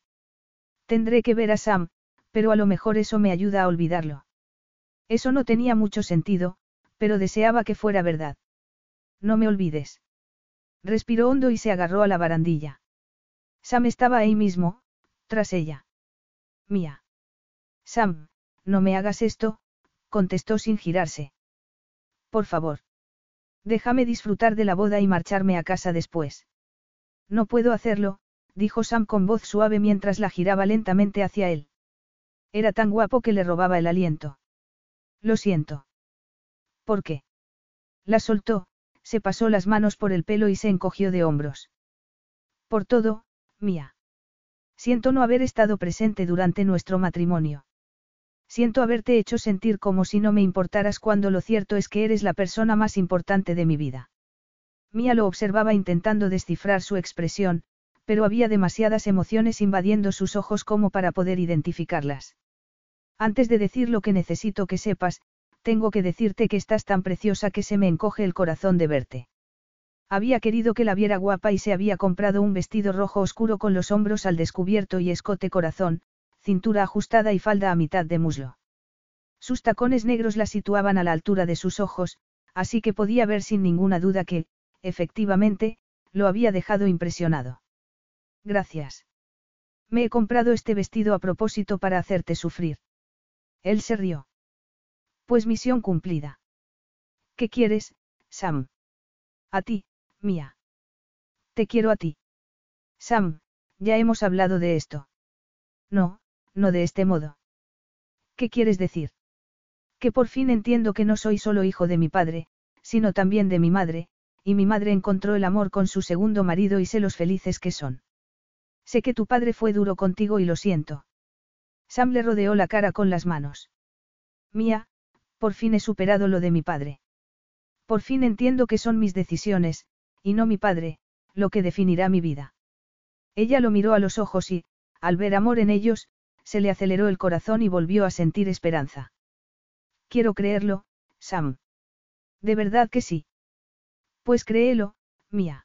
Tendré que ver a Sam, pero a lo mejor eso me ayuda a olvidarlo. Eso no tenía mucho sentido, pero deseaba que fuera verdad. No me olvides. Respiró hondo y se agarró a la barandilla. Sam estaba ahí mismo, tras ella. Mía. Sam, no me hagas esto, contestó sin girarse. Por favor. Déjame disfrutar de la boda y marcharme a casa después. No puedo hacerlo, dijo Sam con voz suave mientras la giraba lentamente hacia él. Era tan guapo que le robaba el aliento. Lo siento. ¿Por qué? La soltó, se pasó las manos por el pelo y se encogió de hombros. Por todo, mía. Siento no haber estado presente durante nuestro matrimonio. Siento haberte hecho sentir como si no me importaras cuando lo cierto es que eres la persona más importante de mi vida. Mía lo observaba intentando descifrar su expresión, pero había demasiadas emociones invadiendo sus ojos como para poder identificarlas. Antes de decir lo que necesito que sepas, tengo que decirte que estás tan preciosa que se me encoge el corazón de verte. Había querido que la viera guapa y se había comprado un vestido rojo oscuro con los hombros al descubierto y escote corazón, cintura ajustada y falda a mitad de muslo. Sus tacones negros la situaban a la altura de sus ojos, así que podía ver sin ninguna duda que, efectivamente, lo había dejado impresionado. Gracias. Me he comprado este vestido a propósito para hacerte sufrir. Él se rió. Pues misión cumplida. ¿Qué quieres, Sam? A ti, mía. Te quiero a ti. Sam, ya hemos hablado de esto. No, no de este modo. ¿Qué quieres decir? Que por fin entiendo que no soy solo hijo de mi padre, sino también de mi madre, y mi madre encontró el amor con su segundo marido y sé los felices que son. Sé que tu padre fue duro contigo y lo siento. Sam le rodeó la cara con las manos. Mía, por fin he superado lo de mi padre. Por fin entiendo que son mis decisiones, y no mi padre, lo que definirá mi vida. Ella lo miró a los ojos y, al ver amor en ellos, se le aceleró el corazón y volvió a sentir esperanza. Quiero creerlo, Sam. De verdad que sí. Pues créelo, mía.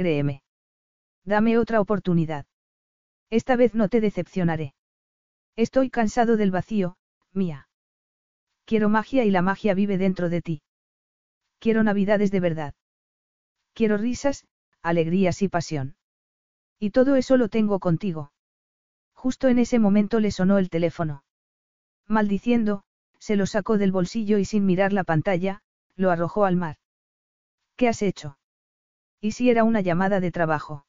Créeme. Dame otra oportunidad. Esta vez no te decepcionaré. Estoy cansado del vacío, mía. Quiero magia y la magia vive dentro de ti. Quiero navidades de verdad. Quiero risas, alegrías y pasión. Y todo eso lo tengo contigo. Justo en ese momento le sonó el teléfono. Maldiciendo, se lo sacó del bolsillo y sin mirar la pantalla, lo arrojó al mar. ¿Qué has hecho? ¿Y si era una llamada de trabajo?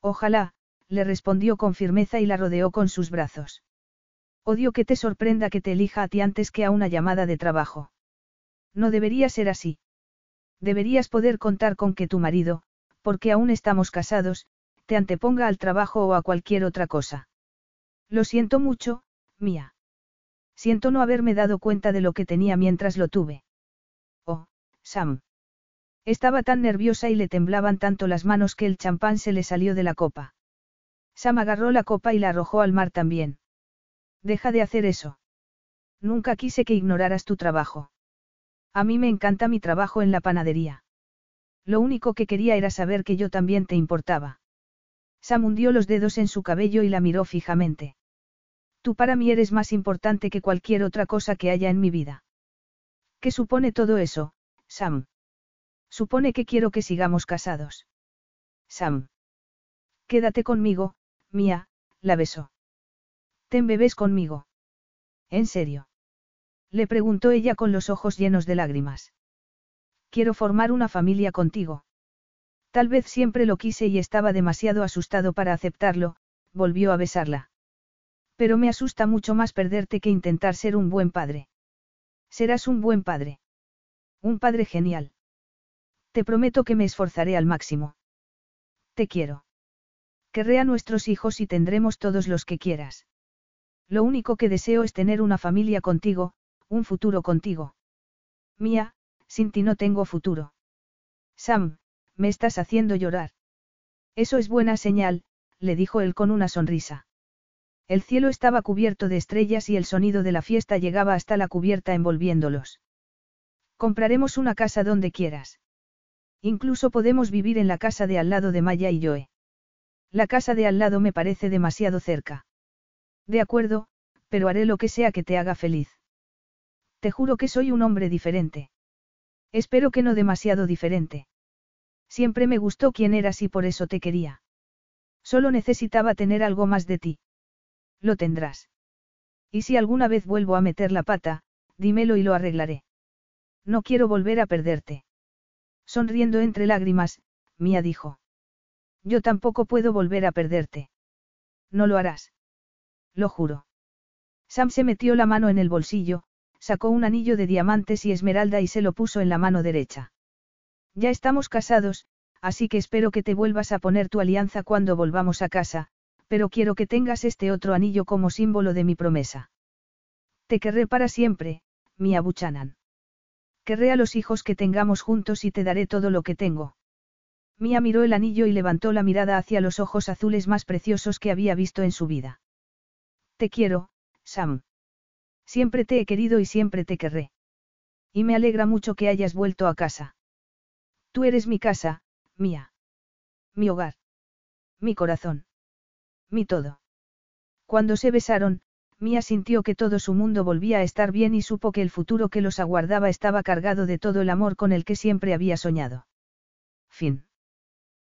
Ojalá, le respondió con firmeza y la rodeó con sus brazos. Odio que te sorprenda que te elija a ti antes que a una llamada de trabajo. No debería ser así. Deberías poder contar con que tu marido, porque aún estamos casados, te anteponga al trabajo o a cualquier otra cosa. Lo siento mucho, mía. Siento no haberme dado cuenta de lo que tenía mientras lo tuve. Oh, Sam. Estaba tan nerviosa y le temblaban tanto las manos que el champán se le salió de la copa. Sam agarró la copa y la arrojó al mar también. Deja de hacer eso. Nunca quise que ignoraras tu trabajo. A mí me encanta mi trabajo en la panadería. Lo único que quería era saber que yo también te importaba. Sam hundió los dedos en su cabello y la miró fijamente. Tú para mí eres más importante que cualquier otra cosa que haya en mi vida. ¿Qué supone todo eso, Sam? Supone que quiero que sigamos casados. Sam. Quédate conmigo, mía, la besó. Ten bebés conmigo. ¿En serio? Le preguntó ella con los ojos llenos de lágrimas. Quiero formar una familia contigo. Tal vez siempre lo quise y estaba demasiado asustado para aceptarlo, volvió a besarla. Pero me asusta mucho más perderte que intentar ser un buen padre. Serás un buen padre. Un padre genial. Te prometo que me esforzaré al máximo. Te quiero. Querré a nuestros hijos y tendremos todos los que quieras. Lo único que deseo es tener una familia contigo, Un futuro contigo. Mía, sin ti no tengo futuro. Sam, me estás haciendo llorar. Eso es buena señal, le dijo él con una sonrisa. El cielo estaba cubierto de estrellas y el sonido de la fiesta llegaba hasta la cubierta envolviéndolos. Compraremos una casa donde quieras. Incluso podemos vivir en la casa de al lado de Maya y Joe. La casa de al lado me parece demasiado cerca. De acuerdo, pero haré lo que sea que te haga feliz. Te juro que soy un hombre diferente. Espero que no demasiado diferente. Siempre me gustó quién eras y por eso te quería. Solo necesitaba tener algo más de ti. Lo tendrás. Y si alguna vez vuelvo a meter la pata, dímelo y lo arreglaré. No quiero volver a perderte. Sonriendo entre lágrimas, Mía dijo. Yo tampoco puedo volver a perderte. No lo harás. Lo juro. Sam se metió la mano en el bolsillo, sacó un anillo de diamantes y esmeralda y se lo puso en la mano derecha. Ya estamos casados, así que espero que te vuelvas a poner tu alianza cuando volvamos a casa, pero quiero que tengas este otro anillo como símbolo de mi promesa. Te querré para siempre, mi Buchanan. Querré a los hijos que tengamos juntos y te daré todo lo que tengo. Mia miró el anillo y levantó la mirada hacia los ojos azules más preciosos que había visto en su vida. Te quiero, Sam. Siempre te he querido y siempre te querré. Y me alegra mucho que hayas vuelto a casa. Tú eres mi casa, mía. Mi hogar. Mi corazón. Mi todo. Cuando se besaron, Mía sintió que todo su mundo volvía a estar bien y supo que el futuro que los aguardaba estaba cargado de todo el amor con el que siempre había soñado. Fin.